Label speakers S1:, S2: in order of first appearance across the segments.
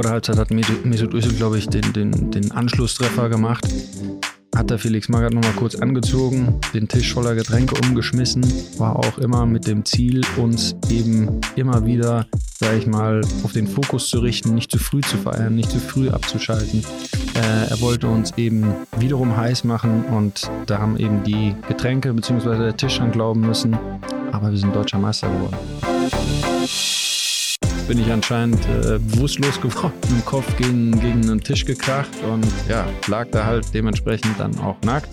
S1: vor der Halbzeit hat Mesut Özil, glaube ich, den, den, den Anschlusstreffer gemacht hat der Felix Magath nochmal kurz angezogen, den Tisch voller Getränke umgeschmissen, war auch immer mit dem Ziel, uns eben immer wieder, sag ich mal, auf den Fokus zu richten, nicht zu früh zu feiern, nicht zu früh abzuschalten. Äh, er wollte uns eben wiederum heiß machen und da haben eben die Getränke bzw. der Tisch dran glauben müssen, aber wir sind deutscher Meister geworden bin ich anscheinend äh, bewusstlos geworden, im Kopf gegen, gegen einen Tisch gekracht und ja, lag da halt dementsprechend dann auch nackt.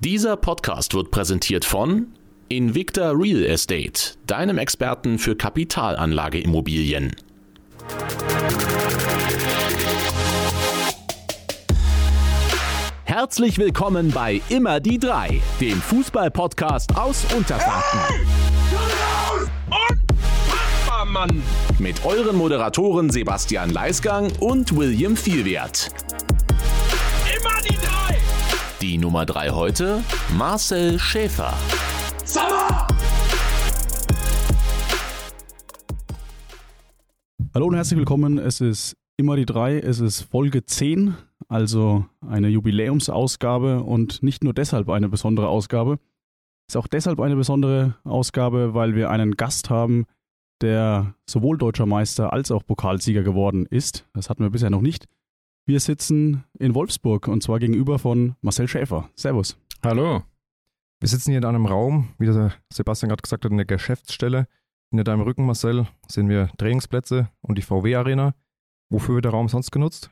S2: Dieser Podcast wird präsentiert von Invicta Real Estate, deinem Experten für Kapitalanlageimmobilien. Herzlich willkommen bei Immer die drei, dem Fußball-Podcast aus Unterfranken. Mann! Mit euren Moderatoren Sebastian Leisgang und William Vielwert. Immer die drei! Die Nummer drei heute, Marcel Schäfer. Sommer!
S3: Hallo und herzlich willkommen. Es ist immer die drei. Es ist Folge 10, also eine Jubiläumsausgabe und nicht nur deshalb eine besondere Ausgabe. Es Ist auch deshalb eine besondere Ausgabe, weil wir einen Gast haben, der sowohl deutscher Meister als auch Pokalsieger geworden ist. Das hatten wir bisher noch nicht. Wir sitzen in Wolfsburg und zwar gegenüber von Marcel Schäfer. Servus.
S1: Hallo.
S4: Wir sitzen hier in einem Raum, wie der Sebastian gerade gesagt hat, in der Geschäftsstelle. Hinter deinem Rücken, Marcel, sehen wir Trainingsplätze und die VW-Arena. Wofür wird der Raum sonst genutzt?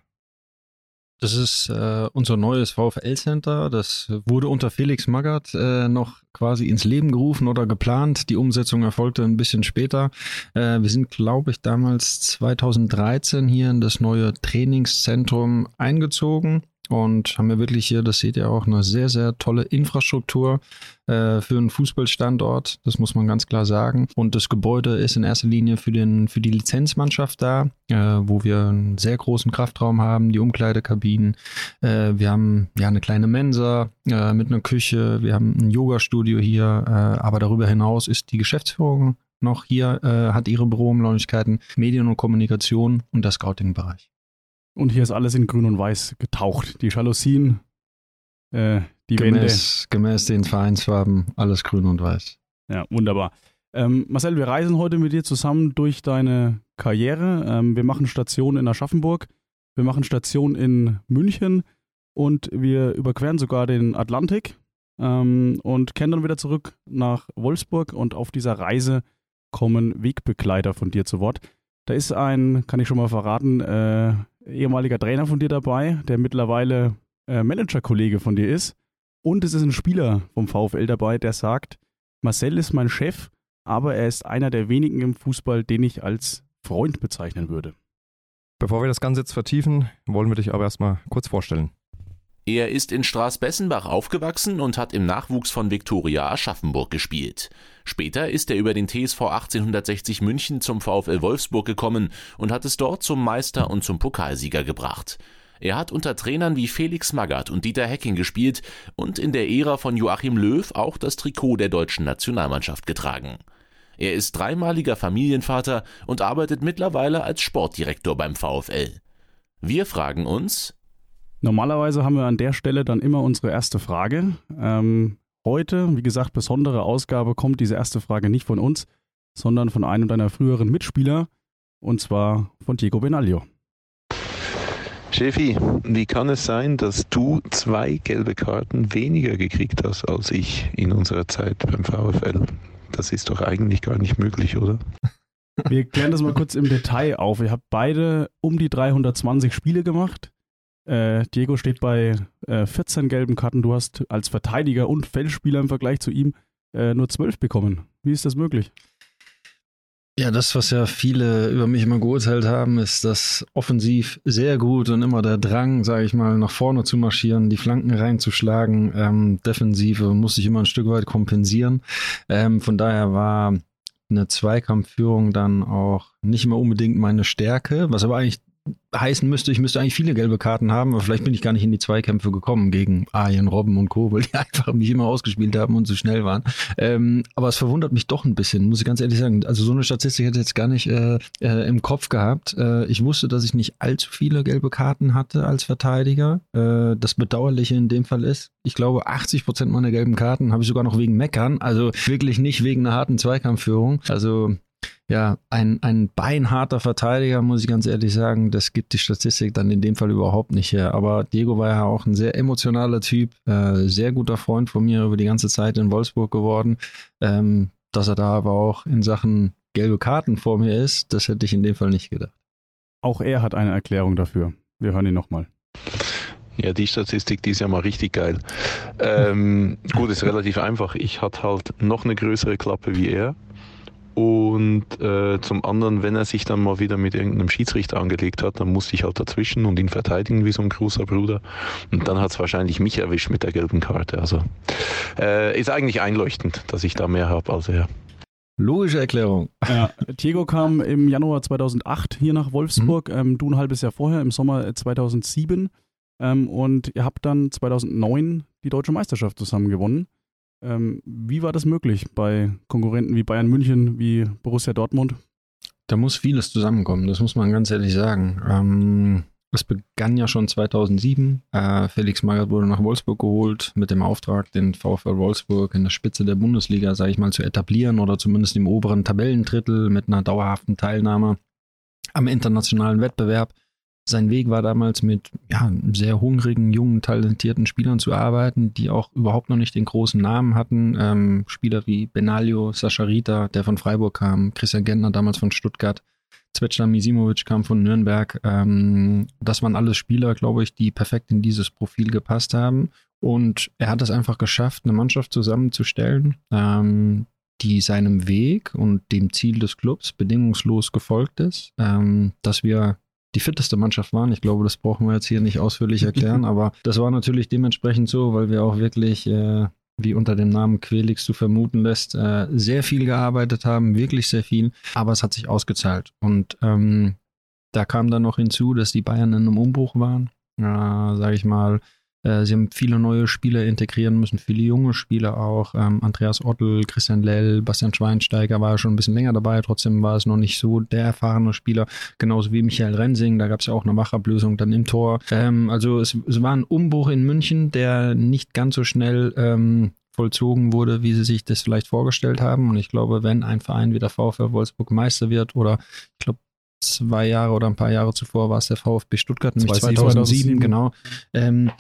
S1: Das ist äh, unser neues VfL-Center. Das wurde unter Felix Magath äh, noch quasi ins Leben gerufen oder geplant. Die Umsetzung erfolgte ein bisschen später. Äh, wir sind, glaube ich, damals 2013 hier in das neue Trainingszentrum eingezogen und haben wir wirklich hier, das seht ihr auch, eine sehr, sehr tolle Infrastruktur äh, für einen Fußballstandort. Das muss man ganz klar sagen. Und das Gebäude ist in erster Linie für, den, für die Lizenzmannschaft da, äh, wo wir einen sehr großen Kraftraum haben, die Umkleidekabinen. Äh, wir haben ja eine kleine Mensa äh, mit einer Küche. Wir haben ein Yoga-Studio hier. Äh, aber darüber hinaus ist die Geschäftsführung noch hier, äh, hat ihre Büroumlauflichkeiten, Medien und Kommunikation und der Scouting-Bereich.
S3: Und hier ist alles in Grün und Weiß getaucht. Die Jalousien, äh, die
S1: gemäß, Wände. Gemäß den Vereinsfarben, alles grün und weiß.
S3: Ja, wunderbar. Ähm, Marcel, wir reisen heute mit dir zusammen durch deine Karriere. Ähm, wir machen Station in Aschaffenburg, wir machen Station in München und wir überqueren sogar den Atlantik ähm, und kehren dann wieder zurück nach Wolfsburg. Und auf dieser Reise kommen Wegbegleiter von dir zu Wort. Da ist ein, kann ich schon mal verraten, äh, ehemaliger Trainer von dir dabei, der mittlerweile äh, Manager-Kollege von dir ist. Und es ist ein Spieler vom VfL dabei, der sagt, Marcel ist mein Chef, aber er ist einer der wenigen im Fußball, den ich als Freund bezeichnen würde.
S4: Bevor wir das Ganze jetzt vertiefen, wollen wir dich aber erstmal kurz vorstellen.
S2: Er ist in Straßbessenbach aufgewachsen und hat im Nachwuchs von Viktoria Aschaffenburg gespielt. Später ist er über den TSV 1860 München zum VfL Wolfsburg gekommen und hat es dort zum Meister und zum Pokalsieger gebracht. Er hat unter Trainern wie Felix Magath und Dieter Hecking gespielt und in der Ära von Joachim Löw auch das Trikot der deutschen Nationalmannschaft getragen. Er ist dreimaliger Familienvater und arbeitet mittlerweile als Sportdirektor beim VfL. Wir fragen uns,
S3: Normalerweise haben wir an der Stelle dann immer unsere erste Frage. Ähm, heute, wie gesagt, besondere Ausgabe, kommt diese erste Frage nicht von uns, sondern von einem deiner früheren Mitspieler, und zwar von Diego Benaglio.
S5: Chefi, wie kann es sein, dass du zwei gelbe Karten weniger gekriegt hast als ich in unserer Zeit beim VfL? Das ist doch eigentlich gar nicht möglich, oder?
S3: Wir klären das mal kurz im Detail auf. Ihr habt beide um die 320 Spiele gemacht. Äh, Diego steht bei äh, 14 gelben Karten. Du hast als Verteidiger und Feldspieler im Vergleich zu ihm äh, nur 12 bekommen. Wie ist das möglich?
S1: Ja, das, was ja viele über mich immer geurteilt haben, ist das offensiv sehr gut und immer der Drang, sage ich mal, nach vorne zu marschieren, die Flanken reinzuschlagen. Ähm, Defensive muss ich immer ein Stück weit kompensieren. Ähm, von daher war eine Zweikampfführung dann auch nicht immer unbedingt meine Stärke, was aber eigentlich heißen müsste, ich müsste eigentlich viele gelbe Karten haben, aber vielleicht bin ich gar nicht in die Zweikämpfe gekommen gegen Arjen, Robben und Co., weil die einfach mich immer ausgespielt haben und zu schnell waren. Ähm, aber es verwundert mich doch ein bisschen, muss ich ganz ehrlich sagen. Also so eine Statistik hätte ich jetzt gar nicht äh, äh, im Kopf gehabt. Äh, ich wusste, dass ich nicht allzu viele gelbe Karten hatte als Verteidiger. Äh, das Bedauerliche in dem Fall ist, ich glaube, 80 Prozent meiner gelben Karten habe ich sogar noch wegen Meckern, also wirklich nicht wegen einer harten Zweikampfführung. Also ja, ein, ein beinharter Verteidiger, muss ich ganz ehrlich sagen, das gibt die Statistik dann in dem Fall überhaupt nicht her. Aber Diego war ja auch ein sehr emotionaler Typ, äh, sehr guter Freund von mir über die ganze Zeit in Wolfsburg geworden. Ähm, dass er da aber auch in Sachen gelbe Karten vor mir ist, das hätte ich in dem Fall nicht gedacht.
S3: Auch er hat eine Erklärung dafür. Wir hören ihn nochmal.
S5: Ja, die Statistik, die ist ja mal richtig geil. Ähm, gut, ist relativ einfach. Ich hatte halt noch eine größere Klappe wie er. Und äh, zum anderen, wenn er sich dann mal wieder mit irgendeinem Schiedsrichter angelegt hat, dann musste ich halt dazwischen und ihn verteidigen wie so ein großer Bruder. Und dann hat es wahrscheinlich mich erwischt mit der gelben Karte. Also äh, ist eigentlich einleuchtend, dass ich da mehr habe als er.
S1: Logische Erklärung.
S3: Ja, Diego kam im Januar 2008 hier nach Wolfsburg, mhm. ähm, du ein halbes Jahr vorher, im Sommer 2007. Ähm, und ihr habt dann 2009 die deutsche Meisterschaft zusammen gewonnen. Ähm, wie war das möglich bei Konkurrenten wie Bayern München, wie Borussia Dortmund?
S1: Da muss vieles zusammenkommen, das muss man ganz ehrlich sagen. Ähm, es begann ja schon 2007. Äh, Felix Magath wurde nach Wolfsburg geholt mit dem Auftrag, den VfL Wolfsburg in der Spitze der Bundesliga, sage ich mal, zu etablieren oder zumindest im oberen Tabellendrittel mit einer dauerhaften Teilnahme am internationalen Wettbewerb. Sein Weg war damals mit ja, sehr hungrigen, jungen, talentierten Spielern zu arbeiten, die auch überhaupt noch nicht den großen Namen hatten. Ähm, Spieler wie Benaglio, Sascha Rita, der von Freiburg kam, Christian Gentner damals von Stuttgart, Zvezdan Misimovic kam von Nürnberg. Ähm, das waren alles Spieler, glaube ich, die perfekt in dieses Profil gepasst haben. Und er hat es einfach geschafft, eine Mannschaft zusammenzustellen, ähm, die seinem Weg und dem Ziel des Clubs bedingungslos gefolgt ist, ähm, dass wir die fitteste Mannschaft waren. Ich glaube, das brauchen wir jetzt hier nicht ausführlich erklären, aber das war natürlich dementsprechend so, weil wir auch wirklich, äh, wie unter dem Namen Quelix zu vermuten lässt, äh, sehr viel gearbeitet haben, wirklich sehr viel, aber es hat sich ausgezahlt. Und ähm, da kam dann noch hinzu, dass die Bayern in einem Umbruch waren. Äh, sage ich mal, äh, sie haben viele neue Spieler integrieren müssen, viele junge Spieler auch. Ähm, Andreas Ottel, Christian Lell, Bastian Schweinsteiger war schon ein bisschen länger dabei, trotzdem war es noch nicht so der erfahrene Spieler, genauso wie Michael Rensing, da gab es ja auch eine Wachablösung dann im Tor. Ähm, also es, es, war ein Umbruch in München, der nicht ganz so schnell ähm, vollzogen wurde, wie sie sich das vielleicht vorgestellt haben. Und ich glaube, wenn ein Verein wie der VfL Wolfsburg Meister wird oder ich glaube, zwei Jahre oder ein paar Jahre zuvor war es der VfB Stuttgart, nämlich 2007, 2007. genau. Ähm,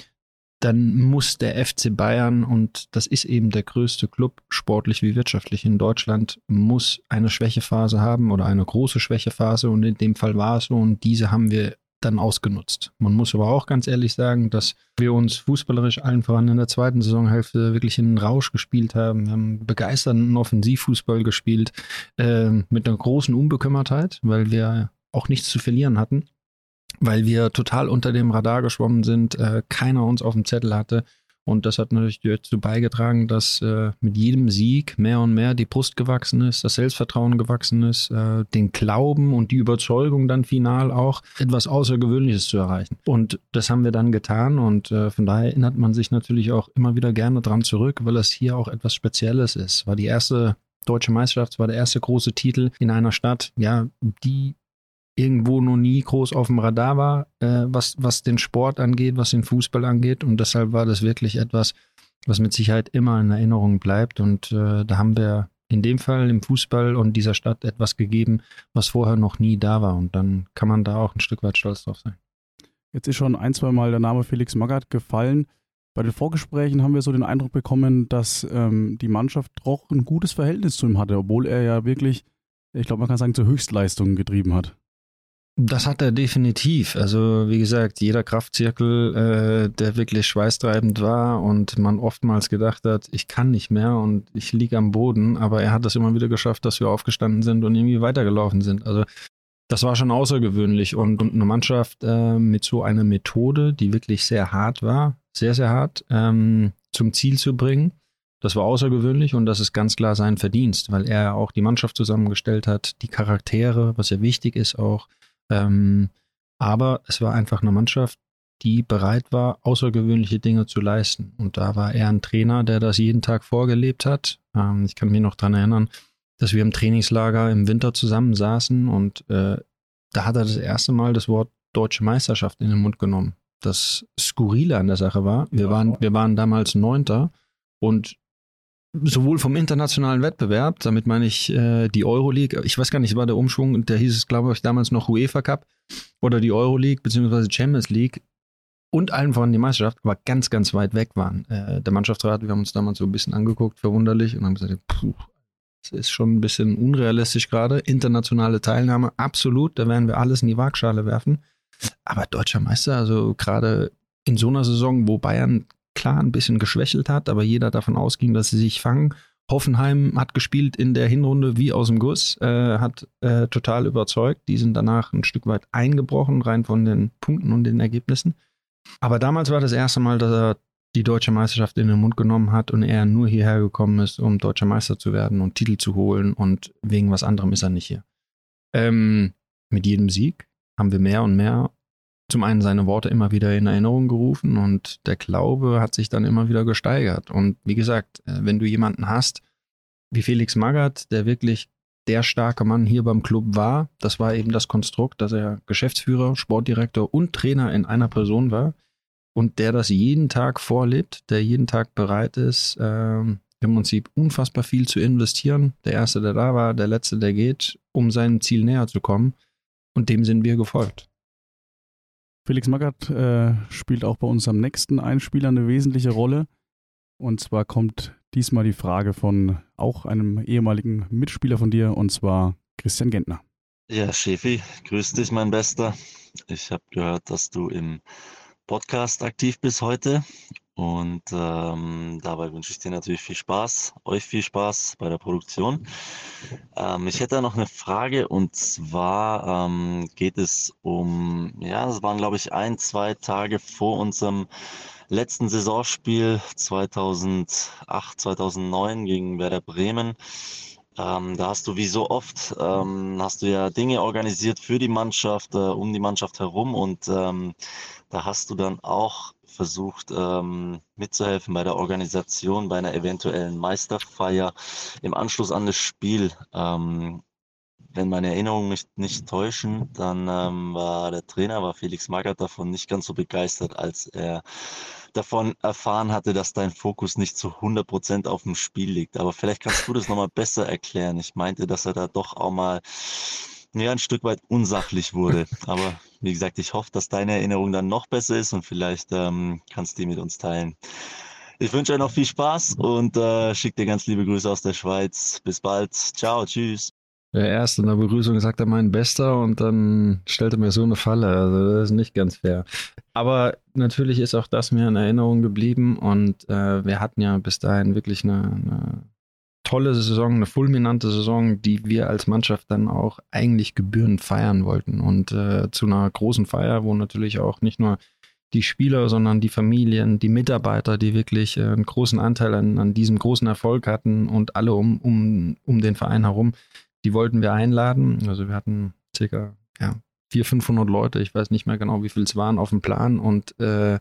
S1: dann muss der FC Bayern, und das ist eben der größte Club, sportlich wie wirtschaftlich in Deutschland, muss eine Schwächephase haben oder eine große Schwächephase. Und in dem Fall war es so, und diese haben wir dann ausgenutzt. Man muss aber auch ganz ehrlich sagen, dass wir uns fußballerisch allen voran in der zweiten Saisonhälfte wirklich in den Rausch gespielt haben. Wir haben begeisternden Offensivfußball gespielt, äh, mit einer großen Unbekümmertheit, weil wir auch nichts zu verlieren hatten weil wir total unter dem Radar geschwommen sind, äh, keiner uns auf dem Zettel hatte. Und das hat natürlich dazu beigetragen, dass äh, mit jedem Sieg mehr und mehr die Brust gewachsen ist, das Selbstvertrauen gewachsen ist, äh, den Glauben und die Überzeugung dann final auch etwas Außergewöhnliches zu erreichen. Und das haben wir dann getan und äh, von daher erinnert man sich natürlich auch immer wieder gerne dran zurück, weil es hier auch etwas Spezielles ist. War die erste deutsche Meisterschaft, war der erste große Titel in einer Stadt, ja, die irgendwo noch nie groß auf dem Radar war, äh, was, was den Sport angeht, was den Fußball angeht. Und deshalb war das wirklich etwas, was mit Sicherheit immer in Erinnerung bleibt. Und äh, da haben wir in dem Fall im Fußball und dieser Stadt etwas gegeben, was vorher noch nie da war. Und dann kann man da auch ein Stück weit stolz drauf sein.
S3: Jetzt ist schon ein, zwei Mal der Name Felix Magath gefallen. Bei den Vorgesprächen haben wir so den Eindruck bekommen, dass ähm, die Mannschaft doch ein gutes Verhältnis zu ihm hatte, obwohl er ja wirklich, ich glaube, man kann sagen, zur Höchstleistung getrieben hat.
S1: Das hat er definitiv. Also wie gesagt, jeder Kraftzirkel, äh, der wirklich schweißtreibend war und man oftmals gedacht hat, ich kann nicht mehr und ich liege am Boden, aber er hat das immer wieder geschafft, dass wir aufgestanden sind und irgendwie weitergelaufen sind. Also das war schon außergewöhnlich und, und eine Mannschaft äh, mit so einer Methode, die wirklich sehr hart war, sehr, sehr hart, ähm, zum Ziel zu bringen. Das war außergewöhnlich und das ist ganz klar sein Verdienst, weil er auch die Mannschaft zusammengestellt hat, die Charaktere, was ja wichtig ist auch, ähm, Aber es war einfach eine Mannschaft, die bereit war, außergewöhnliche Dinge zu leisten. Und da war er ein Trainer, der das jeden Tag vorgelebt hat. Ähm, ich kann mich noch daran erinnern, dass wir im Trainingslager im Winter zusammensaßen und äh, da hat er das erste Mal das Wort deutsche Meisterschaft in den Mund genommen. Das Skurrile an der Sache war, wir waren, wir waren damals Neunter und sowohl vom internationalen Wettbewerb, damit meine ich äh, die Euroleague, ich weiß gar nicht, war der Umschwung, der hieß es, glaube ich, damals noch UEFA Cup oder die Euroleague beziehungsweise Champions League und allen voran die Meisterschaft, aber ganz, ganz weit weg waren. Äh, der Mannschaftsrat, wir haben uns damals so ein bisschen angeguckt, verwunderlich, und haben gesagt, puh, das ist schon ein bisschen unrealistisch gerade. Internationale Teilnahme, absolut, da werden wir alles in die Waagschale werfen. Aber deutscher Meister, also gerade in so einer Saison, wo Bayern klar ein bisschen geschwächelt hat, aber jeder davon ausging, dass sie sich fangen. Hoffenheim hat gespielt in der Hinrunde wie aus dem Guss, äh, hat äh, total überzeugt. Die sind danach ein Stück weit eingebrochen, rein von den Punkten und den Ergebnissen. Aber damals war das erste Mal, dass er die deutsche Meisterschaft in den Mund genommen hat und er nur hierher gekommen ist, um deutscher Meister zu werden und Titel zu holen und wegen was anderem ist er nicht hier. Ähm, mit jedem Sieg haben wir mehr und mehr zum einen seine Worte immer wieder in Erinnerung gerufen und der Glaube hat sich dann immer wieder gesteigert. Und wie gesagt, äh, wenn du jemanden hast wie Felix Magath, der wirklich der starke Mann hier beim Club war. Das war eben das Konstrukt, dass er Geschäftsführer, Sportdirektor und Trainer in einer Person war und der das jeden Tag vorlebt, der jeden Tag bereit ist, äh, im Prinzip unfassbar viel zu investieren. Der Erste, der da war, der Letzte, der geht, um seinem Ziel näher zu kommen. Und dem sind wir gefolgt.
S3: Felix Magath äh, spielt auch bei unserem nächsten Einspieler eine wesentliche Rolle. Und zwar kommt diesmal die Frage von auch einem ehemaligen Mitspieler von dir, und zwar Christian Gentner.
S6: Ja, Schefi, grüß dich, mein Bester. Ich habe gehört, dass du im Podcast aktiv bist heute. Und ähm, dabei wünsche ich dir natürlich viel Spaß, euch viel Spaß bei der Produktion. Ähm, ich hätte noch eine Frage und zwar ähm, geht es um, ja, das waren glaube ich ein, zwei Tage vor unserem letzten Saisonspiel 2008, 2009 gegen Werder Bremen. Ähm, da hast du wie so oft, ähm, hast du ja Dinge organisiert für die Mannschaft, äh, um die Mannschaft herum und ähm, da hast du dann auch versucht ähm, mitzuhelfen bei der Organisation, bei einer eventuellen Meisterfeier im Anschluss an das Spiel. Ähm, wenn meine Erinnerungen mich nicht täuschen, dann ähm, war der Trainer, war Felix Magath davon nicht ganz so begeistert, als er davon erfahren hatte, dass dein Fokus nicht zu 100 Prozent auf dem Spiel liegt. Aber vielleicht kannst du das nochmal besser erklären. Ich meinte, dass er da doch auch mal ja, ein Stück weit unsachlich wurde. Aber wie gesagt, ich hoffe, dass deine Erinnerung dann noch besser ist und vielleicht ähm, kannst du die mit uns teilen. Ich wünsche euch noch viel Spaß und äh, schicke dir ganz liebe Grüße aus der Schweiz. Bis bald. Ciao, tschüss.
S1: Erst in der Begrüßung sagt er mein Bester und dann stellt er mir so eine Falle. Also das ist nicht ganz fair. Aber natürlich ist auch das mir in Erinnerung geblieben und äh, wir hatten ja bis dahin wirklich eine, eine tolle Saison, eine fulminante Saison, die wir als Mannschaft dann auch eigentlich gebührend feiern wollten. Und äh, zu einer großen Feier, wo natürlich auch nicht nur die Spieler, sondern die Familien, die Mitarbeiter, die wirklich äh, einen großen Anteil an, an diesem großen Erfolg hatten und alle um, um, um den Verein herum, die wollten wir einladen. Also wir hatten circa ja, 400, 500 Leute, ich weiß nicht mehr genau, wie viel es waren, auf dem Plan und äh,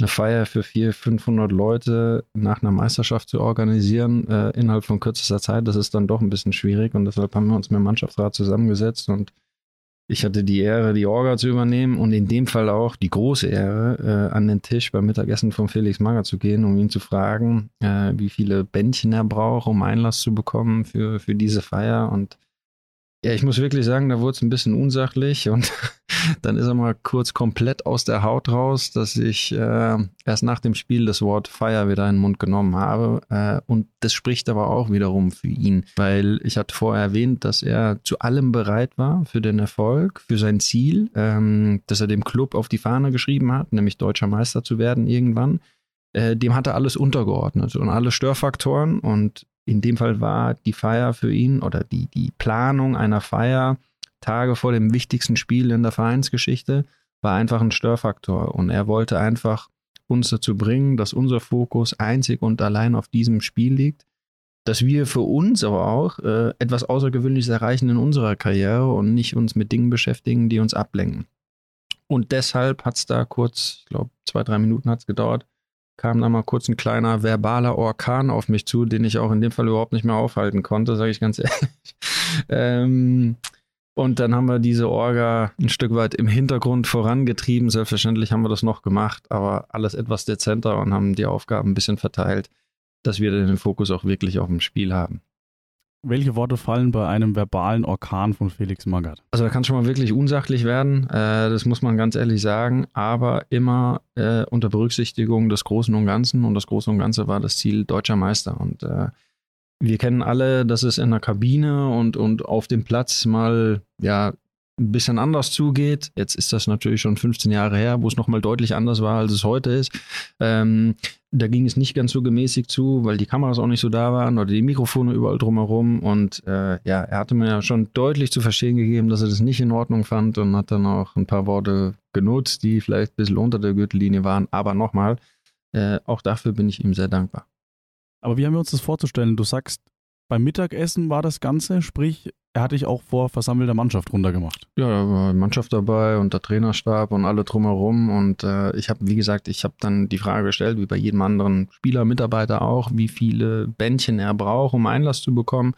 S1: eine Feier für 400, 500 Leute nach einer Meisterschaft zu organisieren äh, innerhalb von kürzester Zeit, das ist dann doch ein bisschen schwierig und deshalb haben wir uns mit dem Mannschaftsrat zusammengesetzt und ich hatte die Ehre, die Orga zu übernehmen und in dem Fall auch die große Ehre, äh, an den Tisch beim Mittagessen von Felix Mager zu gehen, um ihn zu fragen, äh, wie viele Bändchen er braucht, um Einlass zu bekommen für, für diese Feier. Und ja, ich muss wirklich sagen, da wurde es ein bisschen unsachlich und dann ist er mal kurz komplett aus der Haut raus, dass ich äh, erst nach dem Spiel das Wort Feier wieder in den Mund genommen habe. Äh, und das spricht aber auch wiederum für ihn, weil ich hatte vorher erwähnt, dass er zu allem bereit war für den Erfolg, für sein Ziel, ähm, dass er dem Club auf die Fahne geschrieben hat, nämlich deutscher Meister zu werden irgendwann. Äh, dem hat er alles untergeordnet und alle Störfaktoren und in dem Fall war die Feier für ihn oder die, die Planung einer Feier Tage vor dem wichtigsten Spiel in der Vereinsgeschichte war einfach ein Störfaktor. Und er wollte einfach uns dazu bringen, dass unser Fokus einzig und allein auf diesem Spiel liegt, dass wir für uns aber auch äh, etwas Außergewöhnliches erreichen in unserer Karriere und nicht uns mit Dingen beschäftigen, die uns ablenken. und deshalb hat es da kurz, ich glaube, zwei, drei Minuten hat es gedauert, kam da mal kurz ein kleiner verbaler Orkan auf mich zu, den ich auch in dem Fall überhaupt nicht mehr aufhalten konnte, sage ich ganz ehrlich. ähm, und dann haben wir diese Orga ein Stück weit im Hintergrund vorangetrieben. Selbstverständlich haben wir das noch gemacht, aber alles etwas dezenter und haben die Aufgaben ein bisschen verteilt, dass wir den Fokus auch wirklich auf dem Spiel haben.
S3: Welche Worte fallen bei einem verbalen Orkan von Felix Magath?
S1: Also da kann schon mal wirklich unsachlich werden, äh, das muss man ganz ehrlich sagen, aber immer äh, unter Berücksichtigung des Großen und Ganzen und das Große und Ganze war das Ziel deutscher Meister und äh, wir kennen alle, dass es in der Kabine und, und auf dem Platz mal ja ein bisschen anders zugeht. Jetzt ist das natürlich schon 15 Jahre her, wo es nochmal deutlich anders war, als es heute ist. Ähm, da ging es nicht ganz so gemäßigt zu, weil die Kameras auch nicht so da waren oder die Mikrofone überall drumherum. Und äh, ja, er hatte mir ja schon deutlich zu verstehen gegeben, dass er das nicht in Ordnung fand und hat dann auch ein paar Worte genutzt, die vielleicht ein bisschen unter der Gürtellinie waren. Aber nochmal, äh, auch dafür bin ich ihm sehr dankbar.
S3: Aber wie haben wir uns das vorzustellen? Du sagst, beim Mittagessen war das Ganze, sprich, er hat dich auch vor versammelter Mannschaft runtergemacht.
S1: Ja, da war Mannschaft dabei und der Trainerstab und alle drumherum. Und äh, ich habe, wie gesagt, ich habe dann die Frage gestellt, wie bei jedem anderen Spieler, Mitarbeiter auch, wie viele Bändchen er braucht, um Einlass zu bekommen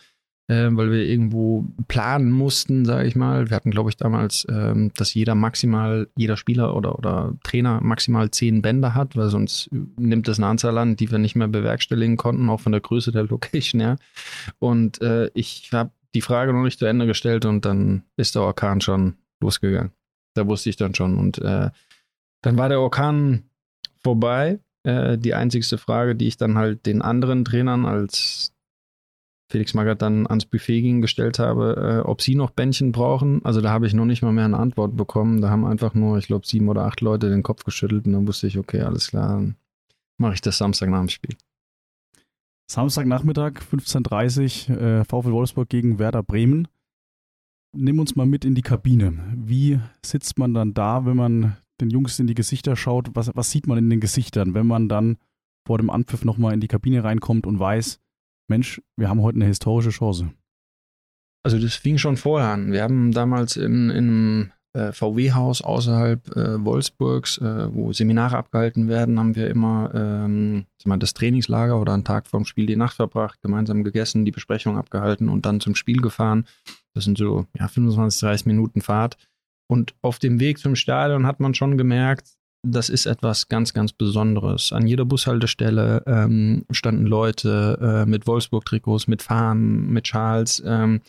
S1: äh, weil wir irgendwo planen mussten, sage ich mal. Wir hatten, glaube ich, damals, ähm, dass jeder maximal, jeder Spieler oder, oder Trainer maximal zehn Bänder hat, weil sonst nimmt das eine Anzahl an, die wir nicht mehr bewerkstelligen konnten, auch von der Größe der Location her. Und äh, ich habe die Frage noch nicht zu Ende gestellt und dann ist der Orkan schon losgegangen. Da wusste ich dann schon. Und äh, dann war der Orkan vorbei. Äh, die einzigste Frage, die ich dann halt den anderen Trainern als Felix Magath dann ans Buffet ging, gestellt habe, äh, ob sie noch Bändchen brauchen. Also da habe ich noch nicht mal mehr eine Antwort bekommen. Da haben einfach nur, ich glaube, sieben oder acht Leute den Kopf geschüttelt und dann wusste ich, okay, alles klar, dann mache ich das Samstag nach dem Spiel.
S3: Samstagnachmittag, 15.30 Uhr, äh, VfL Wolfsburg gegen Werder Bremen. Nimm uns mal mit in die Kabine. Wie sitzt man dann da, wenn man den Jungs in die Gesichter schaut? Was, was sieht man in den Gesichtern, wenn man dann vor dem Anpfiff nochmal in die Kabine reinkommt und weiß, Mensch, wir haben heute eine historische Chance.
S1: Also das fing schon vorher an. Wir haben damals in, in einem äh, VW-Haus außerhalb äh, Wolfsburgs, äh, wo Seminare abgehalten werden, haben wir immer ähm, das Trainingslager oder einen Tag vorm Spiel die Nacht verbracht, gemeinsam gegessen, die Besprechung abgehalten und dann zum Spiel gefahren. Das sind so ja, 25, 30 Minuten Fahrt. Und auf dem Weg zum Stadion hat man schon gemerkt, das ist etwas ganz, ganz Besonderes. An jeder Bushaltestelle ähm, standen Leute äh, mit Wolfsburg-Trikots, mit Fahnen, mit Schals. Ähm,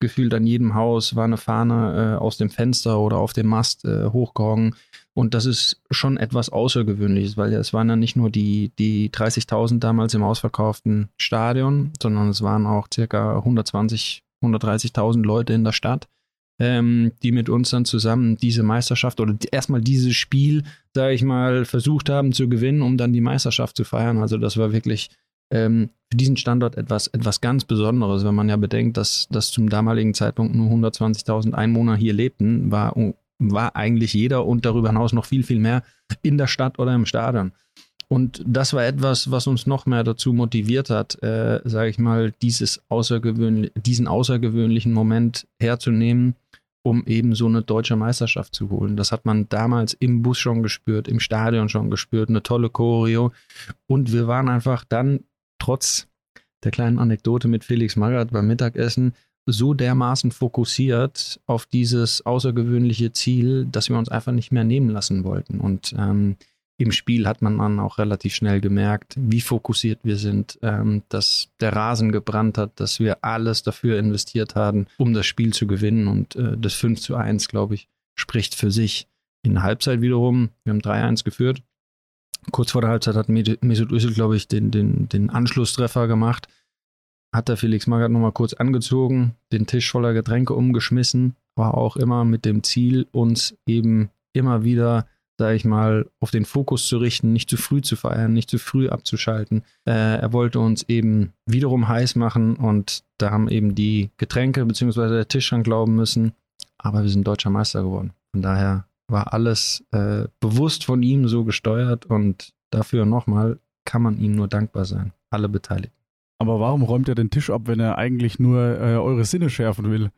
S1: gefühlt an jedem Haus war eine Fahne äh, aus dem Fenster oder auf dem Mast äh, hochgehangen. Und das ist schon etwas Außergewöhnliches, weil es waren ja nicht nur die, die 30.000 damals im ausverkauften Stadion, sondern es waren auch circa 120, 130.000 Leute in der Stadt ähm, die mit uns dann zusammen diese Meisterschaft oder erstmal dieses Spiel, sage ich mal, versucht haben zu gewinnen, um dann die Meisterschaft zu feiern. Also das war wirklich ähm, für diesen Standort etwas, etwas ganz Besonderes, wenn man ja bedenkt, dass, dass zum damaligen Zeitpunkt nur 120.000 Einwohner hier lebten, war, war eigentlich jeder und darüber hinaus noch viel, viel mehr in der Stadt oder im Stadion. Und das war etwas, was uns noch mehr dazu motiviert hat, äh, sage ich mal, dieses außergewöhnlich, diesen außergewöhnlichen Moment herzunehmen um eben so eine deutsche Meisterschaft zu holen. Das hat man damals im Bus schon gespürt, im Stadion schon gespürt, eine tolle Choreo. Und wir waren einfach dann, trotz der kleinen Anekdote mit Felix Magath beim Mittagessen, so dermaßen fokussiert auf dieses außergewöhnliche Ziel, dass wir uns einfach nicht mehr nehmen lassen wollten. Und ähm, im Spiel hat man dann auch relativ schnell gemerkt, wie fokussiert wir sind, ähm, dass der Rasen gebrannt hat, dass wir alles dafür investiert haben, um das Spiel zu gewinnen. Und äh, das 5 zu 1, glaube ich, spricht für sich. In der Halbzeit wiederum, wir haben 3-1 geführt. Kurz vor der Halbzeit hat Mesut Özil, glaube ich, den, den, den Anschlusstreffer gemacht. Hat der Felix Magath nochmal kurz angezogen, den Tisch voller Getränke umgeschmissen, war auch immer mit dem Ziel, uns eben immer wieder sage ich mal, auf den Fokus zu richten, nicht zu früh zu feiern, nicht zu früh abzuschalten. Äh, er wollte uns eben wiederum heiß machen und da haben eben die Getränke bzw. der Tisch dran glauben müssen. Aber wir sind deutscher Meister geworden. Von daher war alles äh, bewusst von ihm so gesteuert und dafür nochmal kann man ihm nur dankbar sein. Alle Beteiligten.
S3: Aber warum räumt er den Tisch ab, wenn er eigentlich nur äh, eure Sinne schärfen will?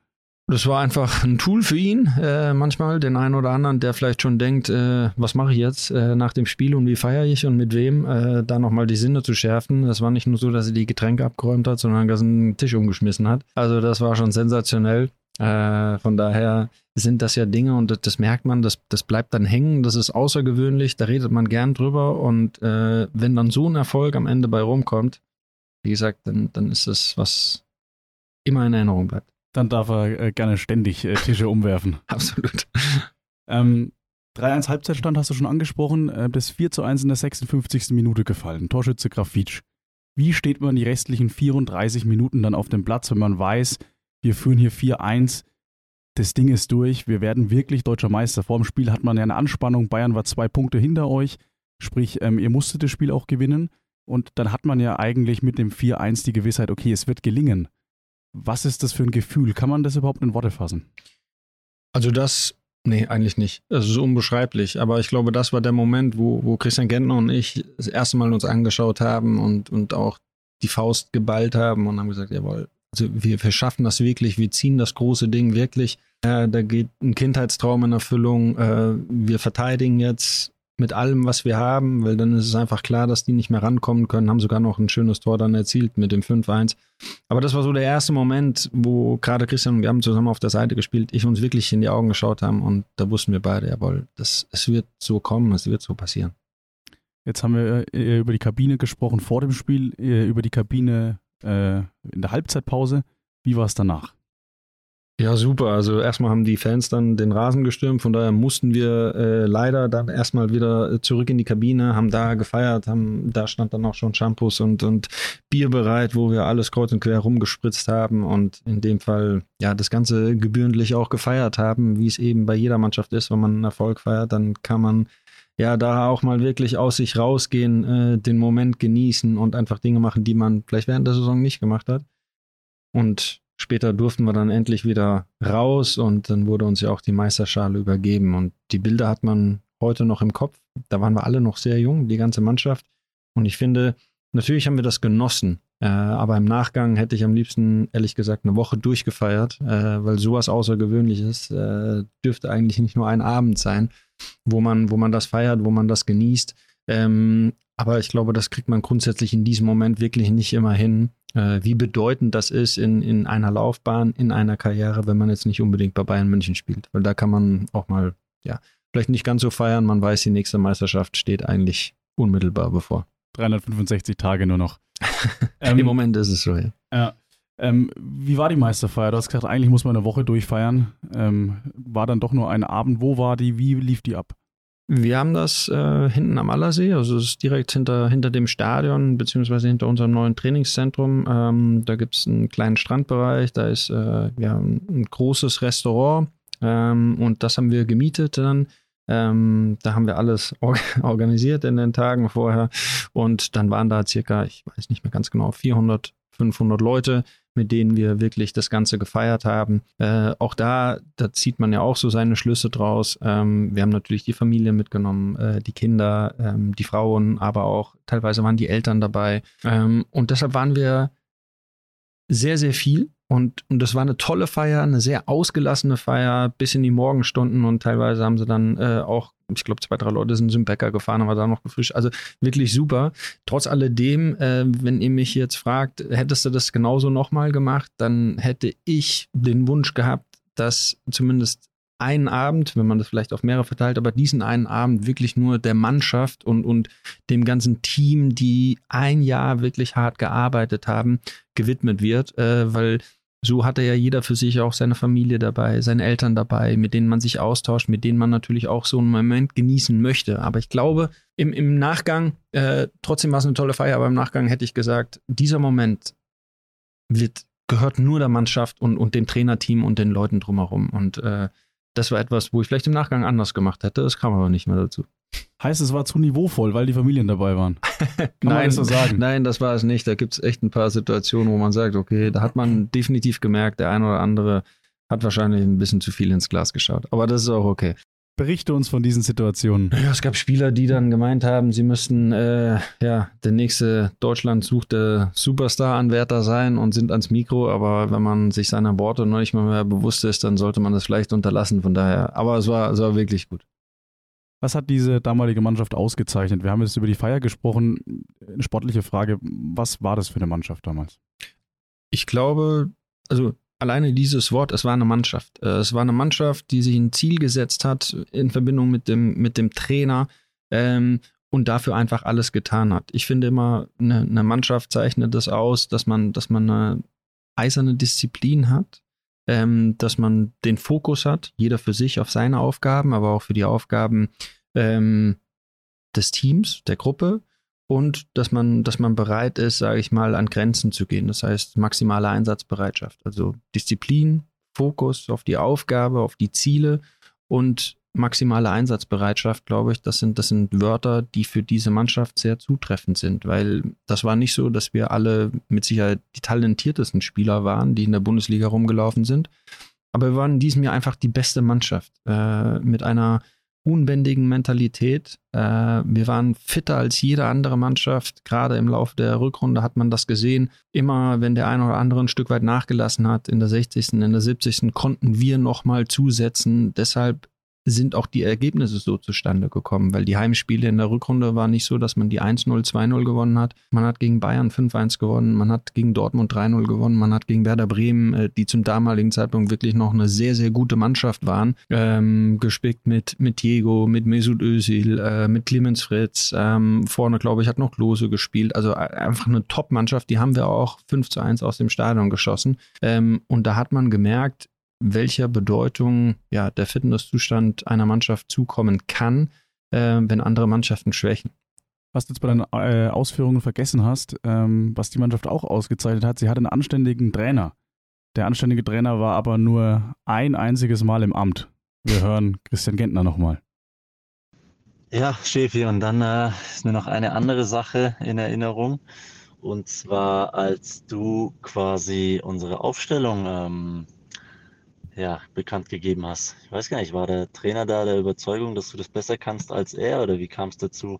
S1: Das war einfach ein Tool für ihn. Äh, manchmal den einen oder anderen, der vielleicht schon denkt, äh, was mache ich jetzt äh, nach dem Spiel und wie feiere ich und mit wem, äh, da nochmal die Sinne zu schärfen. Das war nicht nur so, dass er die Getränke abgeräumt hat, sondern er einen Tisch umgeschmissen hat. Also das war schon sensationell. Äh, von daher sind das ja Dinge und das, das, merkt man, das, das bleibt dann hängen, das ist außergewöhnlich, da redet man gern drüber und äh, wenn dann so ein Erfolg am Ende bei rumkommt, wie gesagt, dann, dann ist das was immer in Erinnerung bleibt.
S3: Dann darf er äh, gerne ständig äh, Tische umwerfen.
S1: Absolut.
S3: Ähm, 3-1 Halbzeitstand hast du schon angesprochen. Äh, das 4 zu 1 in der 56. Minute gefallen. Torschütze Grafitsch. Wie steht man die restlichen 34 Minuten dann auf dem Platz, wenn man weiß, wir führen hier 4-1, das Ding ist durch, wir werden wirklich deutscher Meister. Vor dem Spiel hat man ja eine Anspannung, Bayern war zwei Punkte hinter euch, sprich, ähm, ihr musstet das Spiel auch gewinnen. Und dann hat man ja eigentlich mit dem 4-1 die Gewissheit, okay, es wird gelingen. Was ist das für ein Gefühl? Kann man das überhaupt in Worte fassen?
S1: Also das, nee, eigentlich nicht. Das ist unbeschreiblich. Aber ich glaube, das war der Moment, wo, wo Christian Gentner und ich das erste Mal uns angeschaut haben und, und auch die Faust geballt haben und haben gesagt, jawohl, also wir, wir schaffen das wirklich, wir ziehen das große Ding wirklich. Äh, da geht ein Kindheitstraum in Erfüllung. Äh, wir verteidigen jetzt mit allem, was wir haben, weil dann ist es einfach klar, dass die nicht mehr rankommen können, haben sogar noch ein schönes Tor dann erzielt mit dem 5-1. Aber das war so der erste Moment, wo gerade Christian und wir haben zusammen auf der Seite gespielt, ich uns wirklich in die Augen geschaut haben und da wussten wir beide, jawohl, das, es wird so kommen, es wird so passieren.
S3: Jetzt haben wir äh, über die Kabine gesprochen vor dem Spiel, äh, über die Kabine äh, in der Halbzeitpause. Wie war es danach?
S1: Ja, super. Also erstmal haben die Fans dann den Rasen gestürmt, von daher mussten wir äh, leider dann erstmal wieder zurück in die Kabine, haben da gefeiert, haben, da stand dann auch schon Shampoos und, und Bier bereit, wo wir alles kreuz und quer rumgespritzt haben und in dem Fall ja das Ganze gebührentlich auch gefeiert haben, wie es eben bei jeder Mannschaft ist, wenn man einen Erfolg feiert, dann kann man ja da auch mal wirklich aus sich rausgehen, äh, den Moment genießen und einfach Dinge machen, die man vielleicht während der Saison nicht gemacht hat. Und später durften wir dann endlich wieder raus und dann wurde uns ja auch die Meisterschale übergeben. Und die Bilder hat man heute noch im Kopf. Da waren wir alle noch sehr jung, die ganze Mannschaft. Und ich finde, natürlich haben wir das genossen. Äh, aber im Nachgang hätte ich am liebsten, ehrlich gesagt, eine Woche durchgefeiert, äh, weil sowas Außergewöhnliches äh, dürfte eigentlich nicht nur ein Abend sein, wo man, wo man das feiert, wo man das genießt. Ähm, aber ich glaube, das kriegt man grundsätzlich in diesem Moment wirklich nicht immer hin, wie bedeutend das ist in, in einer Laufbahn, in einer Karriere, wenn man jetzt nicht unbedingt bei Bayern München spielt. Weil da kann man auch mal, ja, vielleicht nicht ganz so feiern. Man weiß, die nächste Meisterschaft steht eigentlich unmittelbar bevor.
S3: 365 Tage nur noch.
S1: ähm, Im Moment ist es so, ja.
S3: ja. Ähm, wie war die Meisterfeier? Du hast gesagt, eigentlich muss man eine Woche durchfeiern. Ähm, war dann doch nur ein Abend. Wo war die? Wie lief die ab?
S1: Wir haben das äh, hinten am Allersee, also es ist direkt hinter, hinter dem Stadion, beziehungsweise hinter unserem neuen Trainingszentrum. Ähm, da gibt es einen kleinen Strandbereich, da ist äh, ja, ein großes Restaurant ähm, und das haben wir gemietet dann. Ähm, da haben wir alles or organisiert in den Tagen vorher und dann waren da circa, ich weiß nicht mehr ganz genau, 400, 500 Leute, mit denen wir wirklich das Ganze gefeiert haben. Äh, auch da, da zieht man ja auch so seine Schlüsse draus. Ähm, wir haben natürlich die Familie mitgenommen, äh, die Kinder, ähm, die Frauen, aber auch teilweise waren die Eltern dabei. Ähm, und deshalb waren wir sehr, sehr viel und, und das war eine tolle Feier, eine sehr ausgelassene Feier, bis in die Morgenstunden und teilweise haben sie dann äh, auch, ich glaube, zwei, drei Leute sind zum Bäcker gefahren, aber da noch gefrischt. Also wirklich super. Trotz alledem, äh, wenn ihr mich jetzt fragt, hättest du das genauso nochmal gemacht, dann hätte ich den Wunsch gehabt, dass zumindest einen Abend, wenn man das vielleicht auf mehrere verteilt, aber diesen einen Abend wirklich nur der Mannschaft und, und dem ganzen Team, die ein Jahr wirklich hart gearbeitet haben, gewidmet wird, äh, weil so hatte ja jeder für sich auch seine Familie dabei, seine Eltern dabei, mit denen man sich austauscht, mit denen man natürlich auch so einen Moment genießen möchte. Aber ich glaube, im, im Nachgang, äh, trotzdem war es eine tolle Feier, aber im Nachgang hätte ich gesagt, dieser Moment wird, gehört nur der Mannschaft und, und dem Trainerteam und den Leuten drumherum. Und äh, das war etwas, wo ich vielleicht im Nachgang anders gemacht hätte. Das kam aber nicht mehr dazu.
S3: Heißt, es war zu niveauvoll, weil die Familien dabei waren.
S1: Kann nein, das so sagen? Nein, das war es nicht. Da gibt es echt ein paar Situationen, wo man sagt, okay, da hat man definitiv gemerkt, der eine oder andere hat wahrscheinlich ein bisschen zu viel ins Glas geschaut. Aber das ist auch okay.
S3: Berichte uns von diesen Situationen.
S1: Ja, es gab Spieler, die dann gemeint haben, sie müssten äh, ja der nächste Deutschland suchte Superstar-Anwärter sein und sind ans Mikro, aber wenn man sich seiner Worte noch nicht mal mehr bewusst ist, dann sollte man das vielleicht unterlassen. Von daher, aber es war, es war wirklich gut.
S3: Was hat diese damalige Mannschaft ausgezeichnet? Wir haben jetzt über die Feier gesprochen. Eine sportliche Frage. Was war das für eine Mannschaft damals?
S1: Ich glaube, also alleine dieses Wort, es war eine Mannschaft. Äh, es war eine Mannschaft, die sich ein Ziel gesetzt hat in Verbindung mit dem, mit dem Trainer ähm, und dafür einfach alles getan hat. Ich finde immer, eine, eine Mannschaft zeichnet das aus, dass man, dass man eine eiserne Disziplin hat, ähm, dass man den Fokus hat, jeder für sich auf seine Aufgaben, aber auch für die Aufgaben ähm, des Teams, der Gruppe und dass man, dass man bereit ist, sage ich mal, an Grenzen zu gehen. Das heißt maximale Einsatzbereitschaft, also Disziplin, Fokus auf die Aufgabe, auf die Ziele und maximale Einsatzbereitschaft, glaube ich, das sind, das sind Wörter, die für diese Mannschaft sehr zutreffend sind, weil das war nicht so, dass wir alle mit Sicherheit die talentiertesten Spieler waren, die in der Bundesliga rumgelaufen sind. Aber wir waren in diesem Jahr einfach die beste Mannschaft äh, mit einer unbändigen Mentalität. Äh, wir waren fitter als jede andere Mannschaft. Gerade im Laufe der Rückrunde hat man das gesehen. Immer, wenn der eine oder andere ein Stück weit nachgelassen hat, in der 60., in der 70., konnten wir nochmal zusetzen. Deshalb sind auch die Ergebnisse so zustande gekommen, weil die Heimspiele in der Rückrunde waren nicht so, dass man die 1-0, 2-0 gewonnen hat. Man hat gegen Bayern 5-1 gewonnen, man hat gegen Dortmund 3-0 gewonnen, man hat gegen Werder Bremen, äh, die zum damaligen Zeitpunkt wirklich noch eine sehr, sehr gute Mannschaft waren, ähm, gespickt mit, mit Diego, mit Mesut Özil, äh, mit Clemens Fritz. Ähm, vorne, glaube ich, hat noch Klose gespielt. Also äh, einfach eine Top-Mannschaft, die haben wir auch 5 zu 1 aus dem Stadion geschossen. Ähm, und da hat man gemerkt, welcher Bedeutung ja, der Fitnesszustand einer Mannschaft zukommen kann, äh, wenn andere Mannschaften schwächen.
S3: Was du jetzt bei deinen äh, Ausführungen vergessen hast, ähm, was die Mannschaft auch ausgezeichnet hat, sie hat einen anständigen Trainer. Der anständige Trainer war aber nur ein einziges Mal im Amt. Wir hören Christian Gentner nochmal.
S6: Ja, Schäfi, und dann äh, ist mir noch eine andere Sache in Erinnerung. Und zwar, als du quasi unsere Aufstellung ähm, ja, bekannt gegeben hast. Ich weiß gar nicht, war der Trainer da der Überzeugung, dass du das besser kannst als er oder wie kam es dazu,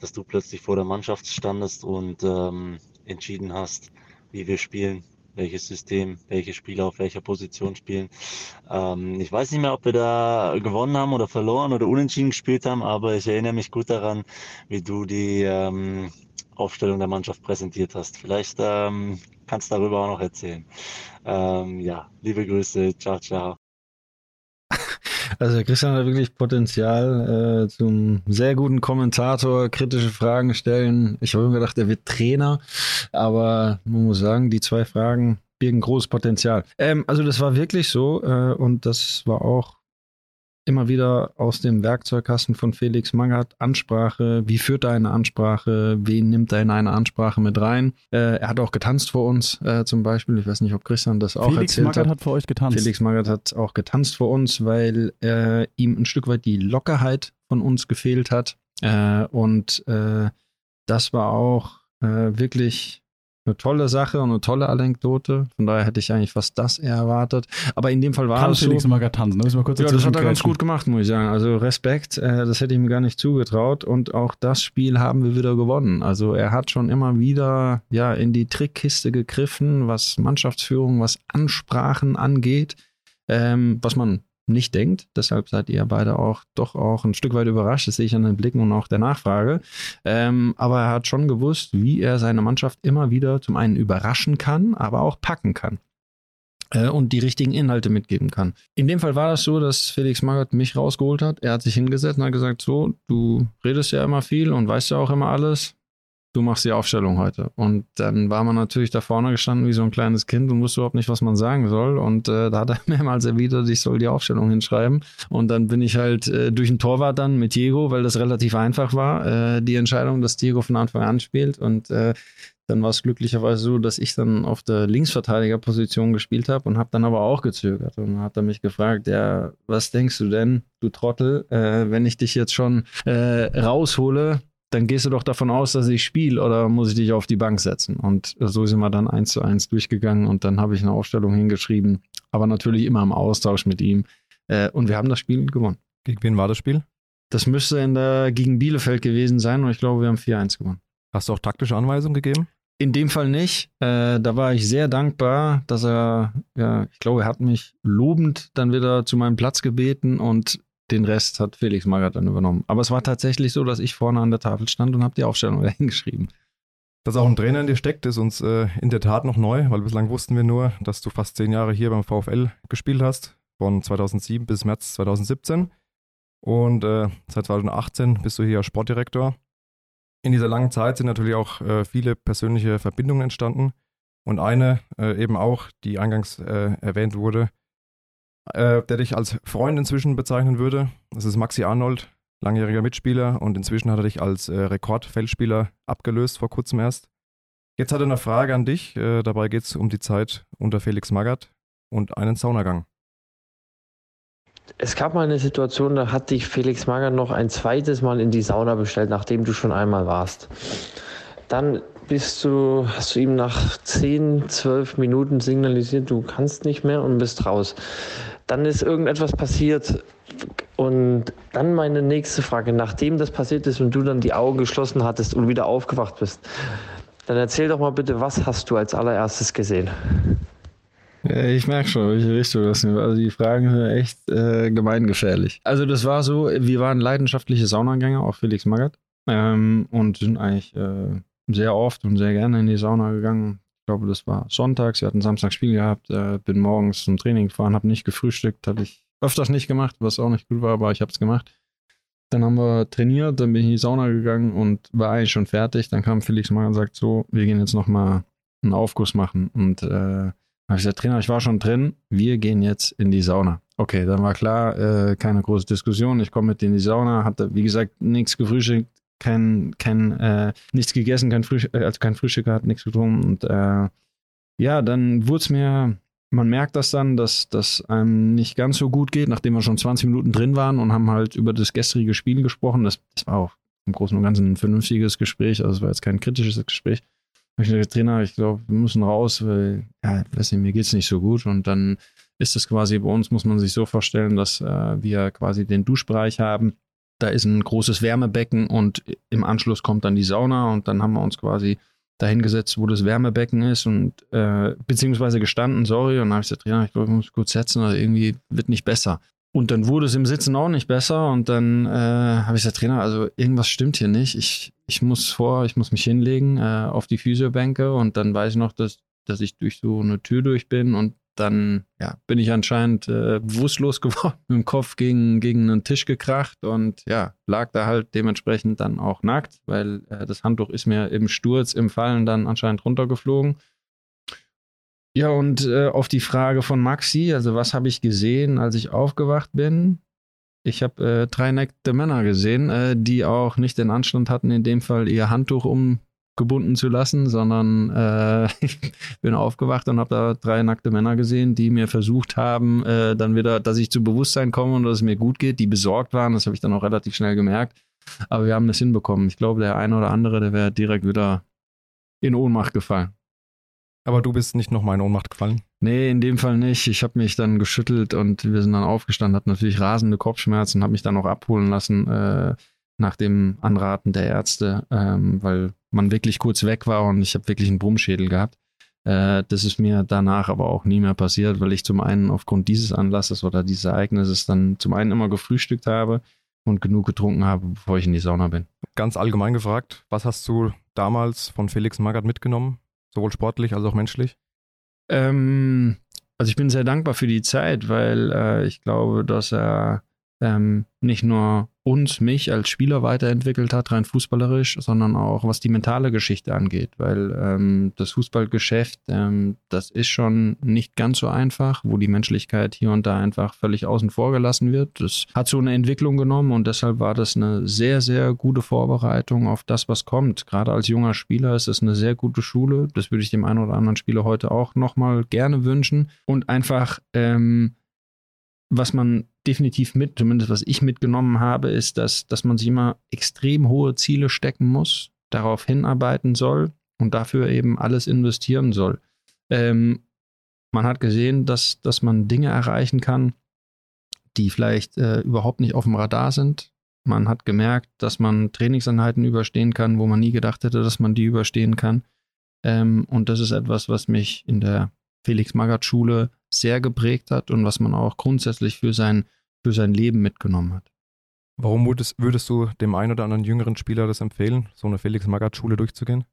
S6: dass du plötzlich vor der Mannschaft standest und ähm, entschieden hast, wie wir spielen, welches System, welche Spieler auf welcher Position spielen. Ähm, ich weiß nicht mehr, ob wir da gewonnen haben oder verloren oder unentschieden gespielt haben, aber ich erinnere mich gut daran, wie du die ähm, Aufstellung der Mannschaft präsentiert hast. Vielleicht ähm, kannst du darüber auch noch erzählen. Ähm, ja, liebe Grüße, ciao, ciao.
S1: Also Christian hat wirklich Potenzial äh, zum sehr guten Kommentator, kritische Fragen stellen. Ich habe immer gedacht, er wird Trainer, aber man muss sagen, die zwei Fragen birgen großes Potenzial. Ähm, also das war wirklich so äh, und das war auch immer wieder aus dem Werkzeugkasten von Felix Magath Ansprache. Wie führt er eine Ansprache? Wen nimmt er in eine Ansprache mit rein? Äh, er hat auch getanzt vor uns äh, zum Beispiel. Ich weiß nicht, ob Christian das auch
S3: Felix
S1: erzählt
S3: Magath
S1: hat.
S3: hat für euch getanzt.
S1: Felix Magath hat auch getanzt vor uns, weil äh, ihm ein Stück weit die Lockerheit von uns gefehlt hat. Äh, und äh, das war auch äh, wirklich eine tolle Sache und eine tolle Anekdote. Von daher hätte ich eigentlich fast das eher erwartet. Aber in dem Fall war
S3: Kann
S1: es so.
S3: Felix Magath tanzen? Da müssen wir kurz
S1: Ja, das hat er ganz gut gemacht, muss ich sagen. Also Respekt, äh, das hätte ich ihm gar nicht zugetraut. Und auch das Spiel haben wir wieder gewonnen. Also er hat schon immer wieder ja in die Trickkiste gegriffen, was Mannschaftsführung, was Ansprachen angeht, ähm, was man nicht denkt. Deshalb seid ihr beide auch doch auch ein Stück weit überrascht. Das sehe ich an den Blicken und auch der Nachfrage. Ähm, aber er hat schon gewusst, wie er seine Mannschaft immer wieder zum einen überraschen kann, aber auch packen kann äh, und die richtigen Inhalte mitgeben kann. In dem Fall war das so, dass Felix Magath mich rausgeholt hat. Er hat sich hingesetzt und hat gesagt, so, du redest ja immer viel und weißt ja auch immer alles. Du machst die Aufstellung heute. Und dann war man natürlich da vorne gestanden wie so ein kleines Kind und wusste überhaupt nicht, was man sagen soll. Und äh, da hat er mehrmals erwidert, ich soll die Aufstellung hinschreiben. Und dann bin ich halt äh, durch den Torwart dann mit Diego, weil das relativ einfach war, äh, die Entscheidung, dass Diego von Anfang an spielt. Und äh, dann war es glücklicherweise so, dass ich dann auf der Linksverteidigerposition gespielt habe und habe dann aber auch gezögert. Und dann hat er mich gefragt, ja, was denkst du denn, du Trottel, äh, wenn ich dich jetzt schon äh, raushole, dann gehst du doch davon aus, dass ich spiele oder muss ich dich auf die Bank setzen? Und so sind wir dann eins zu eins durchgegangen und dann habe ich eine Aufstellung hingeschrieben, aber natürlich immer im Austausch mit ihm. Äh, und wir haben das Spiel gewonnen.
S4: Gegen wen war das Spiel?
S1: Das müsste in der, gegen Bielefeld gewesen sein und ich glaube, wir haben 4-1 gewonnen.
S4: Hast du auch taktische Anweisungen gegeben?
S1: In dem Fall nicht. Äh, da war ich sehr dankbar, dass er, ja, ich glaube, er hat mich lobend dann wieder zu meinem Platz gebeten und den Rest hat Felix Magath dann übernommen. Aber es war tatsächlich so, dass ich vorne an der Tafel stand und habe die Aufstellung hingeschrieben.
S4: Dass auch ein Trainer in dir steckt, ist uns äh, in der Tat noch neu, weil bislang wussten wir nur, dass du fast zehn Jahre hier beim VfL gespielt hast, von 2007 bis März 2017. Und äh, seit 2018 bist du hier Sportdirektor. In dieser langen Zeit sind natürlich auch äh, viele persönliche Verbindungen entstanden. Und eine äh, eben auch, die eingangs äh, erwähnt wurde, äh, der dich als Freund inzwischen bezeichnen würde. Das ist Maxi Arnold, langjähriger Mitspieler und inzwischen hat er dich als äh, Rekordfeldspieler abgelöst, vor kurzem erst. Jetzt hat er eine Frage an dich. Äh, dabei geht es um die Zeit unter Felix Magath und einen Saunagang.
S7: Es gab mal eine Situation, da hat dich Felix Magath noch ein zweites Mal in die Sauna bestellt, nachdem du schon einmal warst. Dann bist du, hast du ihm nach 10, 12 Minuten signalisiert, du kannst nicht mehr und bist raus. Dann ist irgendetwas passiert. Und dann meine nächste Frage, nachdem das passiert ist und du dann die Augen geschlossen hattest und wieder aufgewacht bist, dann erzähl doch mal bitte, was hast du als allererstes gesehen?
S1: Ich merke schon, welche Richtung das sind. Also die Fragen sind echt äh, gemeingefährlich. Also das war so, wir waren leidenschaftliche Saunagänger, auch Felix Magath. Ähm, und sind eigentlich äh, sehr oft und sehr gerne in die Sauna gegangen. Ich glaube, das war sonntags. Wir hatten Samstag Spiel gehabt. Äh, bin morgens zum Training gefahren, habe nicht gefrühstückt. Habe ich öfters nicht gemacht, was auch nicht gut war, aber ich habe es gemacht. Dann haben wir trainiert, dann bin ich in die Sauna gegangen und war eigentlich schon fertig. Dann kam Felix mal und sagt so, wir gehen jetzt nochmal einen Aufguss machen. Und äh, habe ich gesagt, Trainer, ich war schon drin, wir gehen jetzt in die Sauna. Okay, dann war klar, äh, keine große Diskussion. Ich komme mit in die Sauna, hatte, wie gesagt, nichts gefrühstückt, kein, kein, äh, nichts gegessen, kein Frühstück, äh, also kein Frühstück gehabt, nichts getrunken. Und äh, ja, dann wurde es mir, man merkt das dann, dass das einem nicht ganz so gut geht, nachdem wir schon 20 Minuten drin waren und haben halt über das gestrige Spiel gesprochen. Das, das war auch im Großen und Ganzen ein vernünftiges Gespräch, also es war jetzt kein kritisches Gespräch. Ich gesagt, Trainer, ich glaube, wir müssen raus, weil, ja, weiß nicht, mir geht es nicht so gut. Und dann ist es quasi bei uns, muss man sich so vorstellen, dass äh, wir quasi den Duschbereich haben da ist ein großes Wärmebecken und im Anschluss kommt dann die Sauna und dann haben wir uns quasi dahingesetzt, wo das Wärmebecken ist und äh, beziehungsweise gestanden, sorry, und dann habe ich gesagt, ja, ich muss kurz setzen, also irgendwie wird nicht besser. Und dann wurde es im Sitzen auch nicht besser und dann äh, habe ich gesagt, Trainer, also irgendwas stimmt hier nicht. Ich, ich muss vor, ich muss mich hinlegen äh, auf die Physiobänke und dann weiß ich noch, dass, dass ich durch so eine Tür durch bin und dann ja, bin ich anscheinend äh, bewusstlos geworden, mit dem Kopf gegen, gegen einen Tisch gekracht und ja, lag da halt dementsprechend dann auch nackt, weil äh, das Handtuch ist mir im Sturz, im Fallen dann anscheinend runtergeflogen. Ja, und äh, auf die Frage von Maxi, also was habe ich gesehen, als ich aufgewacht bin? Ich habe äh, drei nackte Männer gesehen, äh, die auch nicht den Anstand hatten, in dem Fall ihr Handtuch um gebunden zu lassen, sondern äh, ich bin aufgewacht und habe da drei nackte Männer gesehen, die mir versucht haben, äh, dann wieder, dass ich zu Bewusstsein komme und dass es mir gut geht, die besorgt waren. Das habe ich dann auch relativ schnell gemerkt. Aber wir haben das hinbekommen. Ich glaube, der eine oder andere, der wäre direkt wieder in Ohnmacht gefallen.
S4: Aber du bist nicht nochmal in Ohnmacht gefallen?
S1: Nee, in dem Fall nicht. Ich habe mich dann geschüttelt und wir sind dann aufgestanden, hatten natürlich rasende Kopfschmerzen, habe mich dann auch abholen lassen äh, nach dem Anraten der Ärzte, ähm, weil man wirklich kurz weg war und ich habe wirklich einen Brummschädel gehabt. Äh, das ist mir danach aber auch nie mehr passiert, weil ich zum einen aufgrund dieses Anlasses oder dieses Ereignisses dann zum einen immer gefrühstückt habe und genug getrunken habe, bevor ich in die Sauna bin.
S4: Ganz allgemein gefragt, was hast du damals von Felix Magath mitgenommen, sowohl sportlich als auch menschlich?
S1: Ähm, also ich bin sehr dankbar für die Zeit, weil äh, ich glaube, dass er ähm, nicht nur uns, mich als Spieler weiterentwickelt hat, rein fußballerisch, sondern auch was die mentale Geschichte angeht, weil ähm, das Fußballgeschäft, ähm, das ist schon nicht ganz so einfach, wo die Menschlichkeit hier und da einfach völlig außen vor gelassen wird. Das hat so eine Entwicklung genommen und deshalb war das eine sehr, sehr gute Vorbereitung auf das, was kommt. Gerade als junger Spieler ist es eine sehr gute Schule. Das würde ich dem einen oder anderen Spieler heute auch nochmal gerne wünschen und einfach ähm, was man definitiv mit, zumindest was ich mitgenommen habe, ist, dass, dass man sich immer extrem hohe Ziele stecken muss, darauf hinarbeiten soll und dafür eben alles investieren soll. Ähm, man hat gesehen, dass, dass man Dinge erreichen kann, die vielleicht äh, überhaupt nicht auf dem Radar sind. Man hat gemerkt, dass man Trainingseinheiten überstehen kann, wo man nie gedacht hätte, dass man die überstehen kann. Ähm, und das ist etwas, was mich in der Felix-Magath-Schule sehr geprägt hat und was man auch grundsätzlich für sein, für sein Leben mitgenommen hat.
S4: Warum würdest, würdest du dem einen oder anderen jüngeren Spieler das empfehlen, so eine Felix-Magath-Schule durchzugehen?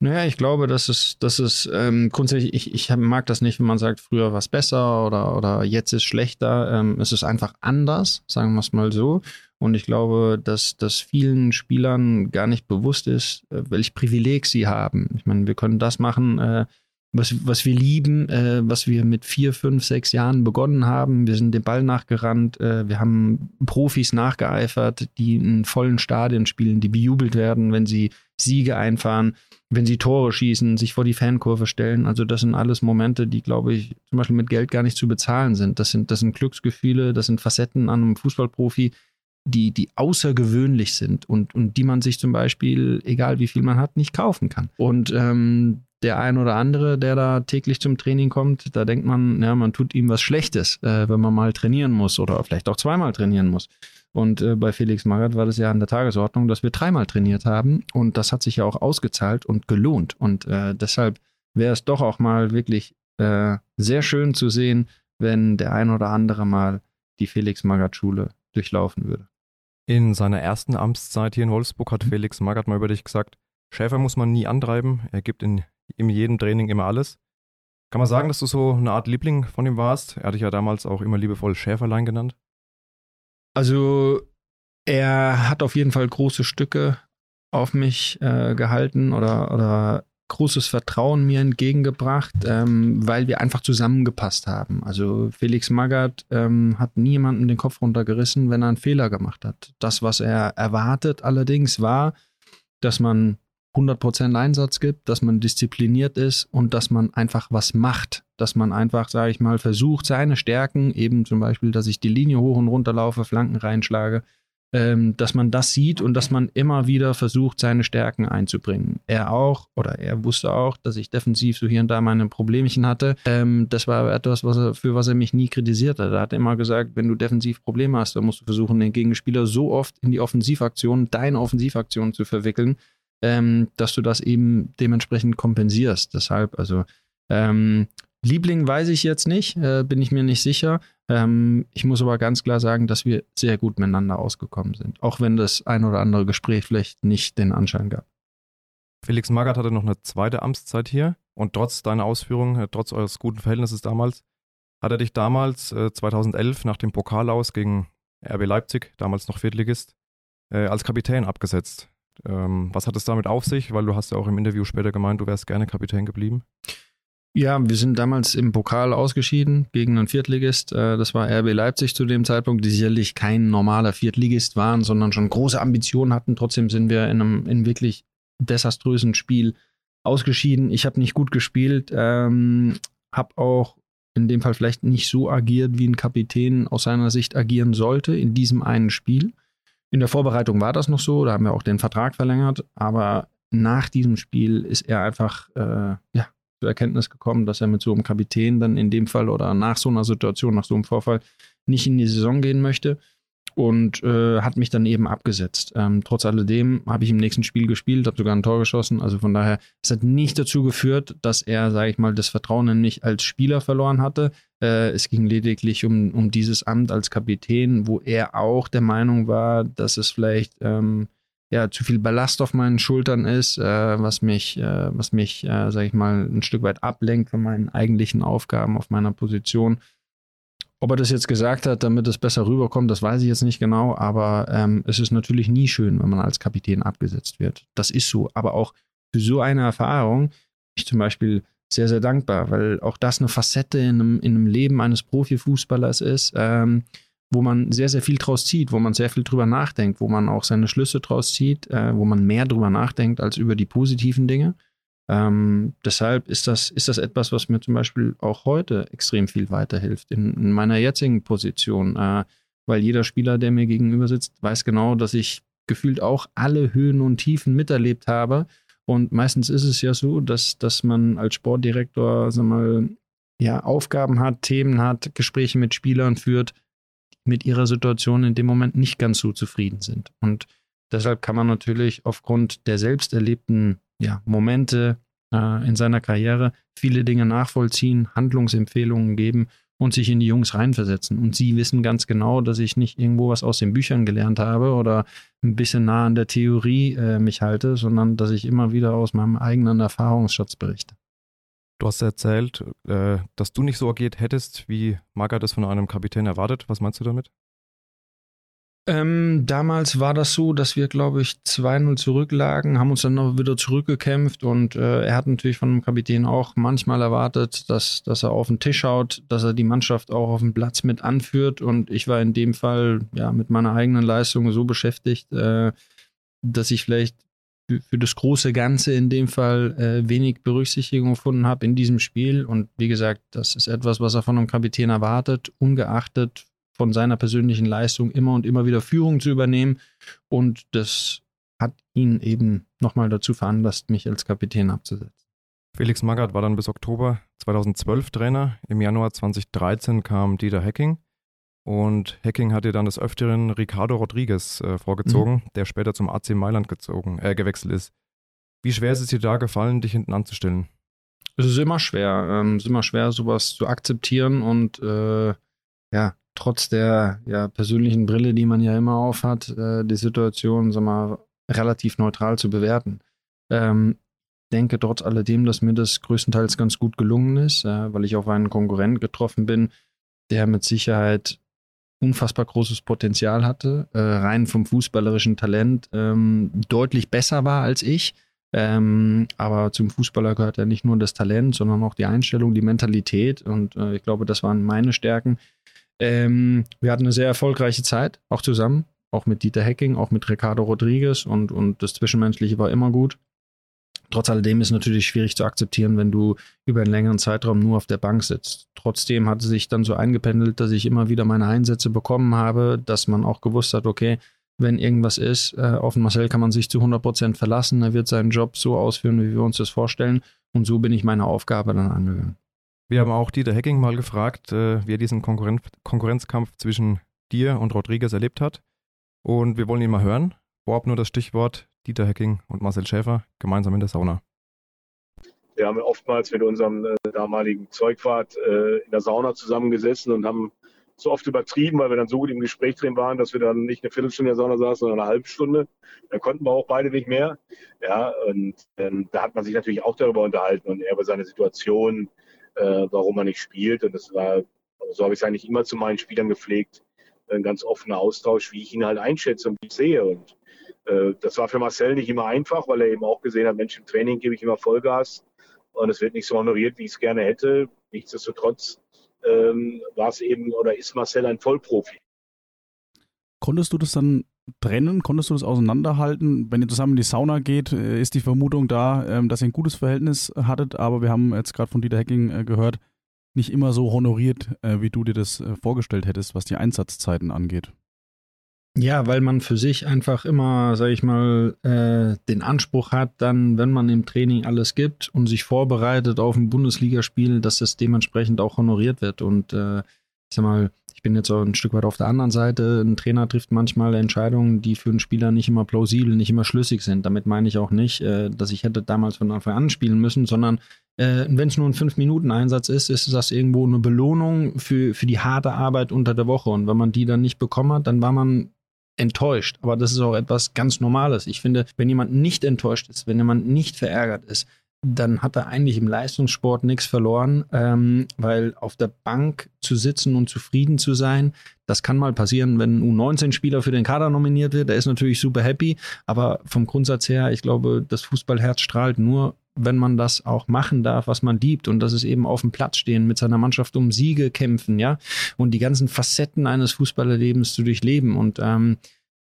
S1: Naja, ich glaube, dass es, dass es ähm, grundsätzlich, ich, ich mag das nicht, wenn man sagt, früher war es besser oder, oder jetzt ist schlechter. Ähm, es ist einfach anders, sagen wir es mal so. Und ich glaube, dass das vielen Spielern gar nicht bewusst ist, äh, welch Privileg sie haben. Ich meine, wir können das machen, äh, was, was wir lieben, äh, was wir mit vier, fünf, sechs Jahren begonnen haben. Wir sind dem Ball nachgerannt, äh, wir haben Profis nachgeeifert, die in vollen Stadien spielen, die bejubelt werden, wenn sie Siege einfahren, wenn sie Tore schießen, sich vor die Fankurve stellen. Also das sind alles Momente, die, glaube ich, zum Beispiel mit Geld gar nicht zu bezahlen sind. Das sind, das sind Glücksgefühle, das sind Facetten an einem Fußballprofi, die, die außergewöhnlich sind und, und die man sich zum Beispiel, egal wie viel man hat, nicht kaufen kann. Und ähm, der ein oder andere, der da täglich zum Training kommt, da denkt man, ja, man tut ihm was Schlechtes, äh, wenn man mal trainieren muss oder vielleicht auch zweimal trainieren muss. Und äh, bei Felix Magath war das ja an der Tagesordnung, dass wir dreimal trainiert haben und das hat sich ja auch ausgezahlt und gelohnt. Und äh, deshalb wäre es doch auch mal wirklich äh, sehr schön zu sehen, wenn der ein oder andere mal die Felix Magath Schule durchlaufen würde.
S4: In seiner ersten Amtszeit hier in Wolfsburg hat Felix Magath mal über dich gesagt, Schäfer muss man nie antreiben, er gibt in in jedem Training immer alles. Kann man sagen, dass du so eine Art Liebling von ihm warst? Er hatte dich ja damals auch immer liebevoll Schäferlein genannt.
S1: Also, er hat auf jeden Fall große Stücke auf mich äh, gehalten oder, oder großes Vertrauen mir entgegengebracht, ähm, weil wir einfach zusammengepasst haben. Also Felix Magath ähm, hat niemanden den Kopf runtergerissen, wenn er einen Fehler gemacht hat. Das, was er erwartet allerdings war, dass man 100% Einsatz gibt, dass man diszipliniert ist und dass man einfach was macht. Dass man einfach, sage ich mal, versucht, seine Stärken, eben zum Beispiel, dass ich die Linie hoch und runter laufe, Flanken reinschlage, ähm, dass man das sieht und dass man immer wieder versucht, seine Stärken einzubringen. Er auch, oder er wusste auch, dass ich defensiv so hier und da meine Problemchen hatte. Ähm, das war etwas, was er, für was er mich nie kritisiert hat. Er hat immer gesagt, wenn du defensiv Probleme hast, dann musst du versuchen, den Gegenspieler so oft in die Offensivaktion, deine Offensivaktion zu verwickeln, ähm, dass du das eben dementsprechend kompensierst. Deshalb, also ähm, Liebling weiß ich jetzt nicht, äh, bin ich mir nicht sicher. Ähm, ich muss aber ganz klar sagen, dass wir sehr gut miteinander ausgekommen sind, auch wenn das ein oder andere Gespräch vielleicht nicht den Anschein gab.
S4: Felix Magath hatte noch eine zweite Amtszeit hier und trotz deiner Ausführungen, äh, trotz eures guten Verhältnisses damals, hat er dich damals äh, 2011 nach dem Pokal aus gegen RB Leipzig, damals noch Viertligist, äh, als Kapitän abgesetzt. Ähm, was hat es damit auf sich? Weil du hast ja auch im Interview später gemeint, du wärst gerne Kapitän geblieben.
S1: Ja, wir sind damals im Pokal ausgeschieden gegen einen Viertligist. Äh, das war RB Leipzig zu dem Zeitpunkt, die sicherlich kein normaler Viertligist waren, sondern schon große Ambitionen hatten. Trotzdem sind wir in einem in wirklich desaströsen Spiel ausgeschieden. Ich habe nicht gut gespielt, ähm, habe auch in dem Fall vielleicht nicht so agiert, wie ein Kapitän aus seiner Sicht agieren sollte in diesem einen Spiel. In der Vorbereitung war das noch so, da haben wir auch den Vertrag verlängert, aber nach diesem Spiel ist er einfach äh, ja, zur Erkenntnis gekommen, dass er mit so einem Kapitän dann in dem Fall oder nach so einer Situation, nach so einem Vorfall nicht in die Saison gehen möchte und äh, hat mich dann eben abgesetzt. Ähm, trotz alledem habe ich im nächsten Spiel gespielt, habe sogar ein Tor geschossen. Also von daher, es hat nicht dazu geführt, dass er, sage ich mal, das Vertrauen in mich als Spieler verloren hatte. Äh, es ging lediglich um, um dieses Amt als Kapitän, wo er auch der Meinung war, dass es vielleicht ähm, ja, zu viel Ballast auf meinen Schultern ist, äh, was mich, äh, was mich, äh, sage ich mal, ein Stück weit ablenkt von meinen eigentlichen Aufgaben auf meiner Position. Ob er das jetzt gesagt hat, damit es besser rüberkommt, das weiß ich jetzt nicht genau, aber ähm, es ist natürlich nie schön, wenn man als Kapitän abgesetzt wird. Das ist so. Aber auch für so eine Erfahrung bin ich zum Beispiel sehr, sehr dankbar, weil auch das eine Facette in einem, in einem Leben eines Profifußballers ist, ähm, wo man sehr, sehr viel draus zieht, wo man sehr viel drüber nachdenkt, wo man auch seine Schlüsse draus zieht, äh, wo man mehr drüber nachdenkt als über die positiven Dinge. Ähm, deshalb ist das, ist das etwas, was mir zum Beispiel auch heute extrem viel weiterhilft in, in meiner jetzigen Position, äh, weil jeder Spieler, der mir gegenüber sitzt, weiß genau, dass ich gefühlt auch alle Höhen und Tiefen miterlebt habe. Und meistens ist es ja so, dass, dass man als Sportdirektor sag mal, ja, Aufgaben hat, Themen hat, Gespräche mit Spielern führt, die mit ihrer Situation in dem Moment nicht ganz so zufrieden sind. Und deshalb kann man natürlich aufgrund der selbst erlebten ja, Momente äh, in seiner Karriere viele Dinge nachvollziehen, Handlungsempfehlungen geben und sich in die Jungs reinversetzen. Und sie wissen ganz genau, dass ich nicht irgendwo was aus den Büchern gelernt habe oder ein bisschen nah an der Theorie äh, mich halte, sondern dass ich immer wieder aus meinem eigenen Erfahrungsschatz berichte.
S4: Du hast erzählt, äh, dass du nicht so agiert hättest, wie Magath es von einem Kapitän erwartet. Was meinst du damit?
S1: Ähm, damals war das so, dass wir, glaube ich, 2-0 zurücklagen, haben uns dann noch wieder zurückgekämpft und äh, er hat natürlich von dem Kapitän auch manchmal erwartet, dass, dass er auf den Tisch schaut, dass er die Mannschaft auch auf dem Platz mit anführt und ich war in dem Fall ja mit meiner eigenen Leistung so beschäftigt, äh, dass ich vielleicht für das große Ganze in dem Fall äh, wenig Berücksichtigung gefunden habe in diesem Spiel. Und wie gesagt, das ist etwas, was er von einem Kapitän erwartet, ungeachtet von seiner persönlichen Leistung immer und immer wieder Führung zu übernehmen. Und das hat ihn eben nochmal dazu veranlasst, mich als Kapitän abzusetzen.
S4: Felix Magath war dann bis Oktober 2012 Trainer. Im Januar 2013 kam Dieter Hecking. Und Hacking hat dir dann des Öfteren Ricardo Rodriguez äh, vorgezogen, mhm. der später zum AC Mailand gezogen, äh, gewechselt ist. Wie schwer ist es dir da gefallen, dich hinten anzustellen?
S1: Es ist immer schwer. Ähm, es ist immer schwer, sowas zu akzeptieren und äh, ja, trotz der ja, persönlichen Brille, die man ja immer aufhat, äh, die Situation, sag mal, relativ neutral zu bewerten. Ähm, denke trotz alledem, dass mir das größtenteils ganz gut gelungen ist, äh, weil ich auf einen Konkurrent getroffen bin, der mit Sicherheit unfassbar großes Potenzial hatte, äh, rein vom fußballerischen Talent ähm, deutlich besser war als ich. Ähm, aber zum Fußballer gehört ja nicht nur das Talent, sondern auch die Einstellung, die Mentalität. Und äh, ich glaube, das waren meine Stärken. Ähm, wir hatten eine sehr erfolgreiche Zeit, auch zusammen, auch mit Dieter Hecking, auch mit Ricardo Rodriguez und, und das Zwischenmenschliche war immer gut. Trotz alledem ist es natürlich schwierig zu akzeptieren, wenn du über einen längeren Zeitraum nur auf der Bank sitzt. Trotzdem hat es sich dann so eingependelt, dass ich immer wieder meine Einsätze bekommen habe, dass man auch gewusst hat, okay, wenn irgendwas ist, äh, auf Marcel kann man sich zu 100% verlassen, er wird seinen Job so ausführen, wie wir uns das vorstellen. Und so bin ich meine Aufgabe dann angegangen.
S4: Wir haben auch Dieter Hecking mal gefragt, äh, wie er diesen Konkurren Konkurrenzkampf zwischen dir und Rodriguez erlebt hat. Und wir wollen ihn mal hören. Vorab nur das Stichwort Dieter Hecking und Marcel Schäfer gemeinsam in der Sauna.
S8: Wir haben oftmals mit unserem äh, damaligen Zeugwart äh, in der Sauna zusammengesessen und haben so oft übertrieben, weil wir dann so gut im Gespräch drin waren, dass wir dann nicht eine Viertelstunde in der Sauna saßen, sondern eine halbe Stunde. Da konnten wir auch beide nicht mehr. Ja, und ähm, da hat man sich natürlich auch darüber unterhalten und er über seine Situation, äh, warum er nicht spielt. Und das war, so habe ich es eigentlich immer zu meinen Spielern gepflegt, ein ganz offener Austausch, wie ich ihn halt einschätze und wie ich sehe. Und äh, das war für Marcel nicht immer einfach, weil er eben auch gesehen hat, Mensch, im Training gebe ich immer Vollgas und es wird nicht so honoriert, wie ich es gerne hätte. Nichtsdestotrotz ähm, war es eben oder ist Marcel ein Vollprofi.
S3: Konntest du das dann trennen? Konntest du das auseinanderhalten? Wenn ihr zusammen in die Sauna geht, äh, ist die Vermutung da, ähm, dass ihr ein gutes Verhältnis hattet, aber wir haben jetzt gerade von Dieter Hecking äh, gehört, nicht immer so honoriert, wie du dir das vorgestellt hättest, was die Einsatzzeiten angeht.
S1: Ja, weil man für sich einfach immer, sag ich mal, äh, den Anspruch hat, dann, wenn man im Training alles gibt und sich vorbereitet auf ein Bundesligaspiel, dass das dementsprechend auch honoriert wird. Und äh, ich sag mal, ich bin jetzt auch ein Stück weit auf der anderen Seite. Ein Trainer trifft manchmal Entscheidungen, die für einen Spieler nicht immer plausibel, nicht immer schlüssig sind. Damit meine ich auch nicht, äh, dass ich hätte damals von Anfang an spielen müssen, sondern äh, wenn es nur ein 5-Minuten-Einsatz ist, ist das irgendwo eine Belohnung für, für die harte Arbeit unter der Woche. Und wenn man die dann nicht bekommen hat, dann war man enttäuscht. Aber das ist auch etwas ganz Normales. Ich finde, wenn jemand nicht enttäuscht ist, wenn jemand nicht verärgert ist, dann hat er eigentlich im Leistungssport nichts verloren, ähm, weil auf der Bank zu sitzen und zufrieden zu sein, das kann mal passieren, wenn ein U19-Spieler für den Kader nominiert wird. Der ist natürlich super happy, aber vom Grundsatz her, ich glaube, das Fußballherz strahlt nur, wenn man das auch machen darf, was man liebt. Und das ist eben auf dem Platz stehen, mit seiner Mannschaft um Siege kämpfen, ja, und die ganzen Facetten eines Fußballerlebens zu durchleben. Und ähm,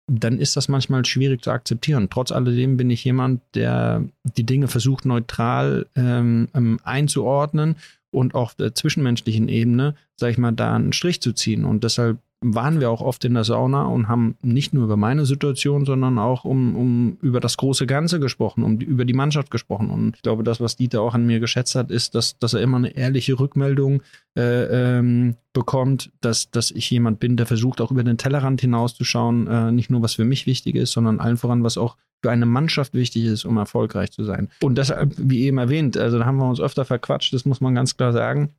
S1: dann ist das manchmal schwierig zu akzeptieren. Trotz alledem bin ich jemand, der die Dinge versucht neutral ähm, ähm, einzuordnen und auf der zwischenmenschlichen Ebene, sag ich mal, da einen Strich zu ziehen. Und deshalb waren wir auch oft in der Sauna und haben nicht nur über meine Situation, sondern auch um, um über das große Ganze gesprochen, um die, über die Mannschaft gesprochen. Und ich glaube, das, was Dieter auch an mir geschätzt hat, ist, dass, dass er immer eine ehrliche Rückmeldung äh, ähm, bekommt, dass, dass ich jemand bin, der versucht, auch über den Tellerrand hinauszuschauen, äh, nicht nur was für mich wichtig ist, sondern allen voran, was auch für eine Mannschaft wichtig ist, um erfolgreich zu sein. Und deshalb, wie eben erwähnt, also da haben wir uns öfter verquatscht, das muss man ganz klar sagen.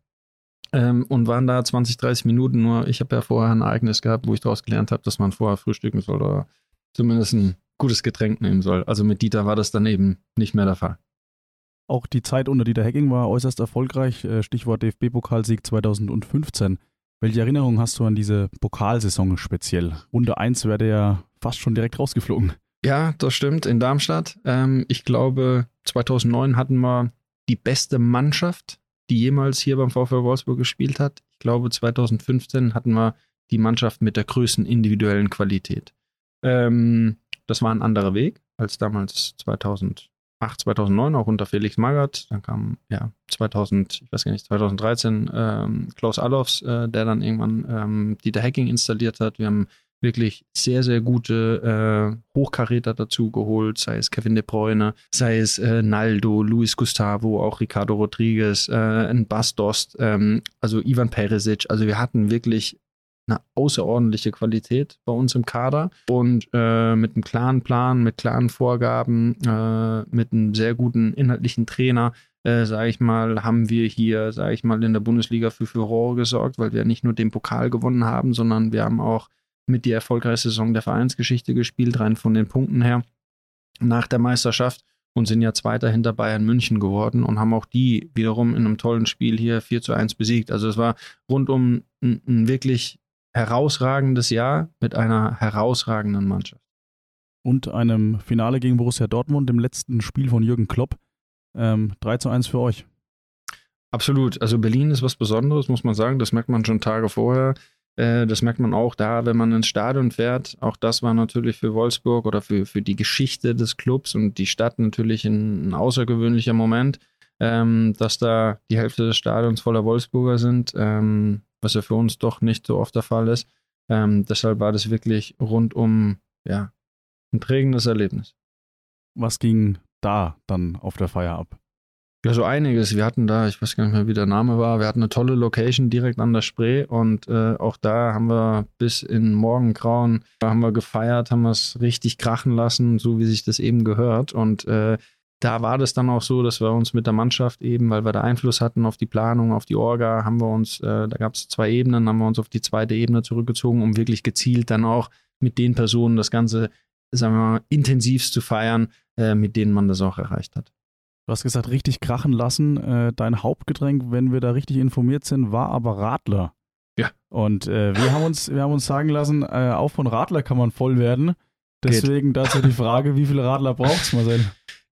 S1: Ähm, und waren da 20, 30 Minuten nur. Ich habe ja vorher ein Ereignis gehabt, wo ich daraus gelernt habe, dass man vorher frühstücken soll oder zumindest ein gutes Getränk nehmen soll. Also mit Dieter war das dann eben nicht mehr der Fall.
S3: Auch die Zeit unter Dieter Hecking war äußerst erfolgreich. Äh, Stichwort DFB-Pokalsieg 2015. Welche Erinnerungen hast du an diese Pokalsaison speziell? Runde 1 wäre ja fast schon direkt rausgeflogen.
S1: Ja, das stimmt, in Darmstadt. Ähm, ich glaube, 2009 hatten wir die beste Mannschaft, die jemals hier beim VfL Wolfsburg gespielt hat. Ich glaube, 2015 hatten wir die Mannschaft mit der größten individuellen Qualität. Ähm, das war ein anderer Weg als damals 2008, 2009, auch unter Felix Magath. Dann kam ja 2000, ich weiß gar nicht, 2013 ähm, Klaus Allofs, äh, der dann irgendwann ähm, Dieter Hacking installiert hat. Wir haben wirklich sehr, sehr gute äh, Hochkaräter dazu geholt, sei es Kevin De Bruyne, sei es äh, Naldo, Luis Gustavo, auch Ricardo Rodriguez, äh, ein Bastos, ähm, also Ivan Perisic. Also wir hatten wirklich eine außerordentliche Qualität bei uns im Kader und äh, mit einem klaren Plan, mit klaren Vorgaben, äh, mit einem sehr guten inhaltlichen Trainer, äh, sage ich mal, haben wir hier, sage ich mal, in der Bundesliga für Furore gesorgt, weil wir nicht nur den Pokal gewonnen haben, sondern wir haben auch mit die erfolgreichste Saison der Vereinsgeschichte gespielt, rein von den Punkten her nach der Meisterschaft und sind ja Zweiter hinter Bayern München geworden und haben auch die wiederum in einem tollen Spiel hier 4 zu 1 besiegt. Also es war rundum ein, ein wirklich herausragendes Jahr mit einer herausragenden Mannschaft.
S3: Und einem Finale gegen Borussia Dortmund, dem letzten Spiel von Jürgen Klopp. Ähm, 3 zu 1 für euch.
S1: Absolut. Also Berlin ist was Besonderes, muss man sagen. Das merkt man schon Tage vorher. Äh, das merkt man auch da, wenn man ins Stadion fährt. Auch das war natürlich für Wolfsburg oder für, für die Geschichte des Clubs und die Stadt natürlich ein, ein außergewöhnlicher Moment, ähm, dass da die Hälfte des Stadions voller Wolfsburger sind, ähm, was ja für uns doch nicht so oft der Fall ist. Ähm, deshalb war das wirklich rundum ja, ein prägendes Erlebnis.
S3: Was ging da dann auf der Feier ab?
S1: Ja, so einiges. Wir hatten da, ich weiß gar nicht mehr, wie der Name war, wir hatten eine tolle Location direkt an der Spree und äh, auch da haben wir bis in Morgengrauen haben wir gefeiert, haben wir es richtig krachen lassen, so wie sich das eben gehört. Und äh, da war das dann auch so, dass wir uns mit der Mannschaft eben, weil wir da Einfluss hatten auf die Planung, auf die Orga, haben wir uns, äh, da gab es zwei Ebenen, haben wir uns auf die zweite Ebene zurückgezogen, um wirklich gezielt dann auch mit den Personen das Ganze, sagen wir mal, intensivst zu feiern, äh, mit denen man das auch erreicht hat.
S3: Du hast gesagt, richtig krachen lassen. Äh, dein Hauptgetränk, wenn wir da richtig informiert sind, war aber Radler.
S1: Ja.
S3: Und äh, wir, haben uns, wir haben uns sagen lassen, äh, auch von Radler kann man voll werden. Deswegen Geht. dazu die Frage, wie viele Radler braucht es, Marcel?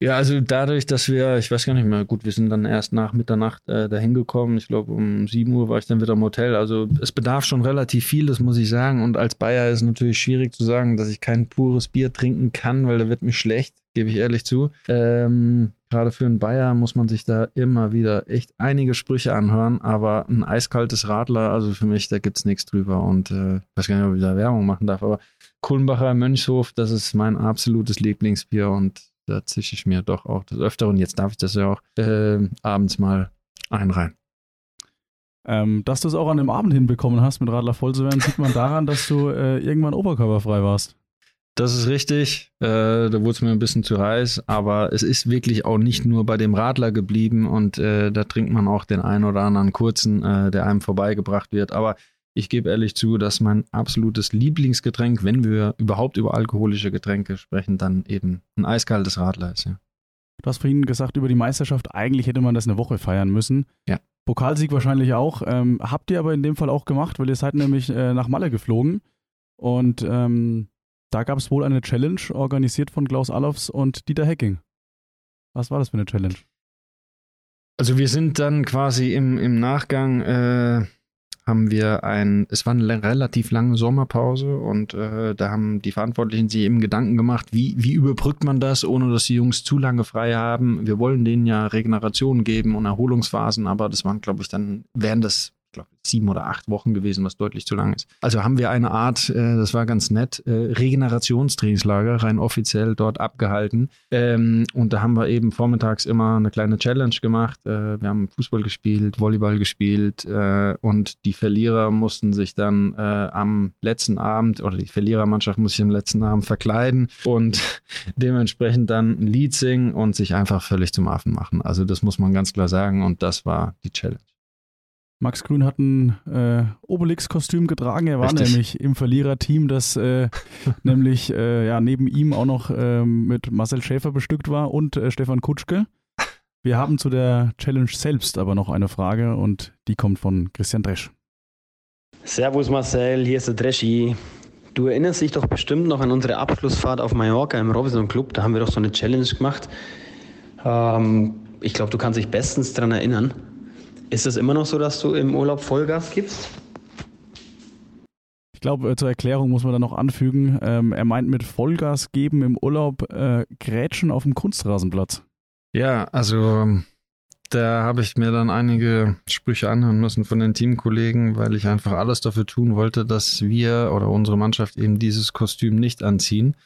S1: Ja, also dadurch, dass wir, ich weiß gar nicht mehr, gut, wir sind dann erst nach Mitternacht äh, dahin gekommen. Ich glaube, um 7 Uhr war ich dann wieder im Hotel. Also es bedarf schon relativ viel, das muss ich sagen. Und als Bayer ist es natürlich schwierig zu sagen, dass ich kein pures Bier trinken kann, weil da wird mir schlecht, gebe ich ehrlich zu. Ähm, Gerade für einen Bayer muss man sich da immer wieder echt einige Sprüche anhören, aber ein eiskaltes Radler, also für mich, da gibt es nichts drüber. Und äh, ich weiß gar nicht, ob ich da Werbung machen darf, aber Kulmbacher Mönchshof, das ist mein absolutes Lieblingsbier und da zische ich mir doch auch das Öfteren. Jetzt darf ich das ja auch äh, abends mal einreihen.
S3: Ähm, dass du es auch an dem Abend hinbekommen hast, mit Radler voll zu werden, sieht man daran, dass du äh, irgendwann oberkörperfrei warst.
S1: Das ist richtig. Äh, da wurde es mir ein bisschen zu heiß, aber es ist wirklich auch nicht nur bei dem Radler geblieben und äh, da trinkt man auch den einen oder anderen kurzen, äh, der einem vorbeigebracht wird. Aber ich gebe ehrlich zu, dass mein absolutes Lieblingsgetränk, wenn wir überhaupt über alkoholische Getränke sprechen, dann eben ein eiskaltes Radler ist. Ja.
S3: Du hast vorhin gesagt, über die Meisterschaft, eigentlich hätte man das eine Woche feiern müssen.
S1: Ja.
S3: Pokalsieg wahrscheinlich auch. Ähm, habt ihr aber in dem Fall auch gemacht, weil ihr seid nämlich äh, nach Malle geflogen. Und ähm, da gab es wohl eine Challenge, organisiert von Klaus Allofs und Dieter Hecking. Was war das für eine Challenge?
S1: Also wir sind dann quasi im, im Nachgang äh, haben wir ein, es war eine relativ lange Sommerpause und äh, da haben die Verantwortlichen sich eben Gedanken gemacht, wie, wie überbrückt man das, ohne dass die Jungs zu lange frei haben. Wir wollen denen ja Regeneration geben und Erholungsphasen, aber das waren, glaube ich, dann während des glaube, sieben oder acht Wochen gewesen, was deutlich zu lang ist. Also haben wir eine Art, äh, das war ganz nett, äh, Regenerationstrainingslager rein offiziell dort abgehalten. Ähm, und da haben wir eben vormittags immer eine kleine Challenge gemacht. Äh, wir haben Fußball gespielt, Volleyball gespielt äh, und die Verlierer mussten sich dann äh, am letzten Abend oder die Verlierermannschaft muss sich am letzten Abend verkleiden und dementsprechend dann ein Lied singen und sich einfach völlig zum Affen machen. Also das muss man ganz klar sagen und das war die Challenge.
S3: Max Grün hat ein äh, Obelix-Kostüm getragen. Er war
S1: Richtig.
S3: nämlich im Verliererteam, das äh, nämlich äh, ja, neben ihm auch noch ähm, mit Marcel Schäfer bestückt war und äh, Stefan Kutschke. Wir haben zu der Challenge selbst aber noch eine Frage und die kommt von Christian Dresch.
S9: Servus Marcel, hier ist der Dreschi. Du erinnerst dich doch bestimmt noch an unsere Abschlussfahrt auf Mallorca im Robinson Club. Da haben wir doch so eine Challenge gemacht. Ähm, ich glaube, du kannst dich bestens daran erinnern. Ist es immer noch so, dass du im Urlaub Vollgas gibst?
S3: Ich glaube, äh, zur Erklärung muss man da noch anfügen, ähm, er meint mit Vollgas geben im Urlaub äh, Grätschen auf dem Kunstrasenplatz.
S1: Ja, also da habe ich mir dann einige Sprüche anhören müssen von den Teamkollegen, weil ich einfach alles dafür tun wollte, dass wir oder unsere Mannschaft eben dieses Kostüm nicht anziehen.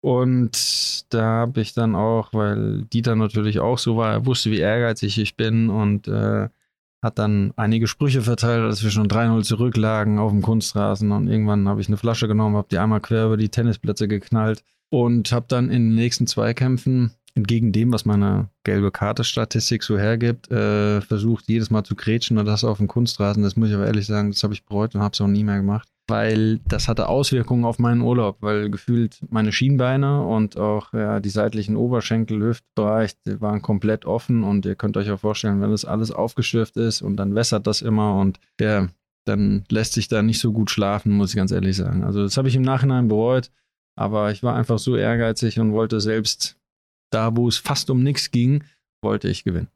S1: Und da habe ich dann auch, weil Dieter natürlich auch so war, er wusste, wie ehrgeizig ich bin und äh, hat dann einige Sprüche verteilt, als wir schon 3-0 zurücklagen auf dem Kunstrasen. Und irgendwann habe ich eine Flasche genommen, habe die einmal quer über die Tennisplätze geknallt und habe dann in den nächsten Zweikämpfen entgegen dem, was meine gelbe Karte-Statistik so hergibt, äh, versucht jedes Mal zu grätschen und das auf dem Kunstrasen. Das muss ich aber ehrlich sagen, das habe ich bereut und habe es auch nie mehr gemacht, weil das hatte Auswirkungen auf meinen Urlaub, weil gefühlt meine Schienbeine und auch ja, die seitlichen Oberschenkel, Hüftbereich, waren komplett offen und ihr könnt euch auch vorstellen, wenn das alles aufgeschürft ist und dann wässert das immer und ja, dann lässt sich da nicht so gut schlafen, muss ich ganz ehrlich sagen. Also das habe ich im Nachhinein bereut, aber ich war einfach so ehrgeizig und wollte selbst da, wo es fast um nichts ging, wollte ich gewinnen.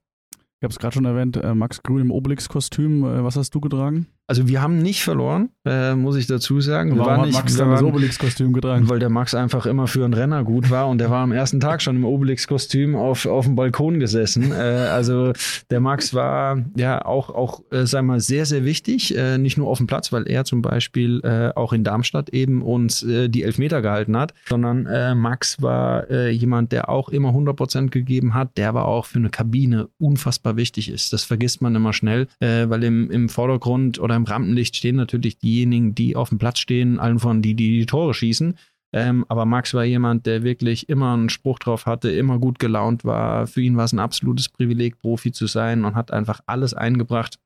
S3: Ich habe es gerade schon erwähnt, äh, Max Grün im Obelix-Kostüm. Äh, was hast du getragen?
S1: Also wir haben nicht verloren, äh, muss ich dazu sagen. Wir
S3: Warum
S1: waren
S3: hat
S1: nicht,
S3: Max
S1: wir
S3: dann das
S1: waren,
S3: Obelix-Kostüm getragen?
S1: weil der Max einfach immer für einen Renner gut war und der war am ersten Tag schon im Obelix-Kostüm auf, auf dem Balkon gesessen. Äh, also der Max war ja auch, auch äh, sagen wir mal, sehr, sehr wichtig, äh, nicht nur auf dem Platz, weil er zum Beispiel äh, auch in Darmstadt eben uns äh, die Elfmeter gehalten hat, sondern äh, Max war jemand, der auch immer 100% gegeben hat, der aber auch für eine Kabine unfassbar wichtig ist. Das vergisst man immer schnell, weil im, im Vordergrund oder im Rampenlicht stehen natürlich diejenigen, die auf dem Platz stehen, allen von die, die die Tore schießen. Ähm, aber Max war jemand, der wirklich immer einen Spruch drauf hatte, immer gut gelaunt war. Für ihn war es ein absolutes Privileg, Profi zu sein und hat einfach alles eingebracht,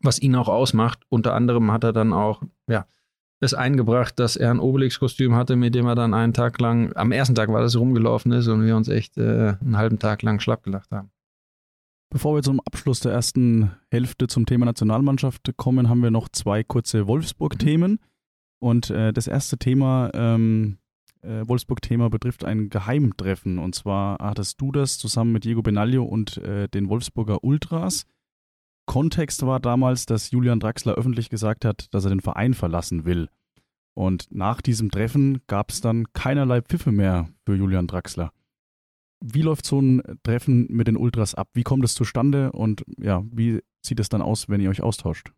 S1: was ihn auch ausmacht. Unter anderem hat er dann auch, ja, es eingebracht, dass er ein Obelix-Kostüm hatte, mit dem er dann einen Tag lang, am ersten Tag war das rumgelaufen ist und wir uns echt äh, einen halben Tag lang schlapp gelacht haben.
S3: Bevor wir zum Abschluss der ersten Hälfte zum Thema Nationalmannschaft kommen, haben wir noch zwei kurze Wolfsburg-Themen. Und äh, das erste Thema, ähm, äh, Wolfsburg-Thema, betrifft ein Geheimtreffen. Und zwar hattest du das zusammen mit Diego Benaglio und äh, den Wolfsburger Ultras. Kontext war damals, dass Julian Draxler öffentlich gesagt hat, dass er den Verein verlassen will. Und nach diesem Treffen gab es dann keinerlei Pfiffe mehr für Julian Draxler. Wie läuft so ein Treffen mit den Ultras ab? Wie kommt es zustande und ja, wie sieht es dann aus, wenn ihr euch austauscht?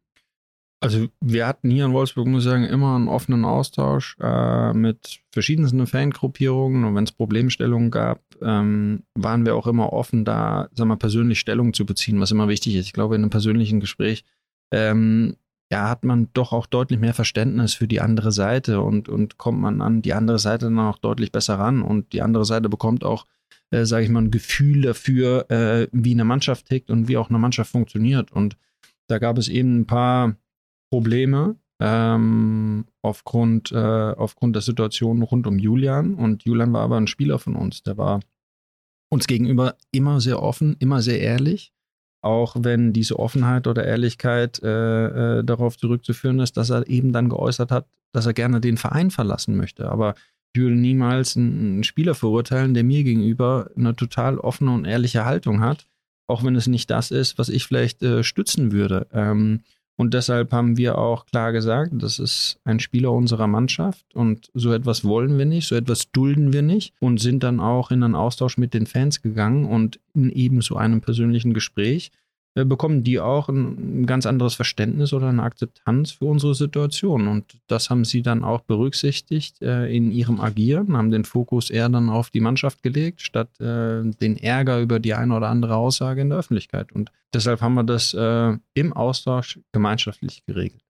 S1: Also wir hatten hier in Wolfsburg, muss ich sagen, immer einen offenen Austausch äh, mit verschiedensten Fangruppierungen und wenn es Problemstellungen gab, ähm, waren wir auch immer offen, da sag mal, persönlich Stellung zu beziehen, was immer wichtig ist. Ich glaube, in einem persönlichen Gespräch ähm, ja, hat man doch auch deutlich mehr Verständnis für die andere Seite und, und kommt man an die andere Seite dann auch deutlich besser ran und die andere Seite bekommt auch, äh, sage ich mal, ein Gefühl dafür, äh, wie eine Mannschaft tickt und wie auch eine Mannschaft funktioniert und da gab es eben ein paar Probleme ähm, aufgrund, äh, aufgrund der Situation rund um Julian. Und Julian war aber ein Spieler von uns. Der war uns gegenüber immer sehr offen, immer sehr ehrlich. Auch wenn diese Offenheit oder Ehrlichkeit äh, äh, darauf zurückzuführen ist, dass er eben dann geäußert hat, dass er gerne den Verein verlassen möchte. Aber ich würde niemals einen, Spieler verurteilen, der mir gegenüber eine total offene und ehrliche Haltung hat, auch wenn es nicht das ist, was ich vielleicht äh, stützen würde. Ähm, und deshalb haben wir auch klar gesagt, das ist ein Spieler unserer Mannschaft und so etwas wollen wir nicht, so etwas dulden wir nicht und sind dann auch in einen Austausch mit den Fans gegangen und in eben so einem persönlichen Gespräch bekommen die auch ein, ein, ganz anderes Verständnis oder eine Akzeptanz für unsere Situation. Und das haben sie dann auch berücksichtigt äh, in ihrem Agieren, haben den Fokus eher dann auf die Mannschaft gelegt, statt äh, den Ärger über die eine oder andere Aussage in der Öffentlichkeit. Und deshalb haben wir das äh, im Austausch gemeinschaftlich geregelt.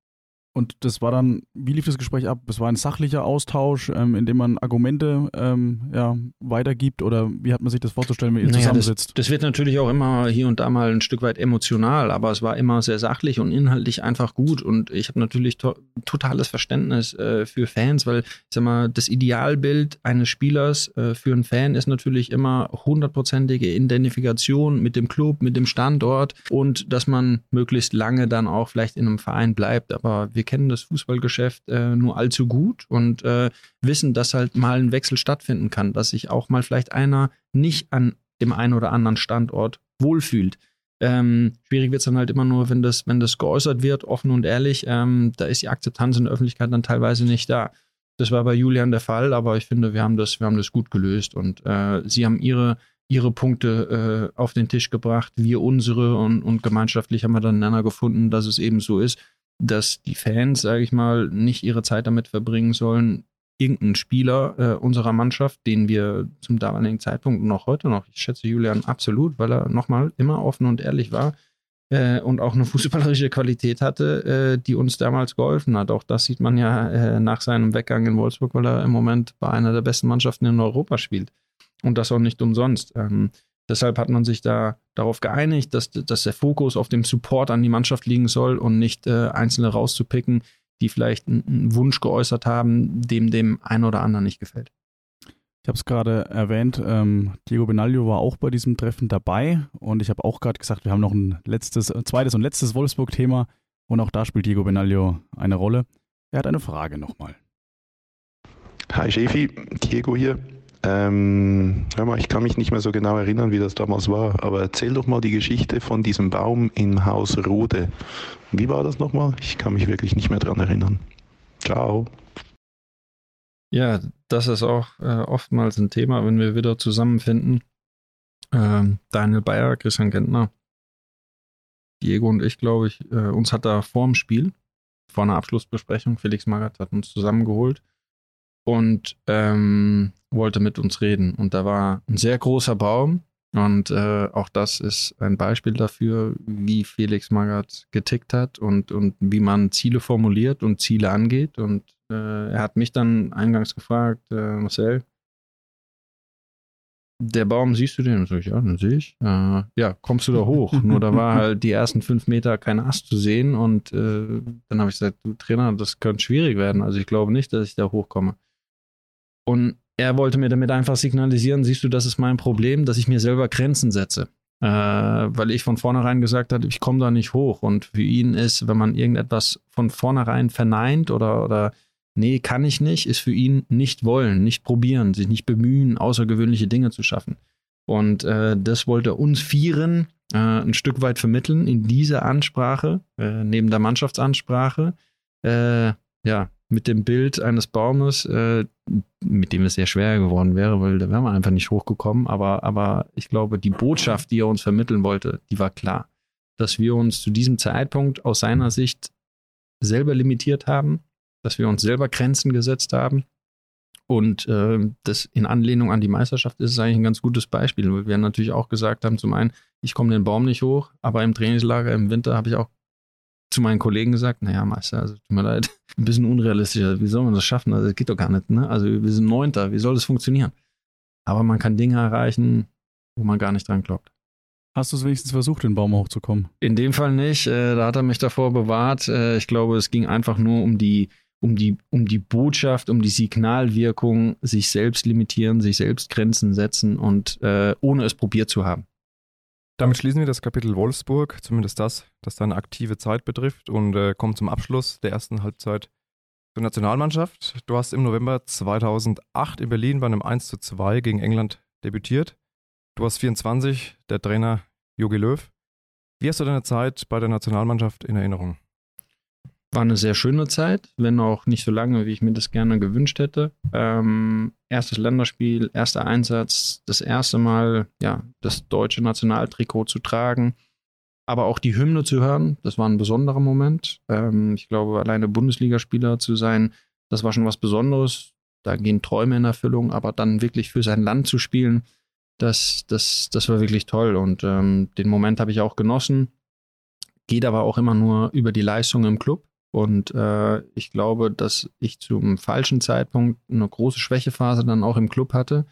S3: Und das war dann, wie lief das Gespräch ab? Es war ein sachlicher Austausch, ähm, in dem man Argumente ähm, ja, weitergibt oder wie hat man sich das vorzustellen, wenn ihr naja, zusammensitzt?
S1: Das, das, wird natürlich auch immer hier und da mal ein Stück weit emotional, aber es war immer sehr sachlich und inhaltlich einfach gut und ich habe natürlich to totales Verständnis äh, für Fans, weil ich sag mal, das Idealbild eines Spielers äh, für einen Fan ist natürlich immer hundertprozentige Identifikation mit dem Club, mit dem Standort und dass man möglichst lange dann auch vielleicht in einem Verein bleibt, aber wir wir kennen das Fußballgeschäft äh, nur allzu gut und äh, wissen, dass halt mal ein Wechsel stattfinden kann, dass sich auch mal vielleicht einer nicht an dem einen oder anderen Standort wohlfühlt. Ähm, schwierig wird es dann halt immer nur, wenn das, wenn das geäußert wird, offen und ehrlich. Ähm, da ist die Akzeptanz in der Öffentlichkeit dann teilweise nicht da. Das war bei Julian der Fall, aber ich finde, wir haben das, wir haben das gut gelöst und äh, sie haben ihre, ihre Punkte äh, auf den Tisch gebracht, wir unsere und, und gemeinschaftlich haben wir dann einander gefunden, dass es eben so ist dass die Fans, sage ich mal, nicht ihre Zeit damit verbringen sollen, irgendeinen Spieler äh, unserer Mannschaft, den wir zum damaligen Zeitpunkt und auch heute noch, ich schätze Julian absolut, weil er nochmal immer offen und ehrlich war äh, und auch eine fußballerische Qualität hatte, äh, die uns damals geholfen hat. Auch das sieht man ja äh, nach seinem Weggang in Wolfsburg, weil er im Moment bei einer der besten Mannschaften in Europa spielt. Und das auch nicht umsonst. Ähm, Deshalb hat man sich da darauf geeinigt, dass, dass der Fokus auf dem Support an die Mannschaft liegen soll und nicht äh, Einzelne rauszupicken, die vielleicht einen Wunsch geäußert haben, dem dem einen oder anderen nicht gefällt.
S3: Ich habe es gerade erwähnt, ähm, Diego Benaglio war auch bei diesem Treffen dabei und ich habe auch gerade gesagt, wir haben noch ein letztes, zweites und letztes Wolfsburg-Thema und auch da spielt Diego Benaglio eine Rolle. Er hat eine Frage nochmal.
S5: Hi Chefi, Diego hier. Ähm, hör mal, ich kann mich nicht mehr so genau erinnern, wie das damals war, aber erzähl doch mal die Geschichte von diesem Baum im Haus Rode. Wie war das nochmal? Ich kann mich wirklich nicht mehr dran erinnern. Ciao.
S1: Ja, das ist auch äh, oftmals ein Thema, wenn wir wieder zusammenfinden. Ähm, Daniel Bayer, Christian Gentner, Diego und ich, glaube ich, äh, uns hat da vor dem Spiel, vor einer Abschlussbesprechung, Felix Magath hat uns zusammengeholt und ähm, wollte mit uns reden. Und da war ein sehr großer Baum. Und äh, auch das ist ein Beispiel dafür, wie Felix Magath getickt hat und, und wie man Ziele formuliert und Ziele angeht. Und äh, er hat mich dann eingangs gefragt, äh, Marcel, der Baum, siehst du den? Und so, ja, den sehe ich. Äh, ja, kommst du da hoch? Nur da war halt die ersten fünf Meter kein Ast zu sehen. Und äh, dann habe ich gesagt, du Trainer, das könnte schwierig werden. Also ich glaube nicht, dass ich da hochkomme. Und er wollte mir damit einfach signalisieren, siehst du, das ist mein Problem, dass ich mir selber Grenzen setze. Äh, weil ich von vornherein gesagt habe, ich komme da nicht hoch. Und für ihn ist, wenn man irgendetwas von vornherein verneint oder, oder nee, kann ich nicht, ist für ihn nicht wollen, nicht probieren, sich nicht bemühen, außergewöhnliche Dinge zu schaffen. Und äh, das wollte er uns Vieren äh, ein Stück weit vermitteln in dieser Ansprache, äh, neben der Mannschaftsansprache. Äh, ja, mit dem Bild eines Baumes, äh, mit dem es sehr schwer geworden wäre, weil da wären wir einfach nicht hochgekommen. Aber, aber ich glaube, die Botschaft, die er uns vermitteln wollte, die war klar. Dass wir uns zu diesem Zeitpunkt aus seiner Sicht selber limitiert haben, dass wir uns selber Grenzen gesetzt haben. Und äh, das in Anlehnung an die Meisterschaft ist es eigentlich ein ganz gutes Beispiel, wir natürlich auch gesagt haben, zum einen, ich komme den Baum nicht hoch, aber im Trainingslager im Winter habe ich auch zu meinen Kollegen gesagt, naja, Meister, also tut mir leid, ein bisschen unrealistischer, wie soll man das schaffen? Also das geht doch gar nicht, ne? Also wir sind Neunter, wie soll das funktionieren? Aber man kann Dinge erreichen, wo man gar nicht dran glaubt.
S3: Hast du es wenigstens versucht, den Baum hochzukommen?
S1: In dem Fall nicht. Äh, da hat er mich davor bewahrt. Äh, ich glaube, es ging einfach nur um die, um die, um die Botschaft, um die Signalwirkung, sich selbst limitieren, sich selbst Grenzen setzen und äh, ohne es probiert zu haben.
S4: Damit schließen wir das Kapitel Wolfsburg, zumindest das, das deine aktive Zeit betrifft, und äh, kommen zum Abschluss der ersten Halbzeit zur Nationalmannschaft. Du hast im November 2008 in Berlin bei einem 1 2 gegen England debütiert. Du warst 24, der Trainer Jogi Löw. Wie hast du deine Zeit bei der Nationalmannschaft in Erinnerung?
S1: War eine sehr schöne Zeit, wenn auch nicht so lange, wie ich mir das gerne gewünscht hätte. Ähm, erstes Länderspiel, erster Einsatz, das erste Mal ja, das deutsche Nationaltrikot zu tragen. aber auch die Hymne zu hören, das war ein besonderer Moment. Ähm, ich glaube, alleine Bundesligaspieler zu sein, das war schon was Besonderes. Da gehen Träume in Erfüllung, aber dann wirklich für sein Land zu spielen, das, das, das war wirklich toll. Und ähm, den Moment habe ich auch genossen. Geht aber auch immer nur über die Leistung im Club. Und äh, ich glaube, dass ich zum falschen Zeitpunkt eine große Schwächephase dann auch im Club hatte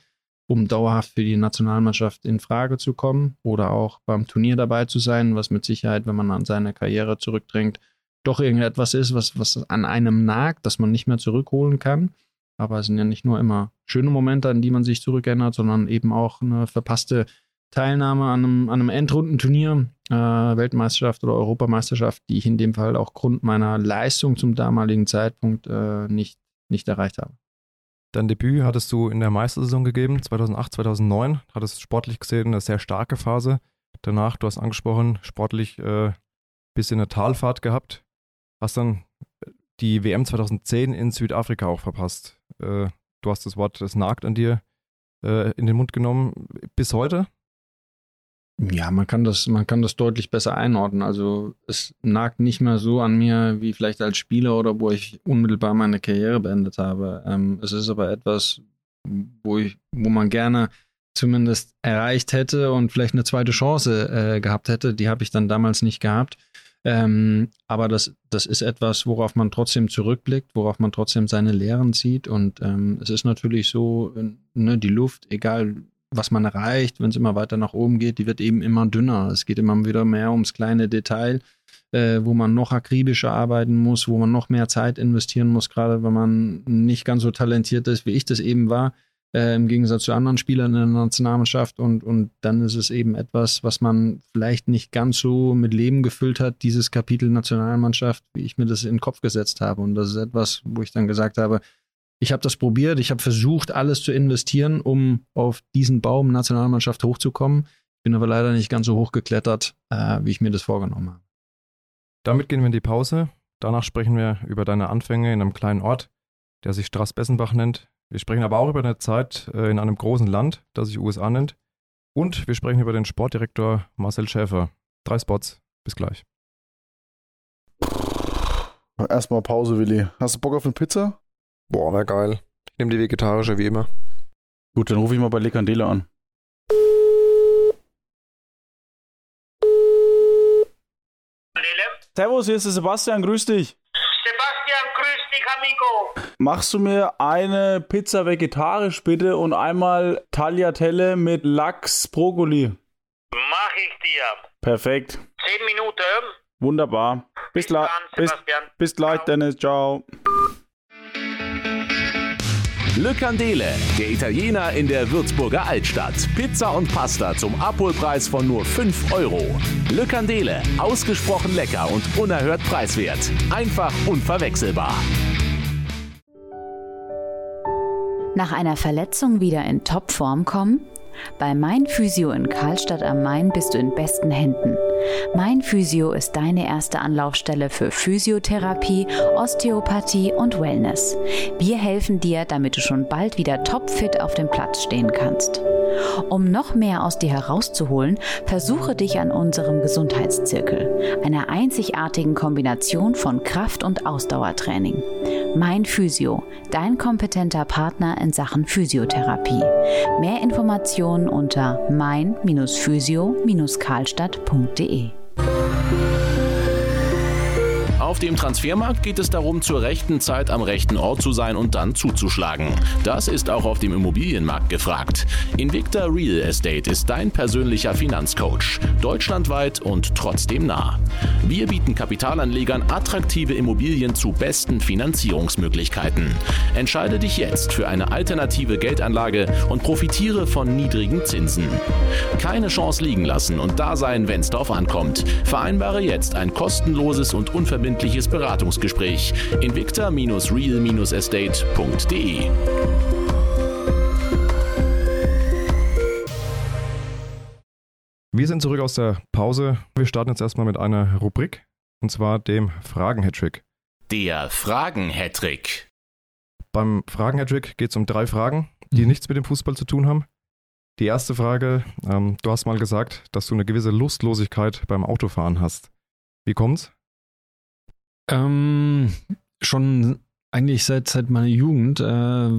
S1: um dauerhaft für die Nationalmannschaft in Frage zu kommen oder auch beim Turnier dabei zu sein, was mit Sicherheit, wenn man an seine Karriere zurückdrängt, doch irgendetwas ist, was, was an einem nagt, das man nicht mehr zurückholen kann. Aber es sind ja nicht nur immer schöne Momente, an die man sich zurückerinnert, sondern eben auch eine verpasste Teilnahme an einem, an einem Endrundenturnier, äh, Weltmeisterschaft oder Europameisterschaft, die ich in dem Fall auch Grund meiner Leistung zum damaligen Zeitpunkt äh, nicht, nicht erreicht habe.
S4: Dein Debüt hattest du in der Meistersaison gegeben, 2008, 2009. Hattest sportlich gesehen eine sehr starke Phase. Danach, du hast angesprochen, sportlich äh, bisschen eine Talfahrt gehabt. Hast dann die WM 2010 in Südafrika auch verpasst. Äh, du hast das Wort, es nagt an dir, äh, in den Mund genommen. Bis heute?
S1: Ja, man kann das, man kann das deutlich besser einordnen. Also es nagt nicht mehr so an mir wie vielleicht als Spieler oder wo ich unmittelbar meine Karriere beendet habe. Ähm, es ist aber etwas, wo ich, wo man gerne zumindest erreicht hätte und vielleicht eine zweite Chance äh, gehabt hätte. Die habe ich dann damals nicht gehabt. Ähm, aber das, das ist etwas, worauf man trotzdem zurückblickt, worauf man trotzdem seine Lehren zieht. Und ähm, es ist natürlich so, ne, die Luft, egal was man erreicht, wenn es immer weiter nach oben geht, die wird eben immer dünner. Es geht immer wieder mehr ums kleine Detail, äh, wo man noch akribischer arbeiten muss, wo man noch mehr Zeit investieren muss, gerade wenn man nicht ganz so talentiert ist, wie ich das eben war, äh, im Gegensatz zu anderen Spielern in der Nationalmannschaft. Und, und dann ist es eben etwas, was man vielleicht nicht ganz so mit Leben gefüllt hat, dieses Kapitel Nationalmannschaft, wie ich mir das in den Kopf gesetzt habe. Und das ist etwas, wo ich dann gesagt habe, ich habe das probiert, ich habe versucht, alles zu investieren, um auf diesen Baum Nationalmannschaft hochzukommen. Bin aber leider nicht ganz so hoch geklettert, äh, wie ich mir das vorgenommen habe.
S4: Damit gehen wir in die Pause. Danach sprechen wir über deine Anfänge in einem kleinen Ort, der sich Straßbessenbach nennt. Wir sprechen aber auch über eine Zeit äh, in einem großen Land, das sich USA nennt. Und wir sprechen über den Sportdirektor Marcel Schäfer. Drei Spots. Bis gleich.
S10: Erstmal Pause, Willi. Hast du Bock auf eine Pizza?
S11: Boah, wäre geil. Ich nehme die vegetarische wie immer.
S3: Gut, dann rufe ich mal bei Lekandela an. Servus, hier ist der Sebastian, grüß dich.
S12: Sebastian, grüß dich, amigo.
S3: Machst du mir eine Pizza vegetarisch bitte und einmal Tagliatelle mit Lachs Brokkoli?
S12: Mach ich dir.
S3: Perfekt.
S12: Zehn Minuten.
S3: Wunderbar. Bis, bis, bis, bis gleich, Dennis. Ciao.
S2: Le Candele, der Italiener in der Würzburger Altstadt. Pizza und Pasta zum Abholpreis von nur 5 Euro. Le Candele, ausgesprochen lecker und unerhört preiswert. Einfach unverwechselbar.
S13: Nach einer Verletzung wieder in Topform kommen? Bei Mein Physio in Karlstadt am Main bist du in besten Händen. Mein Physio ist deine erste Anlaufstelle für Physiotherapie, Osteopathie und Wellness. Wir helfen dir, damit du schon bald wieder topfit auf dem Platz stehen kannst. Um noch mehr aus dir herauszuholen, versuche dich an unserem Gesundheitszirkel, einer einzigartigen Kombination von Kraft- und Ausdauertraining. Mein Physio, dein kompetenter Partner in Sachen Physiotherapie. Mehr Informationen unter mein-physio-karlstadt.de.
S2: Auf dem Transfermarkt geht es darum, zur rechten Zeit am rechten Ort zu sein und dann zuzuschlagen. Das ist auch auf dem Immobilienmarkt gefragt. Invicta Real Estate ist dein persönlicher Finanzcoach. Deutschlandweit und trotzdem nah. Wir bieten Kapitalanlegern attraktive Immobilien zu besten Finanzierungsmöglichkeiten. Entscheide dich jetzt für eine alternative Geldanlage und profitiere von niedrigen Zinsen. Keine Chance liegen lassen und da sein, wenn es drauf ankommt. Vereinbare jetzt ein kostenloses und unverbindliches unverbindliches Beratungsgespräch. invicta-real-estate.de
S4: Wir sind zurück aus der Pause. Wir starten jetzt erstmal mit einer Rubrik, und zwar dem Fragen-Hattrick.
S2: Der Fragen-Hattrick.
S4: Beim Fragen-Hattrick geht es um drei Fragen, die mhm. nichts mit dem Fußball zu tun haben. Die erste Frage, ähm, du hast mal gesagt, dass du eine gewisse Lustlosigkeit beim Autofahren hast. Wie kommt's?
S1: Ähm, schon eigentlich seit, seit meiner Jugend, äh,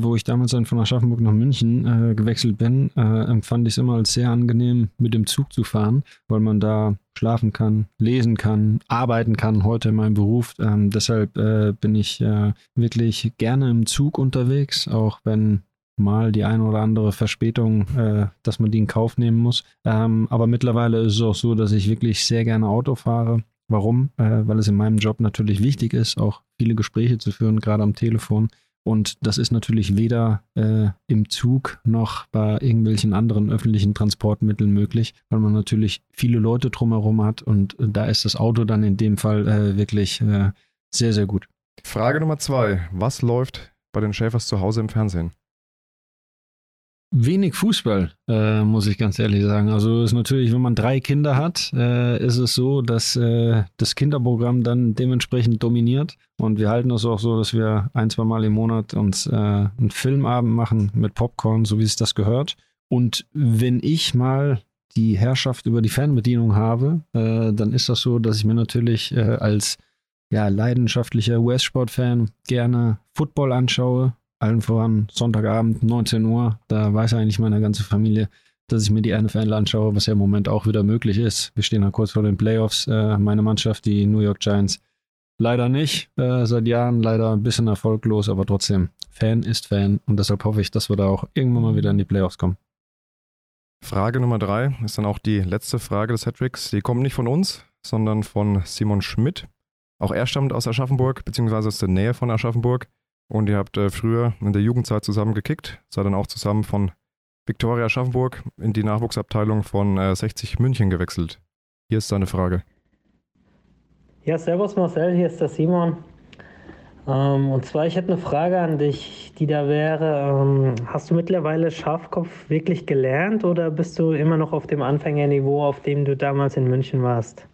S1: wo ich damals dann von Aschaffenburg nach München äh, gewechselt bin, äh, empfand ich es immer als sehr angenehm, mit dem Zug zu fahren, weil man da schlafen kann, lesen kann, arbeiten kann, heute in meinem Beruf. Ähm, deshalb äh, bin ich äh, wirklich gerne im Zug unterwegs, auch wenn mal die eine oder andere Verspätung, äh, dass man die in Kauf nehmen muss. Ähm, aber mittlerweile ist es auch so, dass ich wirklich sehr gerne Auto fahre. Warum? Äh, weil es in meinem Job natürlich wichtig ist, auch viele Gespräche zu führen, gerade am Telefon. Und das ist natürlich weder äh, im Zug noch bei irgendwelchen anderen öffentlichen Transportmitteln möglich, weil man natürlich viele Leute drumherum hat und da ist das Auto dann in dem Fall äh, wirklich äh, sehr, sehr gut.
S4: Frage Nummer zwei. Was läuft bei den Schäfers zu Hause im Fernsehen?
S1: Wenig Fußball, äh, muss ich ganz ehrlich sagen. Also ist natürlich, wenn man drei Kinder hat, äh, ist es so, dass äh, das Kinderprogramm dann dementsprechend dominiert. Und wir halten es auch so, dass wir ein, zwei Mal im Monat uns äh, einen Filmabend machen mit Popcorn, so wie es das gehört. Und wenn ich mal die Herrschaft über die Fernbedienung habe, äh, dann ist das so, dass ich mir natürlich äh, als ja, leidenschaftlicher US-Sport-Fan gerne Football anschaue allen voran Sonntagabend, 19 Uhr. Da weiß eigentlich meine ganze Familie, dass ich mir die NFL anschaue, was ja im Moment auch wieder möglich ist. Wir stehen da kurz vor den Playoffs. Äh, meine Mannschaft, die New York Giants, leider nicht. Äh, seit Jahren leider ein bisschen erfolglos, aber trotzdem, Fan ist Fan. Und deshalb hoffe ich, dass wir da auch irgendwann mal wieder in die Playoffs kommen.
S4: Frage Nummer drei ist dann auch die letzte Frage des Hattricks. Die kommt nicht von uns, sondern von Simon Schmidt. Auch er stammt aus Aschaffenburg, beziehungsweise aus der Nähe von Aschaffenburg. Und ihr habt äh, früher in der Jugendzeit zusammen gekickt, seid dann auch zusammen von Viktoria Aschaffenburg in die Nachwuchsabteilung von äh, 60 München gewechselt. Hier ist seine Frage.
S14: Ja, servus Marcel, hier ist der Simon. Ähm, und zwar, ich hätte eine Frage an dich, die da wäre, ähm, hast du mittlerweile Schafkopf wirklich gelernt oder bist du immer noch auf dem Anfängerniveau, auf dem du damals in München warst?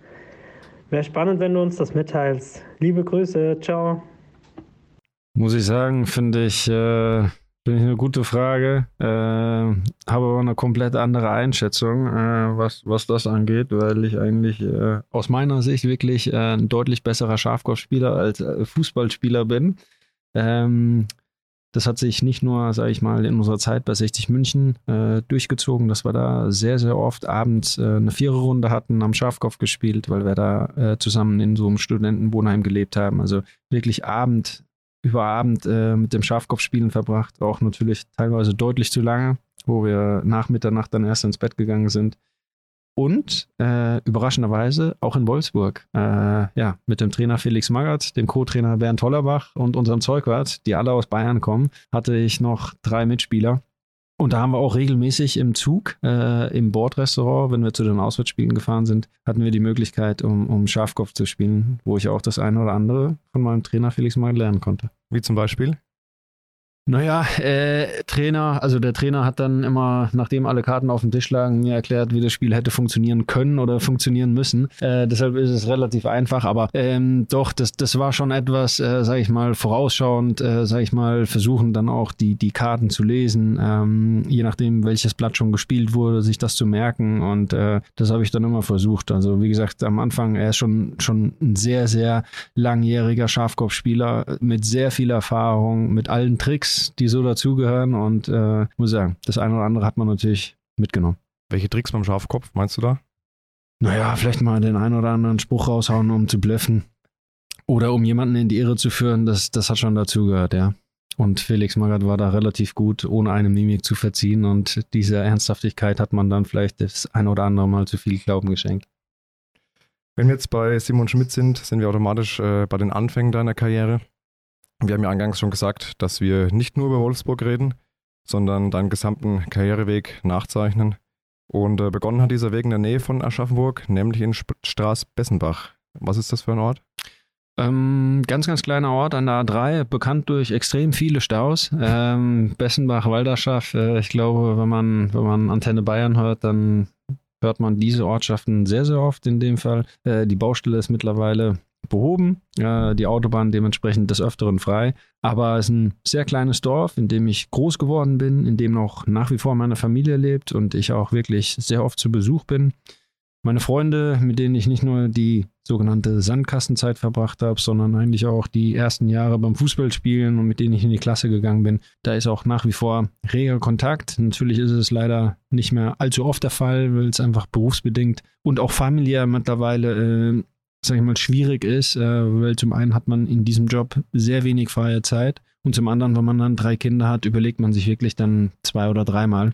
S14: Wäre spannend, wenn du uns das mitteilst. Liebe Grüße, ciao.
S1: Muss ich sagen, finde ich, äh, finde ich eine gute Frage. Äh, habe aber eine komplett andere Einschätzung, äh, was, was das angeht, weil ich eigentlich äh, aus meiner Sicht wirklich äh, ein deutlich besserer Schafkopfspieler als äh, Fußballspieler bin. Ähm, das hat sich nicht nur, sage ich mal, in unserer Zeit bei 60 München äh, durchgezogen, dass wir da sehr, sehr oft abends äh, eine Viererrunde hatten, am Schafkopf gespielt, weil wir da äh, zusammen in so einem Studentenwohnheim gelebt haben. Also wirklich Abend über Abend äh, mit dem Schafkopfspielen verbracht, auch natürlich teilweise deutlich zu lange, wo wir nach Mitternacht dann erst ins Bett gegangen sind. Und äh, überraschenderweise auch in Wolfsburg, äh, ja, mit dem Trainer Felix Magath, dem Co-Trainer Bernd Hollerbach und unserem Zeugwart, die alle aus Bayern kommen, hatte ich noch drei Mitspieler, und da haben wir auch regelmäßig im Zug, äh, im Bordrestaurant, wenn wir zu den Auswärtsspielen gefahren sind, hatten wir die Möglichkeit, um, um Schafkopf zu spielen, wo ich auch das eine oder andere von meinem Trainer Felix mal lernen konnte.
S4: Wie zum Beispiel?
S1: Naja, äh, Trainer, also der Trainer hat dann immer, nachdem alle Karten auf dem Tisch lagen, mir erklärt, wie das Spiel hätte funktionieren können oder funktionieren müssen. Äh, deshalb ist es relativ einfach, aber ähm, doch, das, das war schon etwas, äh, sag ich mal, vorausschauend, äh, sag ich mal, versuchen dann auch die, die Karten zu lesen, ähm, je nachdem, welches Blatt schon gespielt wurde, sich das zu merken und äh, das habe ich dann immer versucht. Also wie gesagt, am Anfang, er ist schon, schon ein sehr, sehr langjähriger Schafkopfspieler mit sehr viel Erfahrung, mit allen Tricks, die so dazugehören. Und äh, muss sagen, das eine oder andere hat man natürlich mitgenommen.
S4: Welche Tricks beim Schafkopf meinst du da?
S1: Naja, vielleicht mal den einen oder anderen Spruch raushauen, um zu bluffen. Oder um jemanden in die Irre zu führen, das, das hat schon dazugehört, ja. Und Felix Magath war da relativ gut, ohne eine Mimik zu verziehen. Und diese Ernsthaftigkeit hat man dann vielleicht das ein oder andere Mal zu viel Glauben geschenkt.
S4: Wenn wir jetzt bei Simon Schmidt sind, sind wir automatisch äh, bei den Anfängen deiner Karriere. Wir haben ja eingangs schon gesagt, dass wir nicht nur über Wolfsburg reden, sondern deinen gesamten Karriereweg nachzeichnen. Und äh, begonnen hat dieser Weg in der Nähe von Aschaffenburg, nämlich in Straß-Bessenbach. Was ist das für ein Ort?
S1: Ähm, ganz, ganz kleiner Ort an der A3, bekannt durch extrem viele Staus. Ähm, Bessenbach, Walderschaft. Äh, ich glaube, wenn man, wenn man Antenne Bayern hört, dann hört man diese Ortschaften sehr, sehr oft in dem Fall. Äh, die Baustelle ist mittlerweile behoben, äh, die Autobahn dementsprechend des Öfteren frei. Aber es ist ein sehr kleines Dorf, in dem ich groß geworden bin, in dem noch nach wie vor meine Familie lebt und ich auch wirklich sehr oft zu Besuch bin. Meine Freunde, mit denen ich nicht nur die sogenannte Sandkastenzeit verbracht habe, sondern eigentlich auch die ersten Jahre beim Fußballspielen und mit denen ich in die Klasse gegangen bin, da ist auch nach wie vor reger Kontakt. Natürlich ist es leider nicht mehr allzu oft der Fall, weil es einfach berufsbedingt und auch familiär mittlerweile äh, sag ich mal, schwierig ist, äh, weil zum einen hat man in diesem Job sehr wenig freie Zeit und zum anderen, wenn man dann drei Kinder hat, überlegt man sich wirklich dann zwei oder dreimal,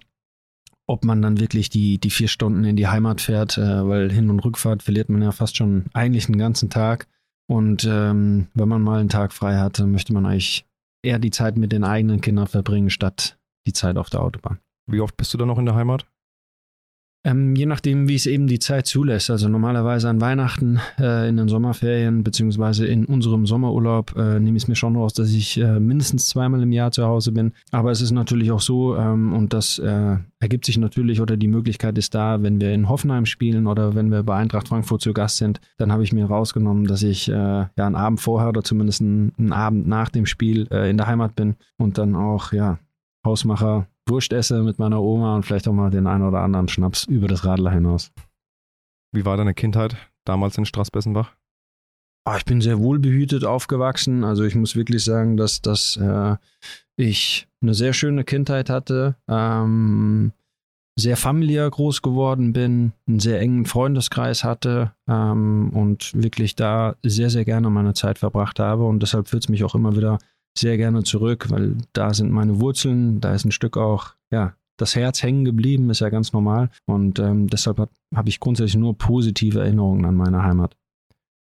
S1: ob man dann wirklich die, die vier Stunden in die Heimat fährt, äh, weil Hin- und Rückfahrt verliert man ja fast schon eigentlich einen ganzen Tag. Und ähm, wenn man mal einen Tag frei hat, dann möchte man eigentlich eher die Zeit mit den eigenen Kindern verbringen, statt die Zeit auf der Autobahn.
S4: Wie oft bist du dann noch in der Heimat?
S1: Ähm, je nachdem, wie es eben die Zeit zulässt. Also normalerweise an Weihnachten, äh, in den Sommerferien, beziehungsweise in unserem Sommerurlaub, äh, nehme ich es mir schon raus, dass ich äh, mindestens zweimal im Jahr zu Hause bin. Aber es ist natürlich auch so, ähm, und das äh, ergibt sich natürlich, oder die Möglichkeit ist da, wenn wir in Hoffenheim spielen oder wenn wir bei Eintracht Frankfurt zu Gast sind, dann habe ich mir rausgenommen, dass ich äh, ja einen Abend vorher oder zumindest einen, einen Abend nach dem Spiel äh, in der Heimat bin und dann auch, ja, Hausmacher Wurst esse mit meiner Oma und vielleicht auch mal den einen oder anderen Schnaps über das Radler hinaus.
S4: Wie war deine Kindheit damals in Straßbessenbach?
S1: Ah, ich bin sehr wohlbehütet aufgewachsen. Also ich muss wirklich sagen, dass, dass äh, ich eine sehr schöne Kindheit hatte, ähm, sehr familiär groß geworden bin, einen sehr engen Freundeskreis hatte ähm, und wirklich da sehr, sehr gerne meine Zeit verbracht habe. Und deshalb führt es mich auch immer wieder sehr gerne zurück, weil da sind meine Wurzeln, da ist ein Stück auch, ja, das Herz hängen geblieben, ist ja ganz normal. Und ähm, deshalb habe hab ich grundsätzlich nur positive Erinnerungen an meine Heimat.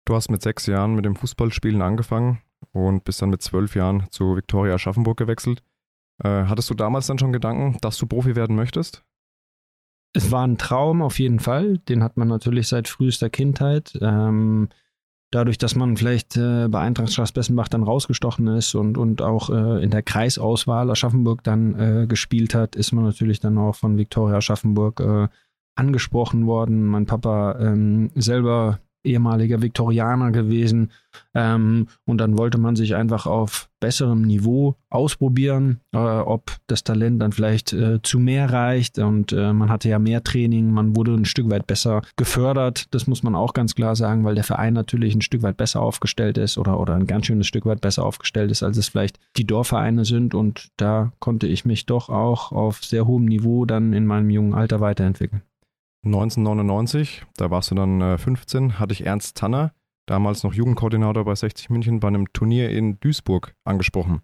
S4: Du hast mit sechs Jahren mit dem Fußballspielen angefangen und bist dann mit zwölf Jahren zu Viktoria Aschaffenburg gewechselt. Äh, hattest du damals dann schon Gedanken, dass du Profi werden möchtest?
S1: Es war ein Traum auf jeden Fall. Den hat man natürlich seit frühester Kindheit. Ähm, dadurch, dass man vielleicht äh, bei Eintracht Straßbessenbach dann rausgestochen ist und, und auch äh, in der Kreisauswahl Aschaffenburg dann äh, gespielt hat, ist man natürlich dann auch von Viktoria Aschaffenburg äh, angesprochen worden. Mein Papa ähm, selber ehemaliger Viktorianer gewesen. Ähm, und dann wollte man sich einfach auf besserem Niveau ausprobieren, äh, ob das Talent dann vielleicht äh, zu mehr reicht. Und äh, man hatte ja mehr Training, man wurde ein Stück weit besser gefördert. Das muss man auch ganz klar sagen, weil der Verein natürlich ein Stück weit besser aufgestellt ist oder, oder ein ganz schönes Stück weit besser aufgestellt ist, als es vielleicht die Dorfvereine sind. Und da konnte ich mich doch auch auf sehr hohem Niveau dann in meinem jungen Alter weiterentwickeln.
S4: 1999, da warst du dann äh, 15, hatte ich Ernst Tanner, damals noch Jugendkoordinator bei 60 München, bei einem Turnier in Duisburg angesprochen.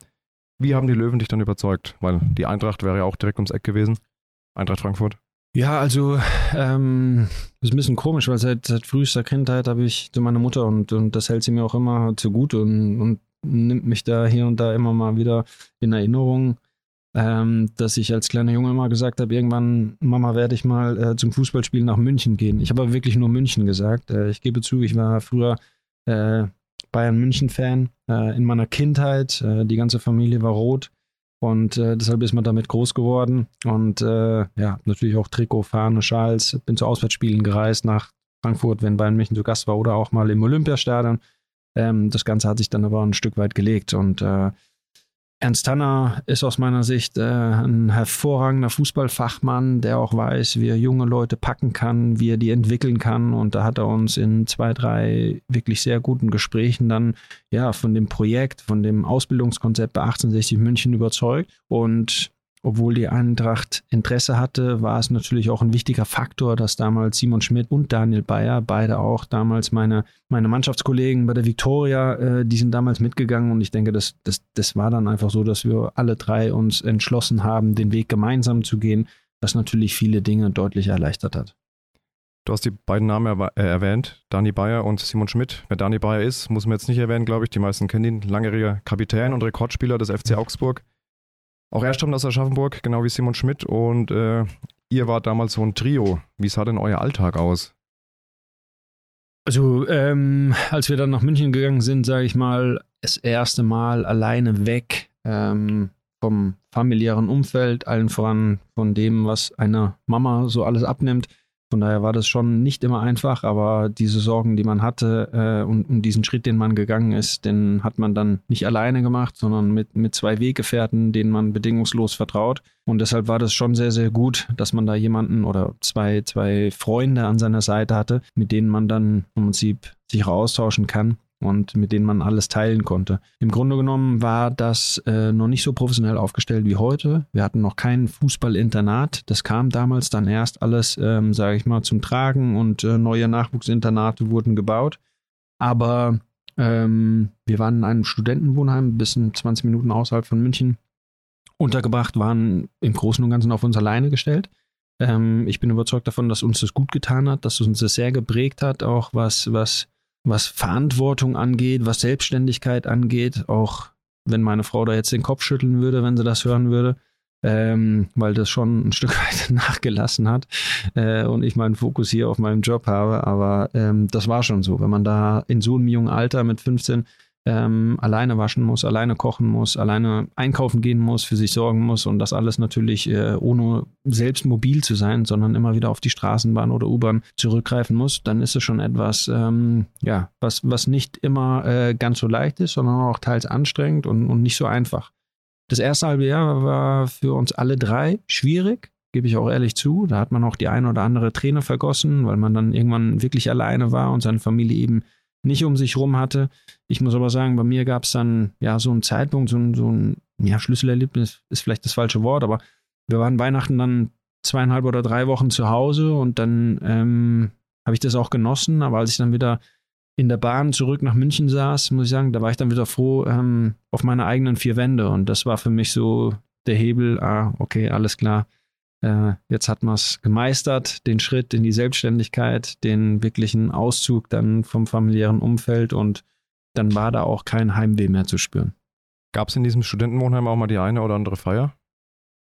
S4: Wie haben die Löwen dich dann überzeugt? Weil die Eintracht wäre ja auch direkt ums Eck gewesen. Eintracht Frankfurt.
S1: Ja, also ähm, ist ein bisschen komisch, weil seit, seit frühester Kindheit habe ich zu meiner Mutter und, und das hält sie mir auch immer zu gut und, und nimmt mich da hier und da immer mal wieder in Erinnerung ähm, dass ich als kleiner Junge immer gesagt habe, irgendwann, Mama, werde ich mal äh, zum Fußballspielen nach München gehen. Ich habe aber wirklich nur München gesagt. Äh, ich gebe zu, ich war früher äh, Bayern-München-Fan äh, in meiner Kindheit. Äh, die ganze Familie war rot und äh, deshalb ist man damit groß geworden. Und ja, natürlich auch Trikot, Fahne, Schals. Bin zu Auswärtsspielen gereist nach Frankfurt, wenn Bayern München zu Gast war oder auch mal im Olympiastadion. Ähm, das Ganze hat sich dann aber ein Stück weit gelegt und Ernst Tanner ist aus meiner Sicht äh, ein hervorragender Fußballfachmann, der auch weiß, wie er junge Leute packen kann, wie er die entwickeln kann. Und da hat er uns in zwei, drei wirklich sehr guten Gesprächen dann ja von dem Projekt, von dem Ausbildungskonzept bei 1860 München überzeugt. Und obwohl die Eintracht Interesse hatte, war es natürlich auch ein wichtiger Faktor, dass damals Simon Schmidt und Daniel Bayer, beide auch damals meine, meine Mannschaftskollegen bei der Viktoria, äh, die sind damals mitgegangen und ich denke, das, das, das war dann einfach so, dass wir alle drei uns entschlossen haben, den Weg gemeinsam zu gehen, was natürlich viele Dinge deutlich erleichtert hat.
S4: Du hast die beiden Namen erw äh, erwähnt, Dani Bayer und Simon Schmidt. Wer Dani Bayer ist, muss man jetzt nicht erwähnen, glaube ich. Die meisten kennen ihn. Langjähriger Kapitän und Rekordspieler des FC Augsburg. Auch er stammt aus Aschaffenburg, genau wie Simon Schmidt. Und äh, ihr wart damals so ein Trio. Wie sah denn euer Alltag aus?
S1: Also, ähm, als wir dann nach München gegangen sind, sage ich mal, das erste Mal alleine weg ähm, vom familiären Umfeld, allen voran von dem, was eine Mama so alles abnimmt, Von daher war das schon nicht immer einfach, aber diese Sorgen, die man hatte äh, und, und, diesen Schritt, den man gegangen ist, den hat man dann nicht alleine gemacht, sondern mit, mit zwei Weggefährten, denen man bedingungslos vertraut. Und deshalb war das schon sehr, sehr gut, dass man da jemanden oder zwei, zwei Freunde an seiner Seite hatte, mit denen man dann im Prinzip sich austauschen kann und mit denen man alles teilen konnte. Im Grunde genommen war das äh, noch nicht so professionell aufgestellt wie heute. Wir hatten noch kein Fußballinternat. Das kam damals dann erst alles, ähm, sage ich mal, zum Tragen und äh, neue Nachwuchsinternate wurden gebaut. Aber ähm, wir waren in einem Studentenwohnheim bis in 20 Minuten außerhalb von München untergebracht, waren im Großen und Ganzen auf uns alleine gestellt. Ähm, ich bin überzeugt davon, dass uns das gut getan hat, dass uns das sehr geprägt hat, auch was, was was Verantwortung angeht, was Selbstständigkeit angeht, auch wenn meine Frau da jetzt den Kopf schütteln würde, wenn sie das hören würde, ähm, weil das schon ein Stück weit nachgelassen hat äh, und ich meinen Fokus hier auf meinem Job habe. Aber ähm, das war schon so. Wenn man da in so einem jungen Alter mit 15 ähm, alleine waschen muss, alleine kochen muss, alleine einkaufen gehen muss, für sich sorgen muss und das alles natürlich äh, ohne selbst mobil zu sein, sondern immer wieder auf die Straßenbahn oder U-Bahn zurückgreifen muss, dann ist es schon etwas, ähm, ja, was, was nicht immer äh, ganz so leicht ist, sondern auch teils anstrengend und, und nicht so einfach. Das erste halbe Jahr war für uns alle drei schwierig, gebe ich auch ehrlich zu. Da hat man auch die eine oder andere Träne vergossen, weil man dann irgendwann wirklich alleine war und seine Familie eben nicht um sich rum hatte. Ich muss aber sagen, bei mir gab es dann ja so einen Zeitpunkt, so ein, so ein ja, Schlüsselerlebnis ist vielleicht das falsche Wort, aber wir waren Weihnachten dann zweieinhalb oder drei Wochen zu Hause und dann ähm, habe ich das auch genossen. Aber als ich dann wieder in der Bahn zurück nach München saß, muss ich sagen, da war ich dann wieder froh ähm, auf meine eigenen vier Wände. Und das war für mich so der Hebel, ah, okay, alles klar. Äh, jetzt hat man es gemeistert, den Schritt in die Selbstständigkeit, den wirklichen Auszug dann vom familiären Umfeld und dann war da auch kein Heimweh mehr zu spüren.
S4: Gab es in diesem Studentenwohnheim auch mal die eine oder andere Feier?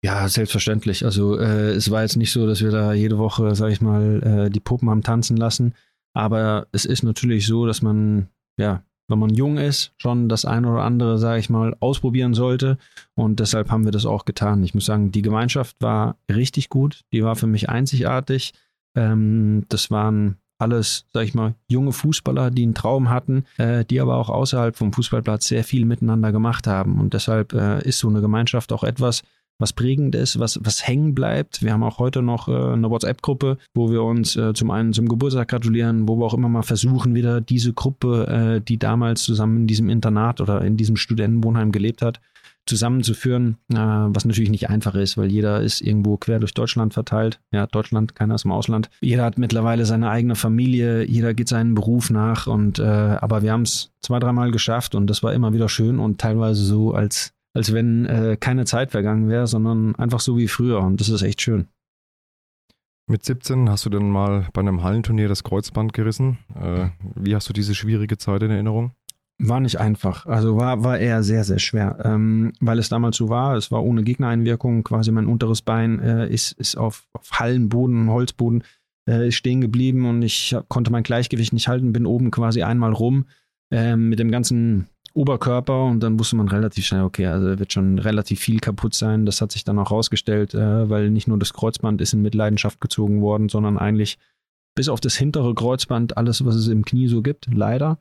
S1: Ja, selbstverständlich. Also äh, es war jetzt nicht so, dass wir da jede Woche, sag ich mal, äh, die Puppen haben tanzen lassen. Aber es ist natürlich so, dass man ja wenn man jung ist, schon das eine oder andere, sage ich mal, ausprobieren sollte. Und deshalb haben wir das auch getan. Ich muss sagen, die Gemeinschaft war richtig gut. Die war für mich einzigartig. Ähm, das waren alles, sag ich mal, junge Fußballer, die einen Traum hatten, äh, die aber auch außerhalb vom Fußballplatz sehr viel miteinander gemacht haben. Und deshalb äh, ist so eine Gemeinschaft auch etwas, was prägend ist, was, was hängen bleibt. Wir haben auch heute noch äh, eine WhatsApp-Gruppe, wo wir uns äh, zum einen zum Geburtstag gratulieren, wo wir auch immer mal versuchen, wieder diese Gruppe, äh, die damals zusammen in diesem Internat oder in diesem Studentenwohnheim gelebt hat, zusammenzuführen, äh, was natürlich nicht einfach ist, weil jeder ist irgendwo quer durch Deutschland verteilt. Ja, Deutschland, keiner ist im Ausland. Jeder hat mittlerweile seine eigene Familie, jeder geht seinen Beruf nach und äh, aber wir haben es zwei, dreimal geschafft und das war immer wieder schön und teilweise so, als als wenn äh, keine Zeit vergangen wäre, sondern einfach so wie früher. Und das ist echt schön.
S4: Mit 17 hast du dann mal bei einem Hallenturnier das Kreuzband gerissen. Äh, wie hast du diese schwierige Zeit in Erinnerung?
S1: War nicht einfach. Also war, war eher sehr, sehr schwer. Ähm, weil es damals so war, es war ohne Gegnereinwirkung, quasi mein unteres Bein äh, ist, ist auf, auf Hallenboden, Holzboden äh, stehen geblieben und ich konnte mein Gleichgewicht nicht halten, bin oben quasi einmal rum ähm, mit dem ganzen Oberkörper und dann wusste man relativ schnell, okay, also wird schon relativ viel kaputt sein. Das hat sich dann auch rausgestellt, äh, weil nicht nur das Kreuzband ist in Mitleidenschaft gezogen worden, sondern eigentlich bis auf das hintere Kreuzband alles, was es im Knie so gibt, leider.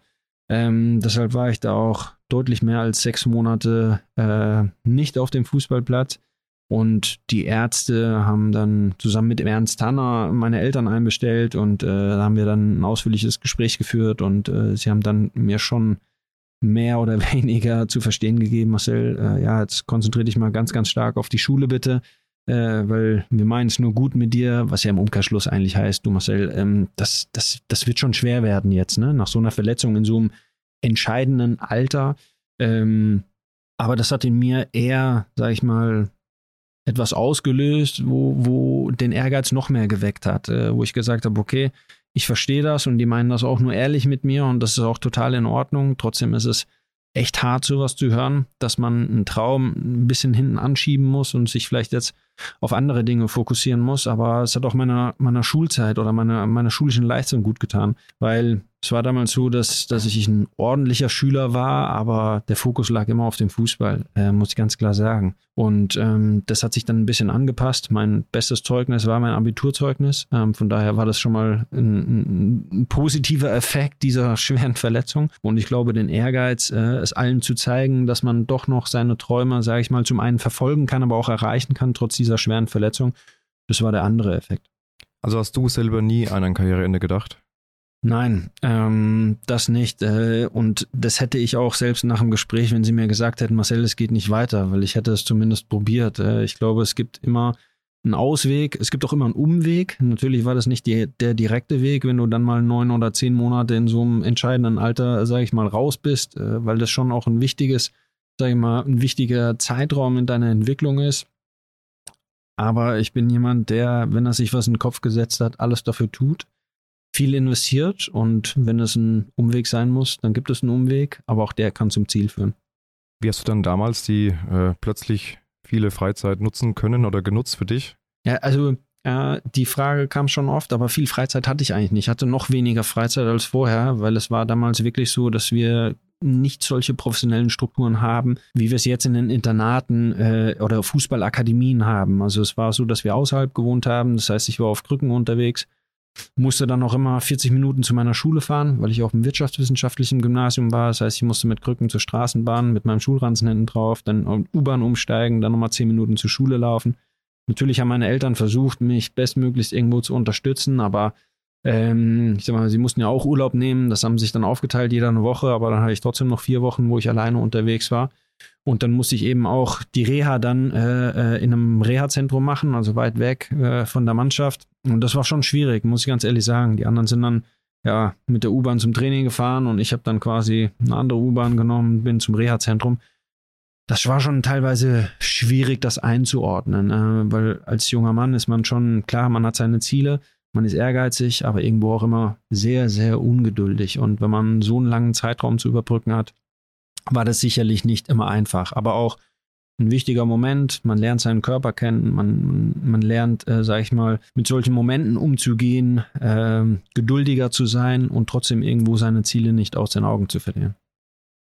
S1: Ähm, deshalb war ich da auch deutlich mehr als sechs Monate äh, nicht auf dem Fußballplatz. Und die Ärzte haben dann zusammen mit Ernst Tanner meine Eltern einbestellt und äh, da haben wir dann ein ausführliches Gespräch geführt und äh, sie haben dann mir schon mehr oder weniger zu verstehen gegeben, Marcel, äh, ja, jetzt konzentriere dich mal ganz, ganz stark auf die Schule bitte, äh, weil wir meinen es nur gut mit dir, was ja im Umkehrschluss eigentlich heißt, du Marcel, ähm, das, das, das wird schon schwer werden jetzt, ne? Nach so einer Verletzung in so einem entscheidenden Alter. Ähm, aber das hat in mir eher, sag ich mal, etwas ausgelöst, wo, wo den Ehrgeiz noch mehr geweckt hat, äh, wo ich gesagt habe, okay, ich verstehe das und die meinen das auch nur ehrlich mit mir und das ist auch total in Ordnung. Trotzdem ist es echt hart, sowas zu hören, dass man einen Traum ein bisschen hinten anschieben muss und sich vielleicht jetzt auf andere Dinge fokussieren muss. Aber es hat auch meiner, meiner Schulzeit oder meiner, meiner schulischen Leistung gut getan, weil es war damals so, dass, dass ich ein ordentlicher Schüler war, aber der Fokus lag immer auf dem Fußball, äh, muss ich ganz klar sagen. Und ähm, das hat sich dann ein bisschen angepasst. Mein bestes Zeugnis war mein Abiturzeugnis. Ähm, von daher war das schon mal ein, ein, positiver Effekt dieser schweren Verletzung. Und ich glaube, den Ehrgeiz, äh, es allen zu zeigen, dass man doch noch seine Träume, sage ich mal, zum einen verfolgen kann, aber auch erreichen kann, trotz dieser schweren Verletzung. Das war der andere Effekt.
S4: Also hast du selber nie an ein Karriereende gedacht?
S1: Nein, ähm, das nicht. Äh, und das hätte ich auch selbst nach dem Gespräch, wenn Sie mir gesagt hätten, Marcel, es geht nicht weiter, weil ich hätte es zumindest probiert. Äh, ich glaube, es gibt immer einen Ausweg, es gibt auch immer einen Umweg. Natürlich war das nicht die, der direkte Weg, wenn du dann mal neun oder zehn Monate in so einem entscheidenden Alter, sage ich mal, raus bist, äh, weil das schon auch ein wichtiges, sage ich mal, ein wichtiger Zeitraum in deiner Entwicklung ist. Aber ich bin jemand, der, wenn er sich was in den Kopf gesetzt hat, alles dafür tut viel investiert und wenn es ein Umweg sein muss, dann gibt es einen Umweg, aber auch der kann zum Ziel führen.
S4: Wie hast du dann damals die äh, plötzlich viele Freizeit nutzen können oder genutzt für dich?
S1: Ja, also äh, die Frage kam schon oft, aber viel Freizeit hatte ich eigentlich nicht. Ich hatte noch weniger Freizeit als vorher, weil es war damals wirklich so, dass wir nicht solche professionellen Strukturen haben, wie wir es jetzt in den Internaten äh, oder Fußballakademien haben. Also es war so, dass wir außerhalb gewohnt haben. Das heißt, ich war auf Krücken unterwegs musste dann auch immer 40 Minuten zu meiner Schule fahren, weil ich auf dem wirtschaftswissenschaftlichen Gymnasium war. Das heißt, ich musste mit Krücken zur Straßenbahn, mit meinem Schulranzen hinten drauf, dann U-Bahn umsteigen, dann nochmal 10 Minuten zur Schule laufen. Natürlich haben meine Eltern versucht, mich bestmöglichst irgendwo zu unterstützen, aber ähm, ich sag mal, sie mussten ja auch Urlaub nehmen. Das haben sich dann aufgeteilt, jeder eine Woche, aber dann hatte ich trotzdem noch vier Wochen, wo ich alleine unterwegs war. Und dann musste ich eben auch die Reha dann äh, äh, in einem Reha-Zentrum machen, also weit weg äh, von der Mannschaft. Und das war schon schwierig, muss ich ganz ehrlich sagen. Die anderen sind dann ja mit der U-Bahn zum Training gefahren und ich habe dann quasi eine andere U-Bahn genommen, bin zum Reha-Zentrum. Das war schon teilweise schwierig, das einzuordnen, äh, weil als junger Mann ist man schon klar, man hat seine Ziele, man ist ehrgeizig, aber irgendwo auch immer sehr, sehr ungeduldig. Und wenn man so einen langen Zeitraum zu überbrücken hat, war das sicherlich nicht immer einfach, aber auch ein wichtiger Moment. Man lernt seinen Körper kennen, man, man lernt, äh, sag ich mal, mit solchen Momenten umzugehen, äh, geduldiger zu sein und trotzdem irgendwo seine Ziele nicht aus den Augen zu verlieren.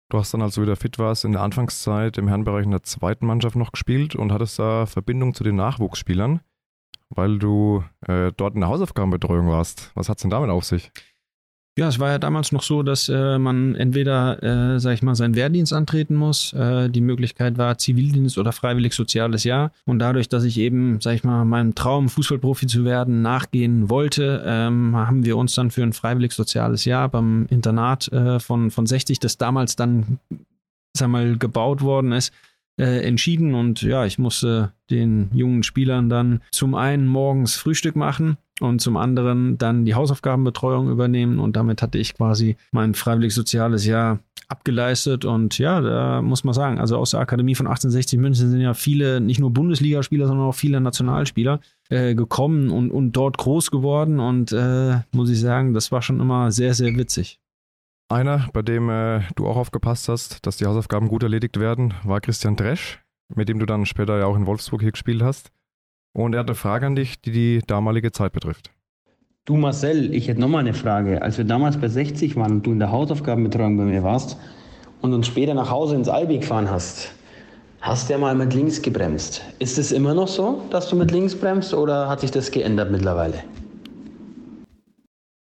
S4: Du hast dann, als du wieder fit warst, in der Anfangszeit im Herrenbereich in der zweiten Mannschaft noch gespielt und hattest da Verbindung zu den Nachwuchsspielern, weil du äh, dort in der Hausaufgabenbetreuung warst. Was hat es denn damit auf sich?
S1: Ja, es war ja damals noch so, dass äh, man entweder, äh, sag ich mal, seinen Wehrdienst antreten muss. Äh, die Möglichkeit war Zivildienst oder freiwillig soziales Jahr. Und dadurch, dass ich eben, sag ich mal, meinem Traum, Fußballprofi zu werden, nachgehen wollte, ähm, haben wir uns dann für ein freiwillig soziales Jahr beim Internat äh, von, von 60, das damals dann, sag mal, gebaut worden ist, äh, entschieden. Und ja, ich musste den jungen Spielern dann zum einen morgens Frühstück machen und zum anderen dann die Hausaufgabenbetreuung übernehmen. Und damit hatte ich quasi mein freiwillig soziales Jahr abgeleistet. Und ja, da muss man sagen, also aus der Akademie von 1860 München sind ja viele, nicht nur Bundesligaspieler, sondern auch viele Nationalspieler äh, gekommen und, und dort groß geworden. Und äh, muss ich sagen, das war schon immer sehr, sehr witzig.
S4: Einer, bei dem äh, du auch aufgepasst hast, dass die Hausaufgaben gut erledigt werden, war Christian Dresch, mit dem du dann später ja auch in Wolfsburg hier gespielt hast. Und er hat eine Frage an dich, die die damalige Zeit betrifft.
S9: Du Marcel, ich hätte nochmal eine Frage. Als wir damals bei 60 waren und du in der Hausaufgabenbetreuung bei mir warst und uns später nach Hause ins Albi gefahren hast, hast du ja mal mit links gebremst. Ist es immer noch so, dass du mit links bremst oder hat sich das geändert mittlerweile?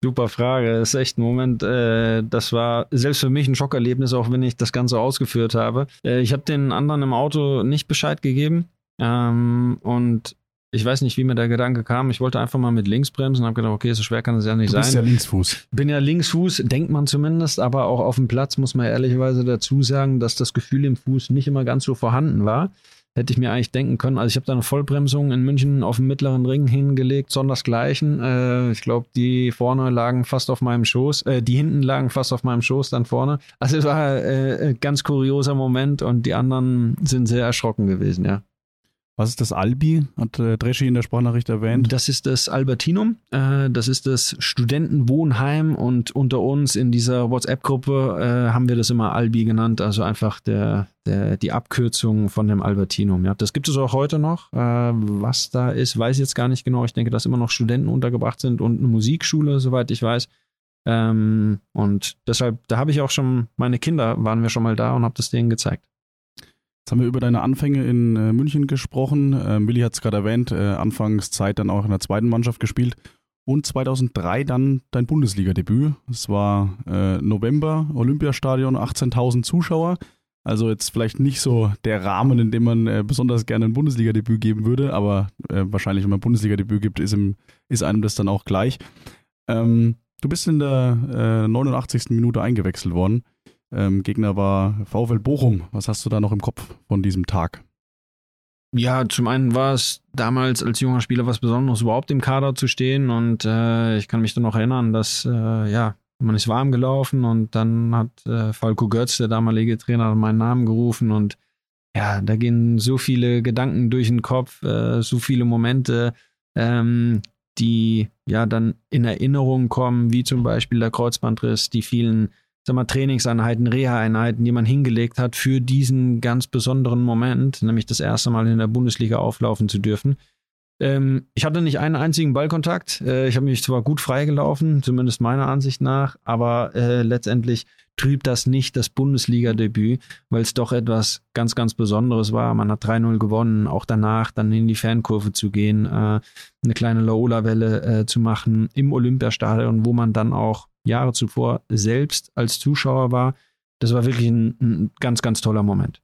S1: Super Frage. Das ist echt ein Moment. Äh, das war selbst für mich ein Schockerlebnis, auch wenn ich das Ganze ausgeführt habe. Äh, ich habe den anderen im Auto nicht Bescheid gegeben. Ähm, und ich weiß nicht, wie mir der Gedanke kam. Ich wollte einfach mal mit links bremsen und habe gedacht, okay, so schwer kann es ja nicht
S3: du bist
S1: sein.
S3: ja Linksfuß.
S1: Bin ja Linksfuß, denkt man zumindest, aber auch auf dem Platz muss man ehrlicherweise dazu sagen, dass das Gefühl im Fuß nicht immer ganz so vorhanden war. Hätte ich mir eigentlich denken können. Also ich habe da eine Vollbremsung in München auf dem mittleren Ring hingelegt, sondersgleichen. Äh, ich glaube, die vorne lagen fast auf meinem Schoß, äh, die hinten lagen fast auf meinem Schoß dann vorne. Also es war äh, ein ganz kurioser Moment und die anderen sind sehr erschrocken gewesen, ja.
S3: Was ist das Albi? Hat äh, Dreschi in der Sprachnachricht erwähnt.
S1: Das ist das Albertinum. Äh, das ist das Studentenwohnheim und unter uns in dieser WhatsApp-Gruppe äh, haben wir das immer Albi genannt, also einfach der, der, die Abkürzung von dem Albertinum. Ja, das gibt es auch heute noch. Was da ist, weiß ich jetzt gar nicht genau. Ich denke, dass immer noch Studenten untergebracht sind und eine Musikschule, soweit ich weiß. Ähm, und deshalb, da habe ich auch schon, meine Kinder waren wir schon mal da und habe das denen gezeigt.
S3: Jetzt haben wir über deine Anfänge in äh, München gesprochen. Äh, Willi hat es gerade erwähnt, äh, Anfangszeit dann auch in der zweiten Mannschaft gespielt und 2003 dann dein Bundesliga-Debüt. Es war äh, November, Olympiastadion, 18.000 Zuschauer. Also jetzt vielleicht nicht so der Rahmen, in dem man äh, besonders gerne ein Bundesliga-Debüt geben würde, aber äh, wahrscheinlich, wenn man Bundesliga-Debüt gibt, ist, im, ist einem das dann auch gleich. Ähm, du bist in der 89. Minute eingewechselt worden. Ähm, Gegner war VfL Bochum. Was hast du da noch im Kopf von diesem Tag?
S1: Ja, zum einen war es damals als junger Spieler was Besonderes, überhaupt im Kader zu stehen. Und äh, ich kann mich dann noch erinnern, dass äh, ja, man ist warm gelaufen und dann hat äh, Falco Götz, der damalige Trainer, meinen Namen gerufen und ja, da gehen so viele Gedanken durch den Kopf, äh, so viele Momente, ähm, die ja dann in Erinnerung kommen, wie zum Beispiel der Kreuzbandriss, die vielen sag mal, Trainingseinheiten, Reha-Einheiten, die man hingelegt hat für diesen ganz besonderen Moment, nämlich das erste Mal in der Bundesliga auflaufen zu dürfen. Ähm, ich hatte nicht einen einzigen Ballkontakt. Äh, ich habe mich zwar gut freigelaufen, zumindest meiner Ansicht nach, aber äh, letztendlich trübt das nicht das Bundesliga-Debüt, weil es doch etwas ganz, ganz Besonderes war. Man hat 3-0 gewonnen, auch danach dann in die Fankurve zu gehen, äh, eine kleine Laola-Welle äh, zu machen im Olympiastadion, wo man dann auch Jahre zuvor selbst als Zuschauer war. Das war wirklich ein, ein ganz, ganz toller Moment.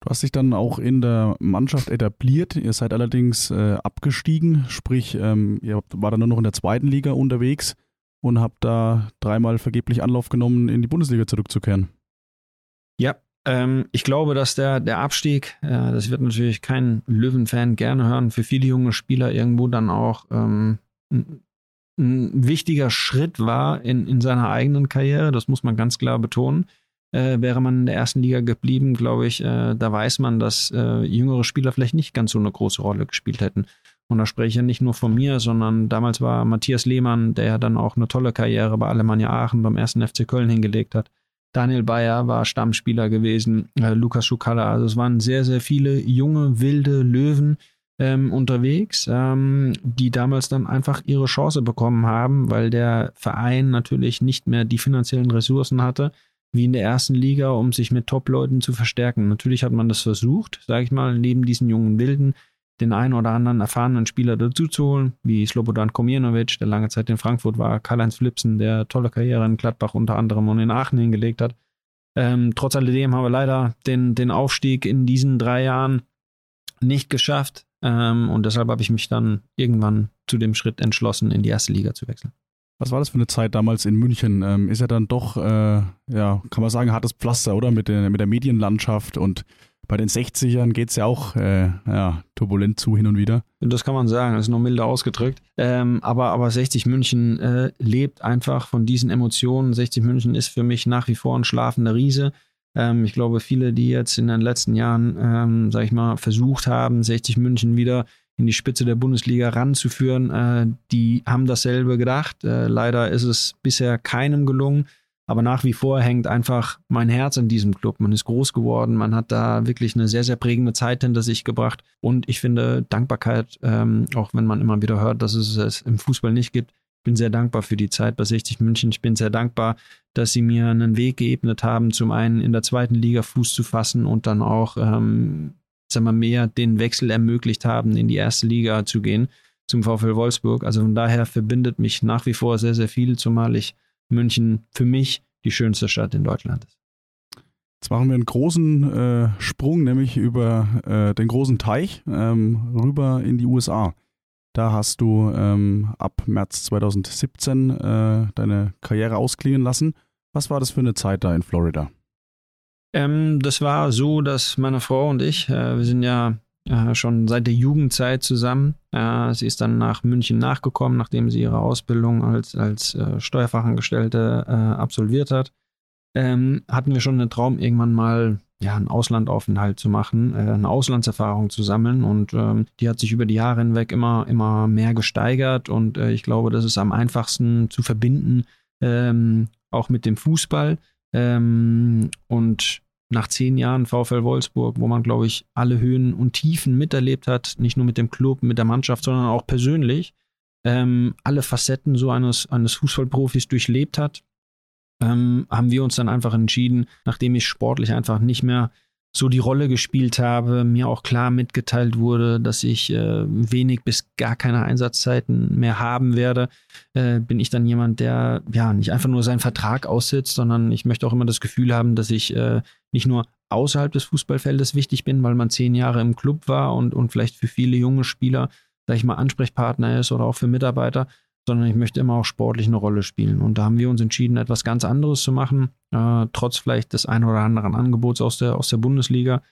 S3: Du hast dich dann auch in der Mannschaft etabliert. Ihr seid allerdings äh, abgestiegen, sprich, ähm, ihr war dann nur noch in der zweiten Liga unterwegs und habt da dreimal vergeblich Anlauf genommen, in die Bundesliga zurückzukehren.
S1: Ja, ähm, ich glaube, dass der, der Abstieg, äh, das wird natürlich kein Löwen-Fan gerne hören, für viele junge Spieler irgendwo dann auch ähm, ein wichtiger Schritt war in, in seiner eigenen Karriere, das muss man ganz klar betonen. Äh, wäre man in der ersten Liga geblieben, glaube ich, äh, da weiß man, dass äh, jüngere Spieler vielleicht nicht ganz so eine große Rolle gespielt hätten. Und da spreche ich ja nicht nur von mir, sondern damals war Matthias Lehmann, der ja dann auch eine tolle Karriere bei Alemannia Aachen beim ersten FC Köln hingelegt hat. Daniel Bayer war Stammspieler gewesen, äh, Lukas Schukala. Also es waren sehr, sehr viele junge, wilde Löwen, ähm, unterwegs, ähm, die damals dann einfach ihre Chance bekommen haben, weil der Verein natürlich nicht mehr die finanziellen Ressourcen hatte, wie in der ersten Liga, um sich mit Top-Leuten zu verstärken. Natürlich hat man das versucht, sage ich mal, neben diesen jungen Wilden den einen oder anderen erfahrenen Spieler dazu zu holen, wie Slobodan Komjenovic, der lange Zeit in Frankfurt war, Karl-Heinz Flipsen, der tolle Karriere in Gladbach unter anderem und in Aachen hingelegt hat. Ähm, trotz alledem haben wir leider den, den Aufstieg in diesen drei Jahren nicht geschafft. Ähm, und deshalb habe ich mich dann irgendwann zu dem Schritt entschlossen, in die erste Liga zu wechseln.
S3: Was war das für eine Zeit damals in München? Ähm, ist ja dann doch, äh, ja, kann man sagen, hartes Pflaster, oder? Mit der, mit der Medienlandschaft und bei den 60ern geht es ja auch äh, ja, turbulent zu hin und wieder.
S1: Das kann man sagen, das ist noch milder ausgedrückt. Ähm, aber, aber 60 München äh, lebt einfach von diesen Emotionen. 60 München ist für mich nach wie vor ein schlafender Riese. Ähm, ich glaube, viele, die jetzt in den letzten Jahren, ähm, sag ich mal, versucht haben, 60 München wieder in die Spitze der Bundesliga ranzuführen, äh, die haben dasselbe gedacht. Äh, leider ist es bisher keinem gelungen. Aber nach wie vor hängt einfach mein Herz an diesem Club. Man ist groß geworden, man hat da wirklich eine sehr, sehr prägende Zeit hinter sich gebracht. Und ich finde Dankbarkeit, ähm, auch wenn man immer wieder hört, dass es es im Fußball nicht gibt, bin sehr dankbar für die Zeit bei 60 München. Ich bin sehr dankbar, dass sie mir einen Weg geebnet haben, zum einen in der zweiten Liga Fuß zu fassen und dann auch, ähm, sagen wir, mehr den Wechsel ermöglicht haben, in die erste Liga zu gehen, zum VfL Wolfsburg. Also von daher verbindet mich nach wie vor sehr, sehr viel, zumal ich München für mich die schönste Stadt in Deutschland ist.
S3: Jetzt machen wir einen großen äh, Sprung, nämlich über äh, den großen Teich ähm, rüber in die USA. Da hast du ähm, ab März 2017 äh, deine Karriere ausklingen lassen. Was war das für eine Zeit da in Florida?
S1: Ähm, das war so, dass meine Frau und ich, äh, wir sind ja äh, schon seit der Jugendzeit zusammen. Äh, sie ist dann nach München nachgekommen, nachdem sie ihre Ausbildung als, als äh, Steuerfachangestellte äh, absolviert hat. Ähm, hatten wir schon einen Traum, irgendwann mal ja, einen Auslandaufenthalt zu machen, äh, eine Auslandserfahrung zu sammeln. Und ähm, die hat sich über die Jahre hinweg immer, immer mehr gesteigert. Und äh, ich glaube, das ist am einfachsten zu verbinden, ähm, auch mit dem Fußball. Ähm, und nach zehn Jahren VfL Wolfsburg, wo man, glaube ich, alle Höhen und Tiefen miterlebt hat, nicht nur mit dem Club, mit der Mannschaft, sondern auch persönlich, ähm, alle Facetten so eines, eines Fußballprofis durchlebt hat, ähm, haben wir uns dann einfach entschieden, nachdem ich sportlich einfach nicht mehr so die Rolle gespielt habe, mir auch klar mitgeteilt wurde, dass ich äh, wenig bis gar keine Einsatzzeiten mehr haben werde, äh, bin ich dann jemand, der ja nicht einfach nur seinen Vertrag aussitzt, sondern ich möchte auch immer das Gefühl haben, dass ich äh, nicht nur außerhalb des Fußballfeldes wichtig bin, weil man zehn Jahre im Club war und, und vielleicht für viele junge Spieler, sag ich mal, Ansprechpartner ist oder auch für Mitarbeiter, sondern ich möchte immer auch sportlich eine Rolle spielen. Und da haben wir uns entschieden, etwas ganz anderes zu machen, äh, trotz vielleicht des ein oder anderen Angebots aus der, aus der Bundesliga.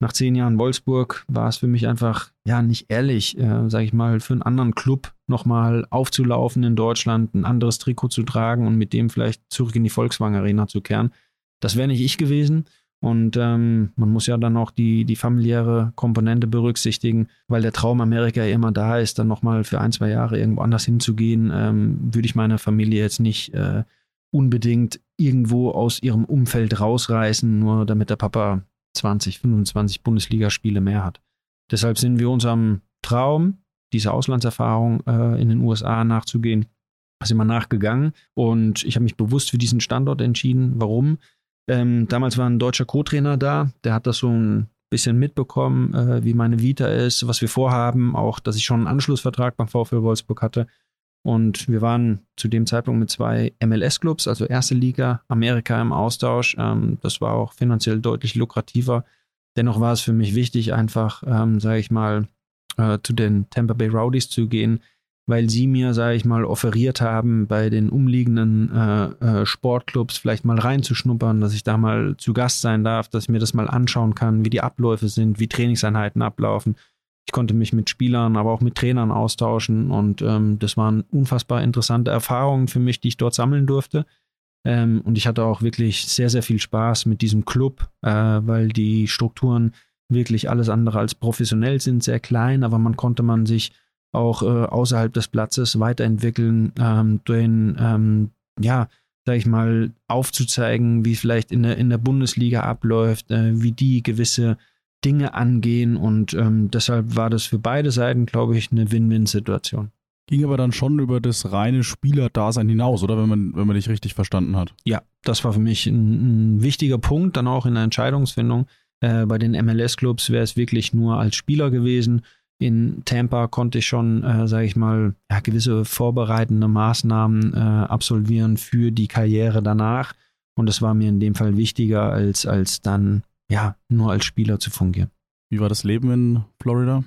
S1: Nach zehn Jahren Wolfsburg war es für mich einfach, ja, nicht ehrlich, äh, sage ich mal, für einen anderen Club nochmal aufzulaufen in Deutschland, ein anderes Trikot zu tragen und mit dem vielleicht zurück in die Volkswagen Arena zu kehren. Das wäre nicht ich gewesen. Und ähm, man muss ja dann auch die, die familiäre Komponente berücksichtigen, weil der Traum Amerika immer da ist, dann nochmal für ein, zwei Jahre irgendwo anders hinzugehen, ähm, würde ich meine Familie jetzt nicht äh, unbedingt irgendwo aus ihrem Umfeld rausreißen, nur damit der Papa 20, 25 Bundesligaspiele mehr hat. Deshalb sind wir unserem Traum, diese Auslandserfahrung äh, in den USA nachzugehen, sind wir nachgegangen und ich habe mich bewusst für diesen Standort entschieden. Warum? Ähm, damals war ein deutscher Co-Trainer da, der hat das so ein bisschen mitbekommen, äh, wie meine Vita ist, was wir vorhaben, auch, dass ich schon einen Anschlussvertrag beim VfL Wolfsburg hatte. Und wir waren zu dem Zeitpunkt mit zwei MLS-Clubs, also erste Liga, Amerika im Austausch. Ähm, das war auch finanziell deutlich lukrativer. Dennoch war es für mich wichtig, einfach, ähm, sage ich mal, äh, zu den Tampa Bay Rowdies zu gehen, weil sie mir, sage ich mal, offeriert haben, bei den umliegenden äh, äh, Sportclubs vielleicht mal reinzuschnuppern, dass ich da mal zu Gast sein darf, dass ich mir das mal anschauen kann, wie die Abläufe sind, wie Trainingseinheiten ablaufen. Ich konnte mich mit Spielern, aber auch mit Trainern austauschen und ähm, das waren unfassbar interessante Erfahrungen für mich, die ich dort sammeln durfte. Ähm, und ich hatte auch wirklich sehr, sehr viel Spaß mit diesem Club, äh, weil die Strukturen wirklich alles andere als professionell sind, sehr klein, aber man konnte man sich auch äh, außerhalb des Platzes weiterentwickeln, ähm, den, ähm, ja, sag ich mal, aufzuzeigen, wie vielleicht in der, in der Bundesliga abläuft, äh, wie die gewisse Dinge angehen und ähm, deshalb war das für beide Seiten, glaube ich, eine Win-Win-Situation.
S3: Ging aber dann schon über das reine Spielerdasein hinaus, oder wenn man, wenn man dich richtig verstanden hat?
S1: Ja, das war für mich ein, ein wichtiger Punkt, dann auch in der Entscheidungsfindung. Äh, bei den MLS-Clubs wäre es wirklich nur als Spieler gewesen in Tampa konnte ich schon, äh, sage ich mal, ja, gewisse vorbereitende Maßnahmen äh, absolvieren für die Karriere danach. Und das war mir in dem Fall wichtiger, als, als dann ja nur als Spieler zu fungieren.
S3: Wie war das Leben in Florida?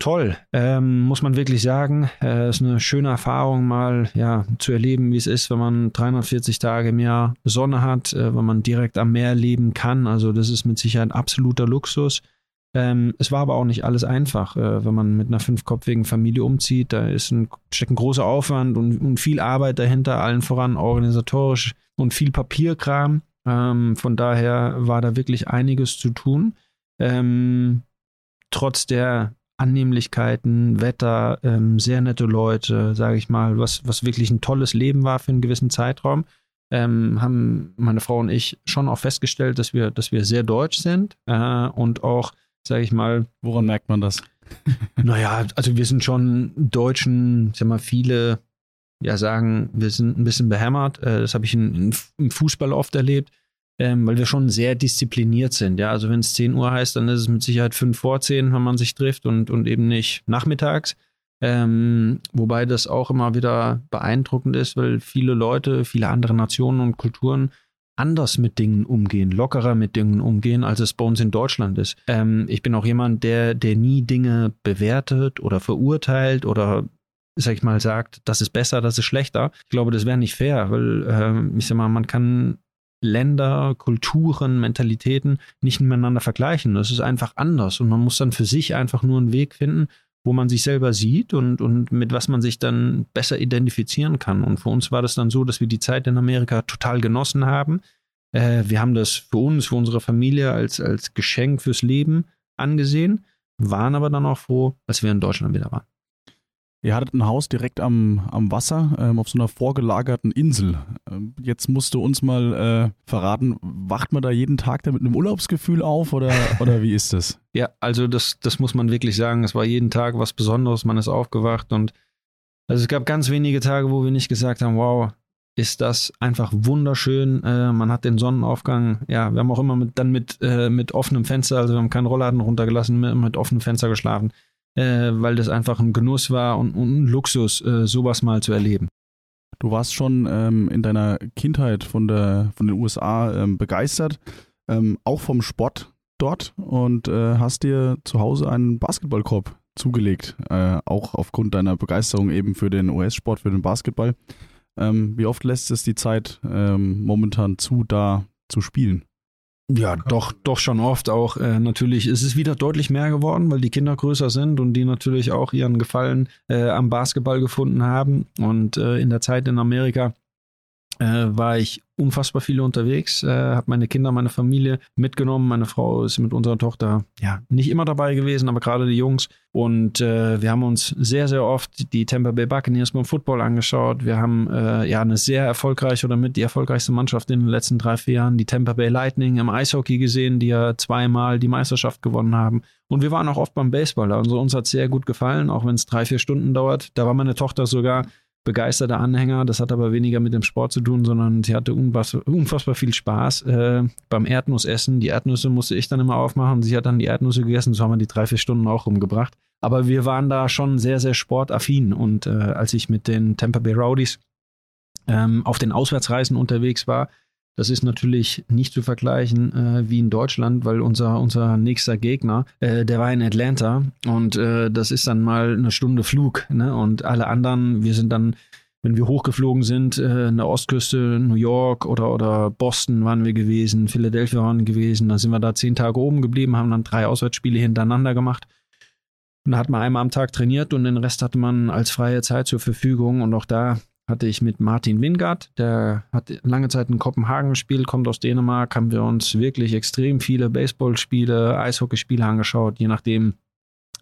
S1: Toll, ähm, muss man wirklich sagen. Es äh, ist eine schöne Erfahrung, mal ja, zu erleben, wie es ist, wenn man 340 Tage im Jahr Sonne hat, äh, wenn man direkt am Meer leben kann. Also das ist mit Sicherheit absoluter Luxus. Ähm, es war aber auch nicht alles einfach, äh, wenn man mit einer fünfkopfigen Familie umzieht. Da ist ein, steckt ein großer Aufwand und, und, viel Arbeit dahinter, allen voran organisatorisch und viel Papierkram. Ähm, von daher war da wirklich einiges zu tun. Ähm, trotz der Annehmlichkeiten, Wetter, ähm, sehr nette Leute, sage ich mal, was, was wirklich ein tolles Leben war für einen gewissen Zeitraum. Ähm, haben meine Frau und ich schon auch festgestellt, dass wir, dass wir sehr deutsch sind äh, und auch sage ich mal.
S3: Woran merkt man das?
S1: naja, also wir sind schon Deutschen, ich sag mal, viele ja sagen, wir sind ein bisschen behämmert. Äh, das habe ich in, in, im Fußball oft erlebt, ähm, weil wir schon sehr diszipliniert sind. Ja, also wenn es 10 Uhr heißt, dann ist es mit Sicherheit 5 vor 10, wenn man sich trifft und, und eben nicht nachmittags. Ähm, wobei das auch immer wieder beeindruckend ist, weil viele Leute, viele andere Nationen und Kulturen anders mit Dingen umgehen, lockerer mit Dingen umgehen, als es bei uns in Deutschland ist. Ähm, ich bin auch jemand, der, der nie Dinge bewertet oder verurteilt oder sag ich mal, sagt, das ist besser, das ist schlechter. Ich glaube, das wäre nicht fair, weil äh, ich sag mal, man kann Länder, Kulturen, Mentalitäten nicht miteinander vergleichen. Das ist einfach anders und man muss dann für sich einfach nur einen Weg finden, wo man sich selber sieht und, und mit was man sich dann besser identifizieren kann. Und für uns war das dann so, dass wir die Zeit in Amerika total genossen haben. Äh, wir haben das für uns, für unsere Familie als, als Geschenk fürs Leben angesehen, waren aber dann auch froh, als wir in Deutschland wieder waren.
S3: Ihr hattet ein Haus direkt am, am Wasser, ähm, auf so einer vorgelagerten Insel. Ähm, jetzt musst du uns mal äh, verraten, wacht man da jeden Tag da mit einem Urlaubsgefühl auf oder, oder wie ist das?
S1: Ja, also das, das muss man wirklich sagen. Es war jeden Tag was Besonderes. Man ist aufgewacht und also es gab ganz wenige Tage, wo wir nicht gesagt haben, wow, ist das einfach wunderschön. Äh, man hat den Sonnenaufgang, ja, wir haben auch immer mit, dann mit, äh, mit offenem Fenster, also wir haben keinen Rollladen runtergelassen, mit, mit offenem Fenster geschlafen äh, weil das einfach ein Genuss war und, und ein Luxus, äh, sowas mal zu erleben.
S3: Du warst schon ähm, in deiner Kindheit von, der, von den USA ähm, begeistert, ähm, auch vom Sport dort und äh, hast dir zu Hause einen Basketballkorb zugelegt, äh, auch aufgrund deiner Begeisterung eben für den US-Sport, für den Basketball. Ähm, wie oft lässt es die Zeit ähm, momentan zu, da zu spielen?
S1: Ja, doch, doch schon oft auch. Äh, natürlich ist es wieder deutlich mehr geworden, weil die Kinder größer sind und die natürlich auch ihren Gefallen äh, am Basketball gefunden haben. Und äh, in der Zeit in Amerika war ich unfassbar viel unterwegs, äh, habe meine Kinder, meine Familie mitgenommen. Meine Frau ist mit unserer Tochter ja nicht immer dabei gewesen, aber gerade die Jungs. Und äh, wir haben uns sehr, sehr oft die Tampa Bay Buccaneers beim Football angeschaut. Wir haben äh, ja eine sehr erfolgreiche oder mit die erfolgreichste Mannschaft in den letzten drei, vier Jahren, die Tampa Bay Lightning im Eishockey gesehen, die ja zweimal die Meisterschaft gewonnen haben. Und wir waren auch oft beim Baseball. Also uns hat sehr gut gefallen, auch wenn es drei, vier Stunden dauert. Da war meine Tochter sogar begeisterter Anhänger. Das hat aber weniger mit dem Sport zu tun, sondern sie hatte unfassbar, unfassbar viel Spaß äh, beim Erdnussessen. Die Erdnüsse musste ich dann immer aufmachen. Sie hat dann die Erdnüsse gegessen. So haben wir die drei, vier Stunden auch rumgebracht. Aber wir waren da schon sehr, sehr sportaffin. Und äh, als ich mit den Tampa Bay Rowdies ähm, auf den Auswärtsreisen unterwegs war, das ist natürlich nicht zu vergleichen äh, wie in Deutschland, weil unser, unser nächster Gegner, äh, der war in Atlanta und äh, das ist dann mal eine Stunde Flug. Ne? Und alle anderen, wir sind dann, wenn wir hochgeflogen sind, äh, in der Ostküste, New York oder, oder Boston waren wir gewesen, Philadelphia waren wir gewesen, dann sind wir da zehn Tage oben geblieben, haben dann drei Auswärtsspiele hintereinander gemacht. Und da hat man einmal am Tag trainiert und den Rest hatte man als freie Zeit zur Verfügung. Und auch da hatte ich mit Martin Wingard, der hat lange Zeit in Kopenhagen gespielt, kommt aus Dänemark, haben wir uns wirklich extrem viele Baseballspiele, Eishockeyspiele angeschaut, je nachdem,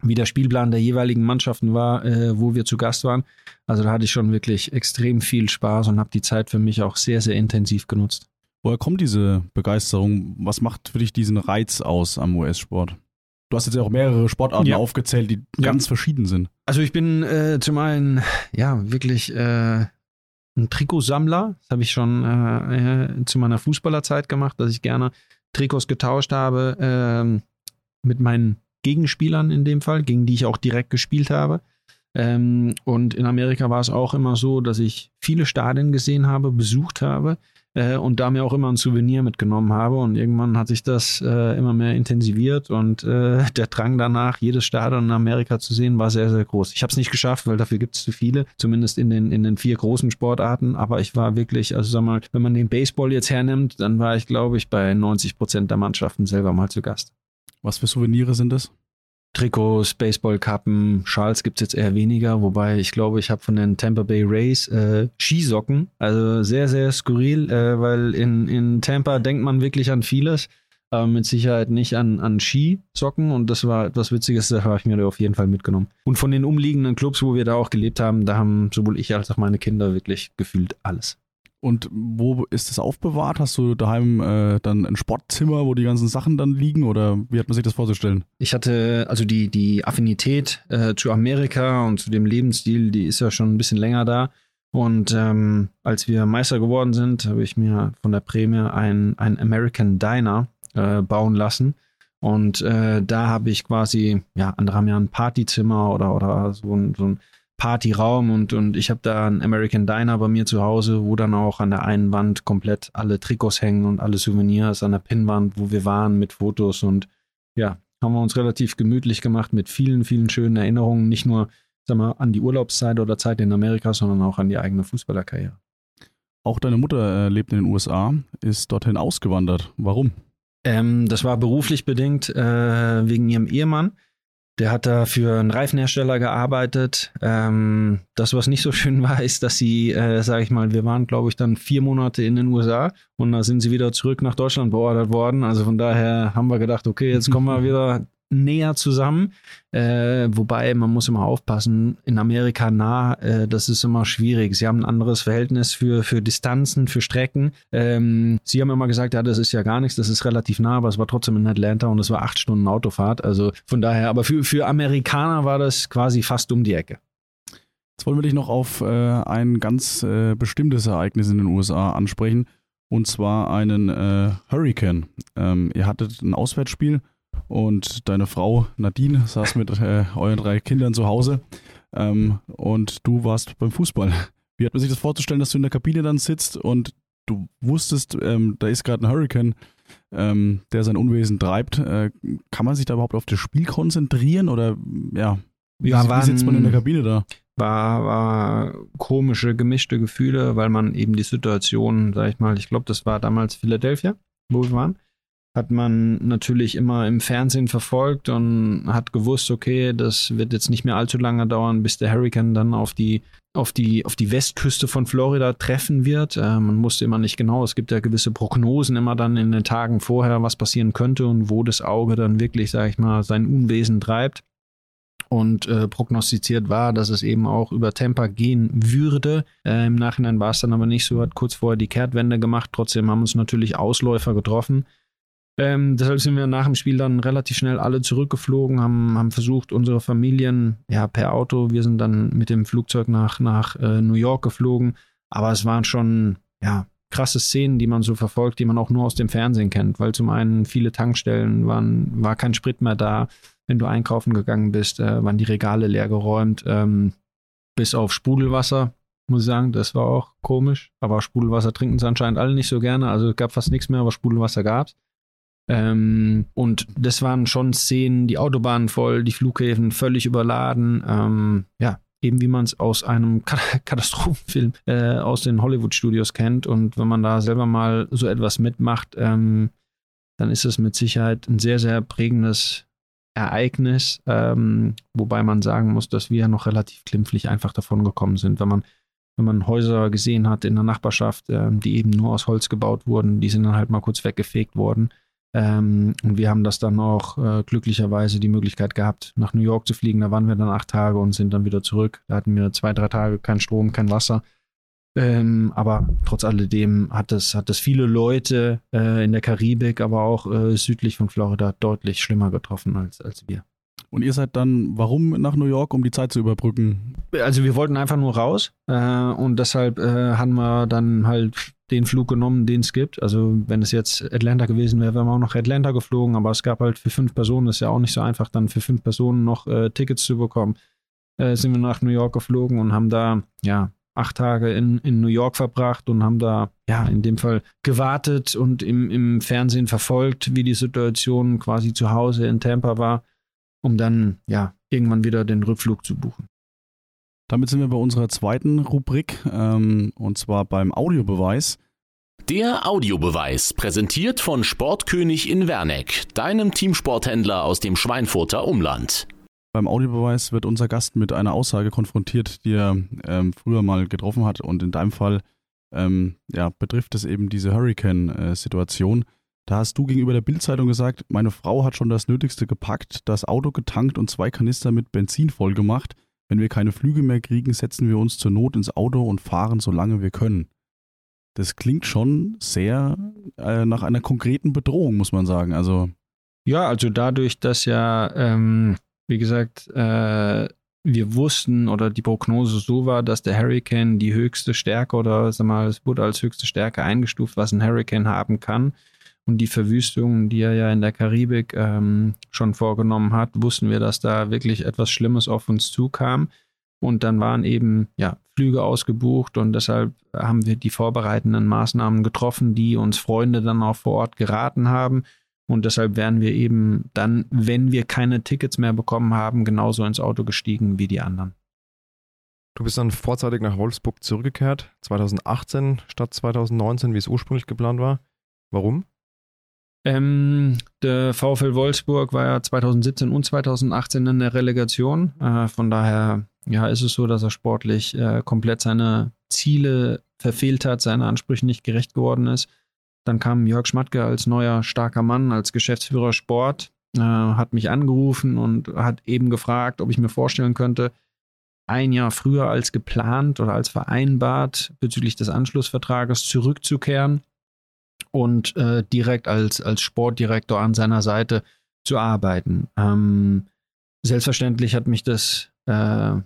S1: wie der Spielplan der jeweiligen Mannschaften war, äh, wo wir zu Gast waren. Also da hatte ich schon wirklich extrem viel Spaß und habe die Zeit für mich auch sehr, sehr intensiv genutzt.
S3: Woher kommt diese Begeisterung? Was macht für dich diesen Reiz aus am US-Sport? Du hast jetzt ja auch mehrere Sportarten ja. aufgezählt, die ja. ganz verschieden sind.
S1: Also ich bin äh, zum einen ja wirklich äh, ein Trikotsammler. Das habe ich schon äh, zu meiner Fußballerzeit gemacht, dass ich gerne Trikots getauscht habe äh, mit meinen Gegenspielern in dem Fall, gegen die ich auch direkt gespielt habe. Ähm, und in Amerika war es auch immer so, dass ich viele Stadien gesehen habe, besucht habe äh, und da mir auch immer ein Souvenir mitgenommen habe. Und irgendwann hat sich das äh, immer mehr intensiviert und äh, der Drang danach, jedes Stadion in Amerika zu sehen, war sehr, sehr groß. Ich habe es nicht geschafft, weil dafür gibt es zu viele, zumindest in den, in den vier großen Sportarten. Aber ich war wirklich, also sag mal, wenn man den Baseball jetzt hernimmt, dann war ich, glaube ich, bei 90 Prozent der Mannschaften selber mal zu Gast.
S3: Was für Souvenirs sind das?
S1: Trikots, Baseballkappen, Schals gibt es jetzt eher weniger, wobei ich glaube, ich habe von den Tampa Bay Rays äh, Skisocken, also sehr, sehr skurril, äh, weil in, in Tampa denkt man wirklich an vieles, aber mit Sicherheit nicht an, an Skisocken und das war etwas Witziges, das habe ich mir da auf jeden Fall mitgenommen. Und von den umliegenden Clubs, wo wir da auch gelebt haben, da haben sowohl ich als auch meine Kinder wirklich gefühlt alles.
S3: Und wo ist das aufbewahrt? Hast du daheim äh, dann ein Sportzimmer, wo die ganzen Sachen dann liegen oder wie hat man sich das vorzustellen?
S1: Ich hatte also die, die Affinität äh, zu Amerika und zu dem Lebensstil, die ist ja schon ein bisschen länger da. Und ähm, als wir Meister geworden sind, habe ich mir von der Prämie ein, ein American Diner äh, bauen lassen. Und äh, da habe ich quasi, ja, andere haben ja ein Partyzimmer oder, oder so ein, so ein Partyraum und, und ich habe da einen American Diner bei mir zu Hause, wo dann auch an der einen Wand komplett alle Trikots hängen und alle Souvenirs an der Pinnwand, wo wir waren mit Fotos und ja, haben wir uns relativ gemütlich gemacht mit vielen, vielen schönen Erinnerungen, nicht nur sag mal, an die Urlaubszeit oder Zeit in Amerika, sondern auch an die eigene Fußballerkarriere.
S3: Auch deine Mutter äh, lebt in den USA, ist dorthin ausgewandert. Warum?
S1: Ähm, das war beruflich bedingt äh, wegen ihrem Ehemann Der hat da für einen Reifenhersteller gearbeitet. Ähm, das, was nicht so schön war, ist, dass sie, äh, sage ich mal, wir waren, glaube ich, dann vier Monate in den USA und da sind sie wieder zurück nach Deutschland beordert worden. Also von daher haben wir gedacht, okay, jetzt kommen wir wieder näher zusammen. Äh, wobei man muss immer aufpassen, in Amerika nah, äh, das ist immer schwierig. Sie haben ein anderes Verhältnis für, für Distanzen, für Strecken. Ähm, sie haben immer gesagt, ja, das ist ja gar nichts, das ist relativ nah, aber es war trotzdem in Atlanta und es war acht Stunden Autofahrt. Also von daher, aber für, für Amerikaner war das quasi fast um die Ecke.
S3: Jetzt wollen wir dich noch auf äh, ein ganz äh, bestimmtes Ereignis in den USA ansprechen. Und zwar einen äh, Hurricane. Ähm, ihr hattet ein Auswärtsspiel und deine Frau Nadine saß mit äh, euren drei Kindern zu Hause ähm, und du warst beim Fußball. Wie hat man sich das vorzustellen, dass du in der Kabine dann sitzt und du wusstest, ähm, da ist gerade ein Hurricane, ähm, der sein Unwesen treibt. Äh, kann man sich da überhaupt auf das Spiel konzentrieren oder ja, wie,
S1: Ja,
S3: wie sitzt man in der Kabine da?
S1: war, war komische, gemischte Gefühle, weil man eben die Situation, sag ich mal, ich glaube, das war damals Philadelphia, wo wir waren, hat man natürlich immer im Fernsehen verfolgt und hat gewusst, okay, das wird jetzt nicht mehr allzu lange dauern, bis der Hurricane dann auf die auf die, auf die Westküste von Florida treffen wird. Äh, man wusste immer nicht genau, es gibt ja gewisse Prognosen immer dann in den Tagen vorher, was passieren könnte und wo das Auge dann wirklich, sag ich mal, sein Unwesen treibt und äh, prognostiziert war, dass es eben auch über Tampa gehen würde. Äh, Im Nachhinein war es dann aber nicht so, hat kurz vorher die Kehrtwende gemacht. Trotzdem haben uns natürlich Ausläufer getroffen. Ähm, deshalb sind wir nach dem Spiel dann relativ schnell alle zurückgeflogen, haben, haben versucht, unsere Familien, ja, per Auto, wir sind dann mit dem Flugzeug nach, nach äh, New York geflogen. Aber es waren schon, ja, krasse Szenen, die man so verfolgt, die man auch nur aus dem Fernsehen kennt, weil zum einen viele Tankstellen waren, war kein Sprit mehr da. Wenn du einkaufen gegangen bist, äh, waren die Regale leer geräumt, ähm, bis auf Sprudelwasser, muss ich sagen, das war auch komisch. Aber Sprudelwasser trinken sie anscheinend alle nicht so gerne, also es gab fast nichts mehr, aber Sprudelwasser gab's. Ähm, und das waren schon Szenen, die Autobahnen voll, die Flughäfen völlig überladen. Ähm, ja, eben wie man es aus einem Ka- Katastrophenfilm äh, aus den Hollywood-Studios kennt. Und wenn man da selber mal so etwas mitmacht, ähm, dann ist es mit Sicherheit ein sehr, sehr prägendes Ereignis. Ähm, wobei man sagen muss, dass wir noch relativ glimpflich einfach davon gekommen sind. Wenn man, wenn man Häuser gesehen hat in der Nachbarschaft, ähm, die eben nur aus Holz gebaut wurden, die sind dann halt mal kurz weggefegt worden. Ähm, und wir haben das dann auch äh, glücklicherweise die Möglichkeit gehabt, nach New York zu fliegen. Da waren wir dann acht Tage und sind dann wieder zurück. Da hatten wir zwei, drei Tage kein Strom, kein Wasser. Ähm, aber trotz alledem hat es, hat es viele Leute äh, in der Karibik, aber auch äh, südlich von Florida deutlich schlimmer getroffen als, als wir.
S3: Und ihr seid dann, warum nach New York, um die Zeit zu überbrücken?
S1: Also wir wollten einfach nur raus äh, und deshalb äh, haben wir dann halt den Flug genommen, den es gibt. Also wenn es jetzt Atlanta gewesen wäre, wären wir auch noch Atlanta geflogen, aber es gab halt für fünf Personen, das ist ja auch nicht so einfach, dann für fünf Personen noch äh, Tickets zu bekommen. Äh, sind wir nach New York geflogen und haben da, ja, acht Tage in, in New York verbracht und haben da, ja, in dem Fall gewartet und im, im Fernsehen verfolgt, wie die Situation quasi zu Hause in Tampa war, um dann, ja, irgendwann wieder den Rückflug zu buchen.
S3: Damit sind wir bei unserer zweiten Rubrik ähm, und zwar beim Audiobeweis.
S2: Der Audiobeweis, präsentiert von Sportkönig in Werneck, deinem Teamsporthändler aus dem Schweinfurter Umland.
S3: Beim Audiobeweis wird unser Gast mit einer Aussage konfrontiert, die er ähm, früher mal getroffen hat. Und in deinem Fall ähm, ja, betrifft es eben diese Hurricane-Situation. Da hast du gegenüber der Bildzeitung gesagt, meine Frau hat schon das Nötigste gepackt, das Auto getankt und zwei Kanister mit Benzin voll gemacht. Wenn wir keine Flüge mehr kriegen, setzen wir uns zur Not ins Auto und fahren, solange wir können. Das klingt schon sehr äh, nach einer konkreten Bedrohung, muss man sagen. Also
S1: Ja, also dadurch, dass ja, ähm, wie gesagt, äh, wir wussten oder die Prognose so war, dass der Hurricane die höchste Stärke oder sag mal, es wurde als höchste Stärke eingestuft, was ein Hurricane haben kann. Und die Verwüstungen, die er ja in der Karibik ähm, schon vorgenommen hat, wussten wir, dass da wirklich etwas Schlimmes auf uns zukam. Und dann waren eben ja, Flüge ausgebucht und deshalb haben wir die vorbereitenden Maßnahmen getroffen, die uns Freunde dann auch vor Ort geraten haben. Und deshalb wären wir eben dann, wenn wir keine Tickets mehr bekommen haben, genauso ins Auto gestiegen wie die anderen.
S4: Du bist dann vorzeitig nach Wolfsburg zurückgekehrt, 2018 statt 2019, wie es ursprünglich geplant war. Warum?
S1: Ähm, der VfL Wolfsburg war ja 2017 und 2018 in der Relegation. Äh, von daher ja, ist es so, dass er sportlich äh, komplett seine Ziele verfehlt hat, seine Ansprüche nicht gerecht geworden ist. Dann kam Jörg Schmatke als neuer starker Mann, als Geschäftsführer Sport, äh, hat mich angerufen und hat eben gefragt, ob ich mir vorstellen könnte, ein Jahr früher als geplant oder als vereinbart bezüglich des Anschlussvertrages zurückzukehren und äh, direkt als, als Sportdirektor an seiner Seite zu arbeiten. Ähm, selbstverständlich hat mich das äh,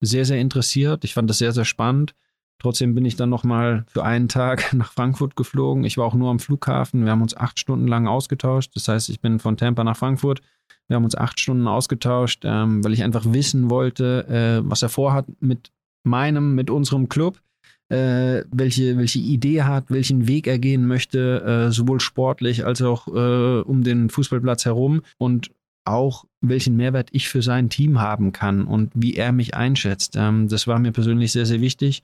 S1: sehr, sehr interessiert. Ich fand das sehr, sehr spannend. Trotzdem bin ich dann nochmal für einen Tag nach Frankfurt geflogen. Ich war auch nur am Flughafen. Wir haben uns acht Stunden lang ausgetauscht. Das heißt, ich bin von Tampa nach Frankfurt. Wir haben uns acht Stunden ausgetauscht, ähm, weil ich einfach wissen wollte, äh, was er vorhat mit meinem, mit unserem Club äh, welche, welche Idee hat, welchen Weg er gehen möchte, äh, sowohl sportlich als auch äh, um den Fußballplatz herum und auch welchen Mehrwert ich für sein Team haben kann und wie er mich einschätzt. Ähm, das war mir persönlich sehr, sehr wichtig.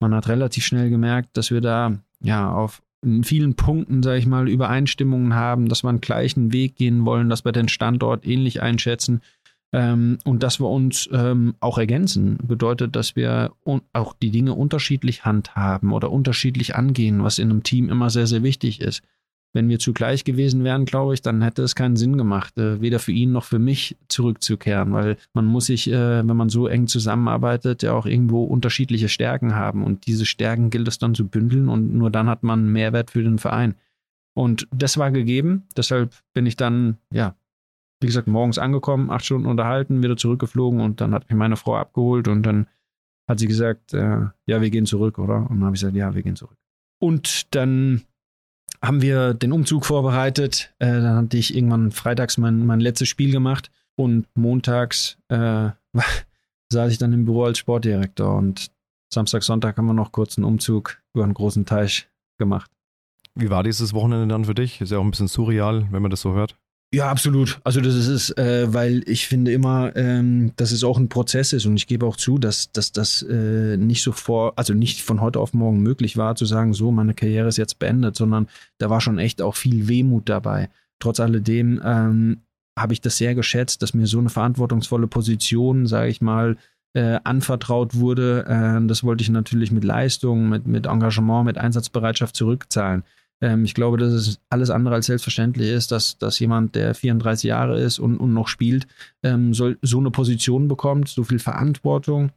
S1: Man hat relativ schnell gemerkt, dass wir da ja auf in vielen Punkten, sage ich mal, Übereinstimmungen haben, dass wir einen gleichen Weg gehen wollen, dass wir den Standort ähnlich einschätzen ähm, und dass wir uns ähm, auch ergänzen, bedeutet, dass wir auch die Dinge unterschiedlich handhaben oder unterschiedlich angehen, was in einem Team immer sehr, sehr wichtig ist. Wenn wir zugleich gewesen wären, glaube ich, dann hätte es keinen Sinn gemacht, äh, weder für ihn noch für mich zurückzukehren, weil man muss sich, äh, wenn man so eng zusammenarbeitet, ja auch irgendwo unterschiedliche Stärken haben und diese Stärken gilt es dann zu bündeln und nur dann hat man Mehrwert für den Verein. Und das war gegeben, deshalb bin ich dann, ja, wie gesagt, morgens angekommen, acht Stunden unterhalten, wieder zurückgeflogen und dann hat mich meine Frau abgeholt und dann hat sie gesagt, äh, ja, wir gehen zurück, oder? Und dann habe ich gesagt, ja, wir gehen zurück. Und dann haben wir den Umzug vorbereitet. Äh, dann hatte ich irgendwann freitags mein, mein letztes Spiel gemacht und montags äh, saß ich dann im Büro als Sportdirektor und Samstag, Sonntag haben wir noch kurz einen Umzug über einen großen Teich gemacht.
S4: Wie war dieses Wochenende dann für dich? Ist ja auch ein bisschen surreal, wenn man das so hört.
S1: Ja, absolut. Also das ist, äh, weil ich finde immer, ähm, dass es auch ein Prozess ist und ich gebe auch zu, dass, dass das äh, nicht so vor, also nicht von heute auf morgen möglich war zu sagen, so, meine Karriere ist jetzt beendet, sondern da war schon echt auch viel Wehmut dabei. Trotz alledem ähm, habe ich das sehr geschätzt, dass mir so eine verantwortungsvolle Position, sage ich mal, äh, anvertraut wurde. Äh, das wollte ich natürlich mit Leistung, mit, mit Engagement, mit Einsatzbereitschaft zurückzahlen. Ähm, ich glaube, dass es alles andere als selbstverständlich ist, dass, dass jemand, der 34 Jahre ist und, und noch spielt, ähm, soll, so eine Position bekommt, so viel Verantwortung.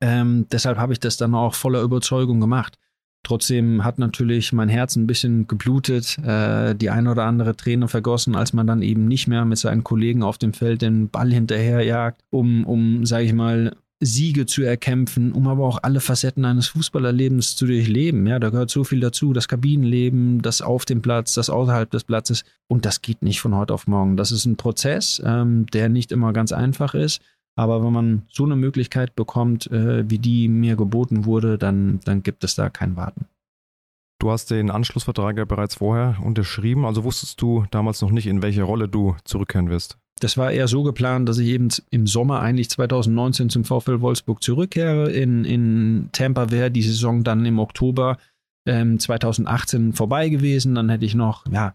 S1: Ähm, deshalb habe ich das dann auch voller Überzeugung gemacht. Trotzdem hat natürlich mein Herz ein bisschen geblutet, äh, die ein oder andere Träne vergossen, als man dann eben nicht mehr mit seinen Kollegen auf dem Feld den Ball hinterherjagt, um, um sage ich mal, Siege zu erkämpfen, um aber auch alle Facetten eines Fußballerlebens zu durchleben. Ja, da gehört so viel dazu. Das Kabinenleben, das auf dem Platz, das außerhalb des Platzes. Und das geht nicht von heute auf morgen. Das ist ein Prozess, ähm, der nicht immer ganz einfach ist. Aber wenn man so eine Möglichkeit bekommt, äh, wie die mir geboten wurde, dann, dann gibt es da kein Warten.
S4: Du hast den Anschlussvertrag ja bereits vorher unterschrieben, also wusstest du damals noch nicht, in welche Rolle du zurückkehren wirst.
S1: Das war eher so geplant, dass ich eben im Sommer eigentlich 2019 zum VfL Wolfsburg zurückkehre. In, in Tampa wäre die Saison dann im Oktober ähm, 2018 vorbei gewesen. Dann hätte ich noch ja,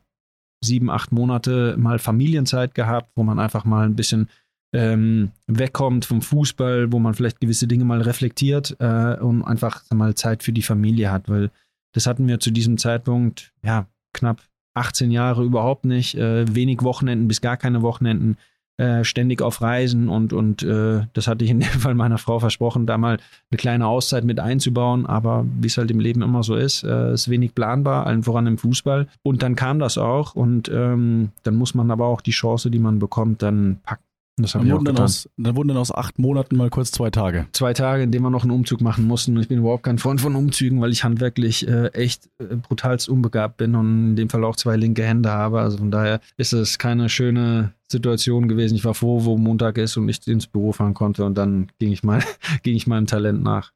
S1: sieben, acht Monate mal Familienzeit gehabt, wo man einfach mal ein bisschen ähm, wegkommt vom Fußball, wo man vielleicht gewisse Dinge mal reflektiert äh, und einfach mal Zeit für die Familie hat, weil das hatten wir zu diesem Zeitpunkt ja knapp 18 Jahre überhaupt nicht, äh, wenig Wochenenden bis gar keine Wochenenden, äh, ständig auf Reisen und, und äh, das hatte ich in dem Fall meiner Frau versprochen, da mal eine kleine Auszeit mit einzubauen, aber wie es halt im Leben immer so ist, äh, ist wenig planbar, allen voran im Fußball. Und dann kam das auch und ähm, dann muss man aber auch die Chance, die man bekommt, dann packen.
S3: Das dann, wurden dann, aus, dann wurden dann aus acht Monaten mal kurz zwei Tage.
S1: Zwei Tage, in denen wir noch einen Umzug machen mussten. Ich bin überhaupt kein Freund von Umzügen, weil ich handwerklich äh, echt äh, brutalst unbegabt bin und in dem Fall auch zwei linke Hände habe. Also von daher ist es keine schöne Situation gewesen. Ich war froh, wo Montag ist und ich ins Büro fahren konnte und dann ging ich mal, ging ich meinem Talent nach.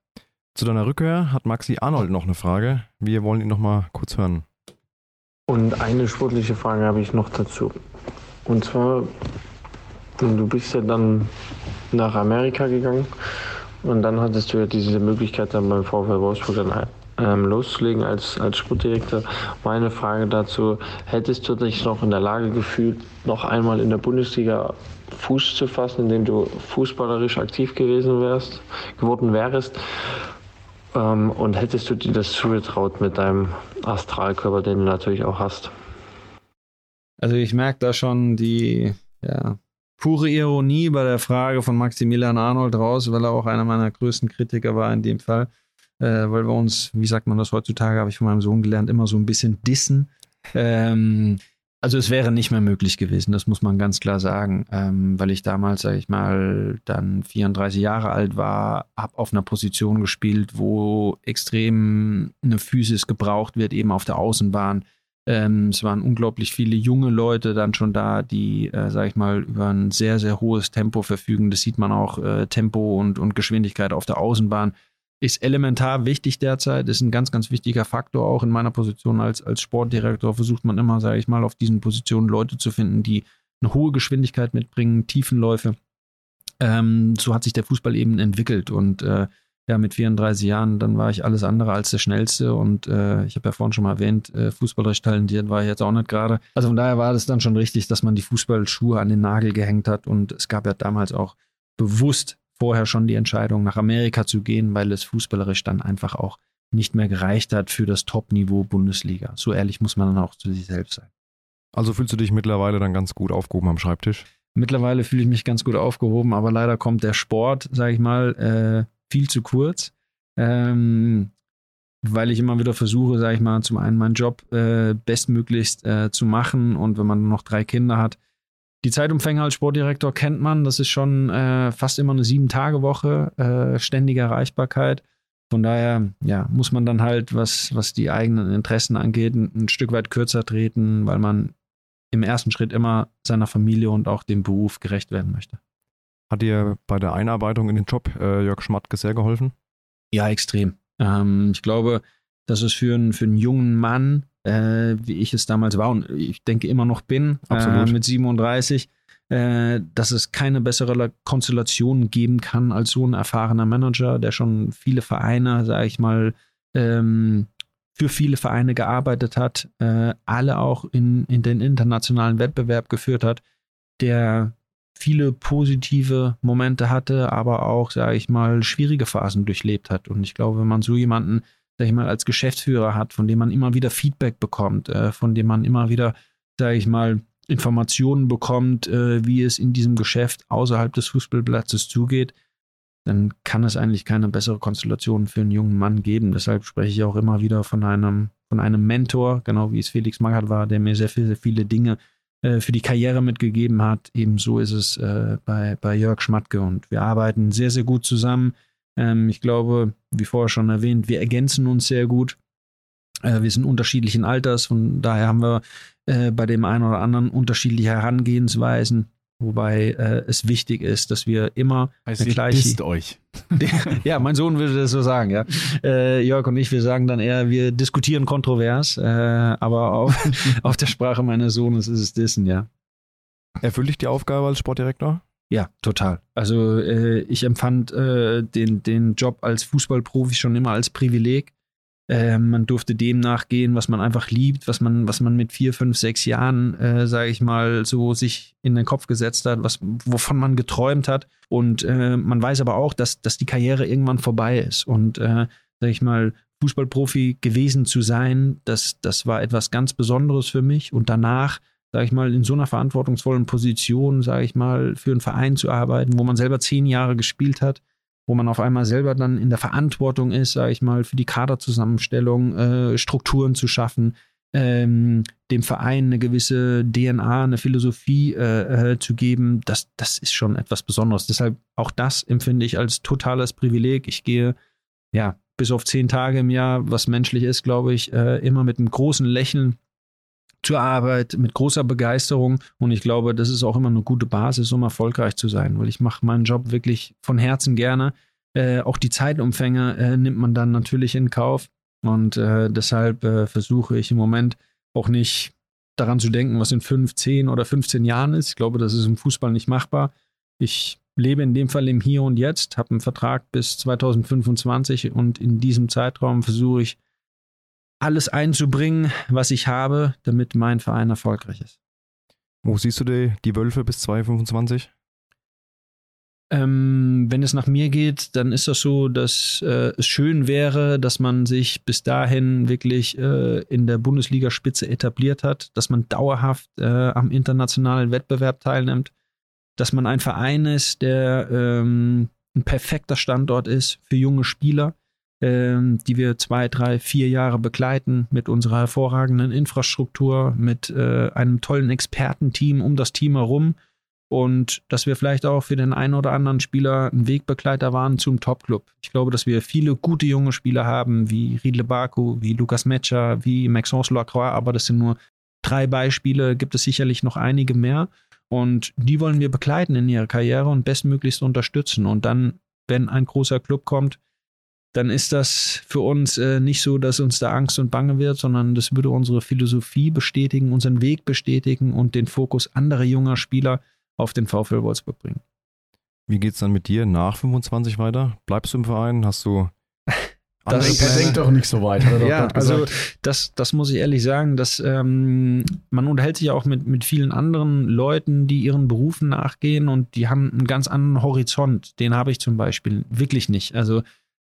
S4: Zu deiner Rückkehr hat Maxi Arnold noch eine Frage. Wir wollen ihn noch mal kurz hören.
S7: Und eine sportliche Frage habe ich noch dazu. Und zwar Du bist ja dann nach Amerika gegangen und dann hattest du ja diese Möglichkeit, dann beim VfL Wolfsburg dann ähm, loszulegen als, als Sportdirektor. Meine Frage dazu, hättest du dich noch in der Lage gefühlt, noch einmal in der Bundesliga Fuß zu fassen, indem du fußballerisch aktiv gewesen wärst, geworden wärst? Ähm, und hättest du dir das zugetraut mit deinem Astralkörper, den du natürlich auch hast?
S1: Also ich merke da schon die ja, pure Ironie bei der Frage von Maximilian Arnold raus, weil er auch einer meiner größten Kritiker war in dem Fall. Äh, weil wir uns, wie sagt man das heutzutage, habe ich von meinem Sohn gelernt, immer so ein bisschen dissen. Ähm, also es wäre nicht mehr möglich gewesen, das muss man ganz klar sagen, ähm, weil ich damals, sage ich mal, dann 34 Jahre alt war, habe auf einer Position gespielt, wo extrem eine Physis gebraucht wird, eben auf der Außenbahn. Ähm, es waren unglaublich viele junge Leute dann schon da, die, äh, sage ich mal, über ein sehr, sehr hohes Tempo verfügen. Das sieht man auch, äh, Tempo und, und Geschwindigkeit auf der Außenbahn ist elementar wichtig derzeit, ist ein ganz, ganz wichtiger Faktor auch in meiner Position als, als Sportdirektor. Versucht man immer, sage ich mal, auf diesen Positionen Leute zu finden, die eine hohe Geschwindigkeit mitbringen, Tiefenläufe. Ähm, so hat sich der Fußball eben entwickelt und äh, ja, mit 34 Jahren, dann war ich alles andere als der Schnellste und äh, ich habe ja vorhin schon mal erwähnt, äh, fußballerisch talentiert war ich jetzt auch nicht gerade. Also von daher war das dann schon richtig, dass man die Fußballschuhe an den Nagel gehängt hat und es gab ja damals auch bewusst vorher schon die Entscheidung, nach Amerika zu gehen, weil es fußballerisch dann einfach auch nicht mehr gereicht hat für das Top-Niveau Bundesliga. So ehrlich muss man dann auch zu sich selbst sein.
S4: Also fühlst du dich mittlerweile dann ganz gut aufgehoben am Schreibtisch?
S1: Mittlerweile fühle ich mich ganz gut aufgehoben, aber leider kommt der Sport, sage ich mal, äh, viel zu kurz. Ähm, weil ich immer wieder versuche, sage ich mal, zum einen meinen Job äh, bestmöglichst äh, zu machen und wenn man noch drei Kinder hat, die Zeitumfänge als Sportdirektor kennt man. Das ist schon äh, fast immer eine Sieben-Tage-Woche, äh, ständige Erreichbarkeit. Von daher ja, muss man dann halt, was, was die eigenen Interessen angeht, ein, ein Stück weit kürzer treten, weil man im ersten Schritt immer seiner Familie und auch dem Beruf gerecht werden möchte.
S4: Hat dir bei der Einarbeitung in den Job äh, Jörg Schmatke sehr geholfen?
S1: Ja, extrem. Ähm, ich glaube, dass es für, einen, für einen jungen Mann äh, wie ich es damals war und ich denke immer noch bin, äh, mit 37, äh, dass es keine bessere Konstellation geben kann als so ein erfahrener Manager, der schon viele Vereine, sage ich mal, ähm, für viele Vereine gearbeitet hat, äh, alle auch in, in den internationalen Wettbewerb geführt hat, der viele positive Momente hatte, aber auch, sage ich mal, schwierige Phasen durchlebt hat. Und ich glaube, wenn man so jemanden sag ich mal, als Geschäftsführer hat, von dem man immer wieder Feedback bekommt, äh, von dem man immer wieder, sage ich mal, Informationen bekommt, äh, wie es in diesem Geschäft außerhalb des Fußballplatzes zugeht, dann kann es eigentlich keine bessere Konstellation für einen jungen Mann geben. Deshalb spreche ich auch immer wieder von einem, von einem Mentor, genau wie es Felix Magath war, der mir sehr, sehr viele Dinge äh, für die Karriere mitgegeben hat. Ebenso ist es äh, bei, bei Jörg Schmatke und wir arbeiten sehr, sehr gut zusammen. Ähm, ich glaube, wie vorher schon erwähnt, wir ergänzen uns sehr gut. Äh, wir sind unterschiedlichen Alters, von daher haben wir äh, bei dem einen oder anderen unterschiedliche Herangehensweisen. Wobei äh, es wichtig ist, dass wir immer
S3: also eine gleiche. euch.
S1: ja, mein Sohn würde das so sagen, ja. Äh, Jörg und ich, wir sagen dann eher, wir diskutieren kontrovers, äh, aber auf, auf der Sprache meines Sohnes ist es Dissen, ja.
S4: Erfülle ich die Aufgabe als Sportdirektor?
S1: Ja, total. Also äh, ich empfand äh, den, den Job als Fußballprofi schon immer als Privileg. Äh, man durfte dem nachgehen, was man einfach liebt, was man, was man mit vier, fünf, sechs Jahren, äh, sage ich mal, so sich in den Kopf gesetzt hat, was, wovon man geträumt hat. Und äh, man weiß aber auch, dass, dass die Karriere irgendwann vorbei ist. Und äh, sage ich mal, Fußballprofi gewesen zu sein, das, das war etwas ganz Besonderes für mich. Und danach sage ich mal, in so einer verantwortungsvollen Position, sage ich mal, für einen Verein zu arbeiten, wo man selber zehn Jahre gespielt hat, wo man auf einmal selber dann in der Verantwortung ist, sage ich mal, für die Kaderzusammenstellung, äh, Strukturen zu schaffen, ähm, dem Verein eine gewisse DNA, eine Philosophie äh, äh, zu geben, das, das ist schon etwas Besonderes. Deshalb auch das empfinde ich als totales Privileg. Ich gehe ja bis auf zehn Tage im Jahr, was menschlich ist, glaube ich, äh, immer mit einem großen Lächeln zur Arbeit mit großer Begeisterung und ich glaube, das ist auch immer eine gute Basis, um erfolgreich zu sein, weil ich mache meinen Job wirklich von Herzen gerne. Äh, auch die Zeitumfänge äh, nimmt man dann natürlich in Kauf und äh, deshalb äh, versuche ich im Moment auch nicht daran zu denken, was in fünf, zehn oder 15 Jahren ist. Ich glaube, das ist im Fußball nicht machbar. Ich lebe in dem Fall im Hier und Jetzt, habe einen Vertrag bis 2025 und in diesem Zeitraum versuche ich alles einzubringen, was ich habe, damit mein Verein erfolgreich ist.
S4: Wo siehst du die, die Wölfe bis 2025?
S1: Ähm, wenn es nach mir geht, dann ist das so, dass äh, es schön wäre, dass man sich bis dahin wirklich äh, in der Bundesligaspitze etabliert hat, dass man dauerhaft äh, am internationalen Wettbewerb teilnimmt, dass man ein Verein ist, der ähm, ein perfekter Standort ist für junge Spieler, ähm, die wir zwei, drei, vier Jahre begleiten mit unserer hervorragenden Infrastruktur, mit äh, einem tollen Expertenteam um das Team herum und dass wir vielleicht auch für den einen oder anderen Spieler ein Wegbegleiter waren zum Topclub. Ich glaube, dass wir viele gute junge Spieler haben, wie Riedle Baku, wie Lukas Metscher, wie Maxence Lacroix, aber das sind nur drei Beispiele, gibt es sicherlich noch einige mehr. Und die wollen wir begleiten in ihrer Karriere und bestmöglichst unterstützen. Und dann, wenn ein großer Club kommt, dann ist das für uns äh, nicht so, dass uns da Angst und Bange wird, sondern das würde unsere Philosophie bestätigen, unseren Weg bestätigen und den Fokus anderer junger Spieler auf den VfL Wolfsburg bringen.
S4: Wie geht es dann mit dir nach 25 weiter? Bleibst du im Verein? Hast du.
S3: Das, er denkt doch nicht so weit.
S1: ja, also das, das muss ich ehrlich sagen, dass ähm, man unterhält sich ja auch mit, mit vielen anderen Leuten, die ihren Berufen nachgehen und die haben einen ganz anderen Horizont. Den habe ich zum Beispiel wirklich nicht. Also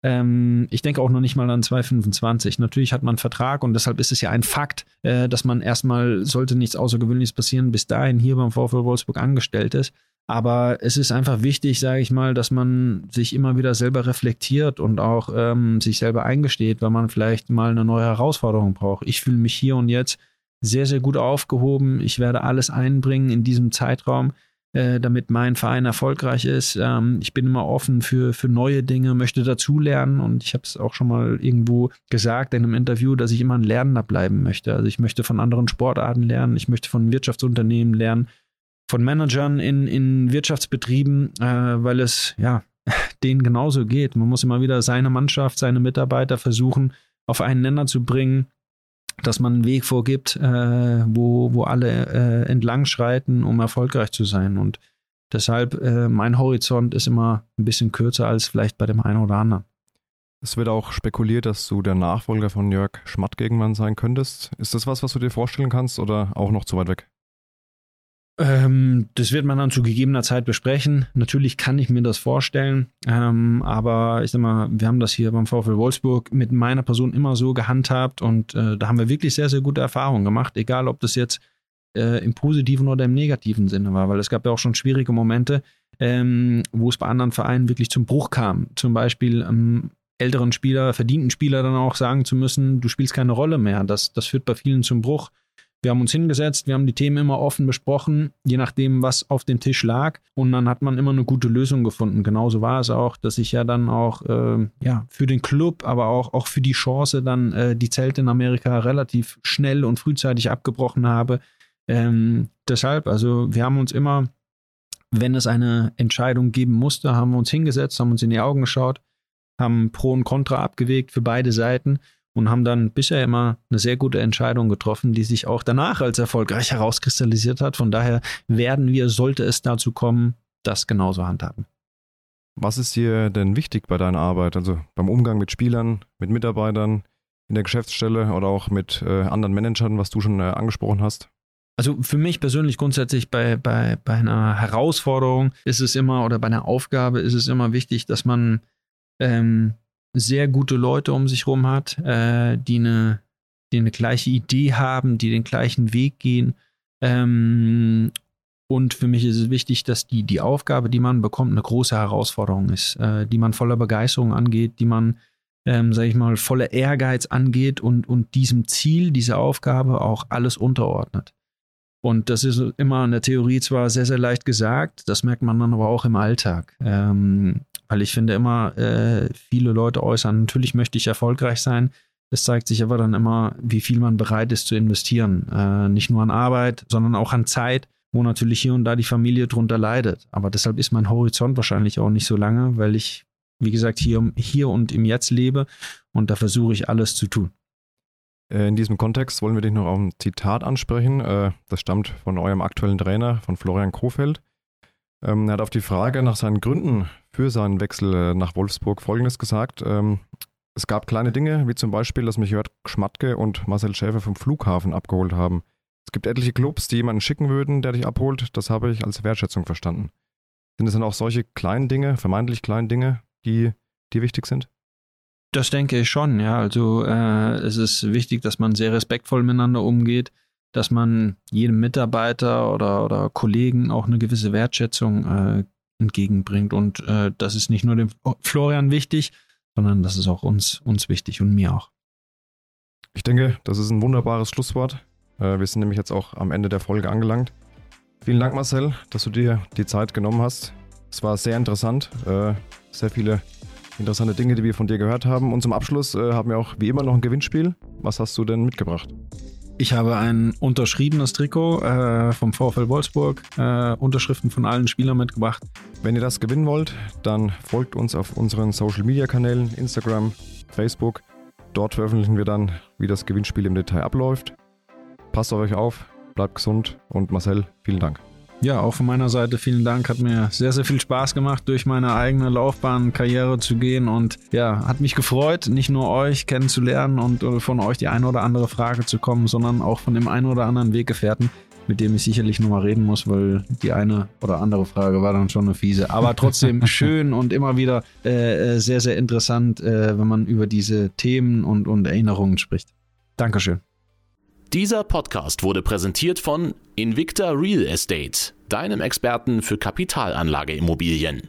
S1: ähm, ich denke auch noch nicht mal an 225. Natürlich hat man einen Vertrag und deshalb ist es ja ein Fakt, äh, dass man erstmal, sollte nichts Außergewöhnliches passieren, bis dahin hier beim VfL Wolfsburg angestellt ist. Aber es ist einfach wichtig, sage ich mal, dass man sich immer wieder selber reflektiert und auch ähm, sich selber eingesteht, wenn man vielleicht mal eine neue Herausforderung braucht. Ich fühle mich hier und jetzt sehr, sehr gut aufgehoben. Ich werde alles einbringen in diesem Zeitraum, äh, damit mein Verein erfolgreich ist. Ähm, ich bin immer offen für, für neue Dinge, möchte dazulernen und ich habe es auch schon mal irgendwo gesagt in einem Interview, dass ich immer ein Lernender bleiben möchte. Also ich möchte von anderen Sportarten lernen, ich möchte von Wirtschaftsunternehmen lernen von Managern in, in Wirtschaftsbetrieben, äh, weil es ja denen genauso geht. Man muss immer wieder seine Mannschaft, seine Mitarbeiter versuchen, auf einen Nenner zu bringen, dass man einen Weg vorgibt, äh, wo, wo alle äh, entlang schreiten, um erfolgreich zu sein. Und deshalb, äh, mein Horizont ist immer ein bisschen kürzer als vielleicht bei dem einen oder anderen.
S4: Es wird auch spekuliert, dass du der Nachfolger von Jörg Schmatt irgendwann sein könntest. Ist das was, was du dir vorstellen kannst oder auch noch zu weit weg?
S1: Ähm, das wird man dann zu gegebener Zeit besprechen. Natürlich kann ich mir das vorstellen, ähm, aber ich sag mal, wir haben das hier beim VfL Wolfsburg mit meiner Person immer so gehandhabt und äh, da haben wir wirklich sehr, sehr gute Erfahrungen gemacht, egal ob das jetzt äh, im positiven oder im negativen Sinne war, weil es gab ja auch schon schwierige Momente, ähm, wo es bei anderen Vereinen wirklich zum Bruch kam. Zum Beispiel ähm, älteren Spieler, verdienten Spieler dann auch sagen zu müssen, du spielst keine Rolle mehr. Das, das führt bei vielen zum Bruch. Wir haben uns hingesetzt, wir haben die Themen immer offen besprochen, je nachdem, was auf dem Tisch lag. Und dann hat man immer eine gute Lösung gefunden. Genauso war es auch, dass ich ja dann auch äh, ja, für den Club, aber auch, auch für die Chance dann äh, die Zelte in Amerika relativ schnell und frühzeitig abgebrochen habe. Ähm, deshalb, also wir haben uns immer, wenn es eine Entscheidung geben musste, haben wir uns hingesetzt, haben uns in die Augen geschaut, haben Pro und Contra abgewegt für beide Seiten und haben dann bisher immer eine sehr gute Entscheidung getroffen, die sich auch danach als erfolgreich herauskristallisiert hat. Von daher werden wir, sollte es dazu kommen, das genauso handhaben.
S4: Was ist dir denn wichtig bei deiner Arbeit? Also beim Umgang mit Spielern, mit Mitarbeitern in der Geschäftsstelle oder auch mit äh, anderen Managern, was du schon äh, angesprochen hast?
S1: Also für mich persönlich grundsätzlich bei, bei, bei einer Herausforderung ist es immer oder bei einer Aufgabe ist es immer wichtig, dass man ähm, sehr gute Leute um sich herum hat, äh, die, eine, die eine gleiche Idee haben, die den gleichen Weg gehen. Ähm, und für mich ist es wichtig, dass die, die Aufgabe, die man bekommt, eine große Herausforderung ist, äh, die man voller Begeisterung angeht, die man, ähm, sage ich mal, voller Ehrgeiz angeht und, und diesem Ziel, dieser Aufgabe auch alles unterordnet. Und das ist immer in der Theorie zwar sehr, sehr leicht gesagt, das merkt man dann aber auch im Alltag. Ähm, weil ich finde immer, äh, viele Leute äußern, natürlich möchte ich erfolgreich sein. Es zeigt sich aber dann immer, wie viel man bereit ist zu investieren. Äh, nicht nur an Arbeit, sondern auch an Zeit, wo natürlich hier und da die Familie drunter leidet. Aber deshalb ist mein Horizont wahrscheinlich auch nicht so lange, weil ich, wie gesagt, hier, hier und im Jetzt lebe und da versuche ich alles zu tun.
S4: Äh, in diesem Kontext wollen wir dich noch auf ein Zitat ansprechen. Äh, das stammt von eurem aktuellen Trainer, von Florian Kofeld. Ähm, er hat auf die Frage nach seinen Gründen für seinen Wechsel äh, nach Wolfsburg Folgendes gesagt. Ähm, es gab kleine Dinge, wie zum Beispiel, dass mich Jörg Schmatke und Marcel Schäfer vom Flughafen abgeholt haben. Es gibt etliche Clubs, die jemanden schicken würden, der dich abholt. Das habe ich als Wertschätzung verstanden. Sind es dann auch solche kleinen Dinge, vermeintlich kleinen Dinge, die dir wichtig sind?
S1: Das denke ich schon, ja. Also äh, es ist wichtig, dass man sehr respektvoll miteinander umgeht, dass man jedem Mitarbeiter oder, oder Kollegen auch eine gewisse Wertschätzung äh, entgegenbringt. Und äh, das ist nicht nur dem Florian wichtig, sondern das ist auch uns, uns wichtig und mir auch.
S4: Ich denke, das ist ein wunderbares Schlusswort. Äh, wir sind nämlich jetzt auch am Ende der Folge angelangt. Vielen Dank, Marcel, dass du dir die Zeit genommen hast. Es war sehr interessant. Äh, sehr viele interessante Dinge, die wir von dir gehört haben. Und zum Abschluss äh, haben wir auch wie immer noch ein Gewinnspiel. Was hast du denn mitgebracht?
S1: Ich habe ein unterschriebenes Trikot äh, vom VfL Wolfsburg, äh, Unterschriften von allen Spielern mitgebracht.
S4: Wenn ihr das gewinnen wollt, dann folgt uns auf unseren Social Media Kanälen, Instagram, Facebook. Dort veröffentlichen wir dann, wie das Gewinnspiel im Detail abläuft. Passt auf euch auf, bleibt gesund und Marcel, vielen Dank.
S1: Ja, auch von meiner Seite vielen Dank. Hat mir sehr, sehr viel Spaß gemacht, durch meine eigene Laufbahn, Karriere zu gehen. Und ja, hat mich gefreut, nicht nur euch kennenzulernen und äh, von euch die eine oder andere Frage zu kommen, sondern auch von dem einen oder anderen Weggefährten, mit dem ich sicherlich nochmal reden muss, weil die eine oder andere Frage war dann schon eine fiese. Aber trotzdem schön und immer wieder äh, äh, sehr, sehr interessant, äh, wenn man über diese Themen und, und Erinnerungen spricht. Dankeschön.
S2: Dieser Podcast wurde präsentiert von Invicta Real Estate, deinem Experten für Kapitalanlageimmobilien.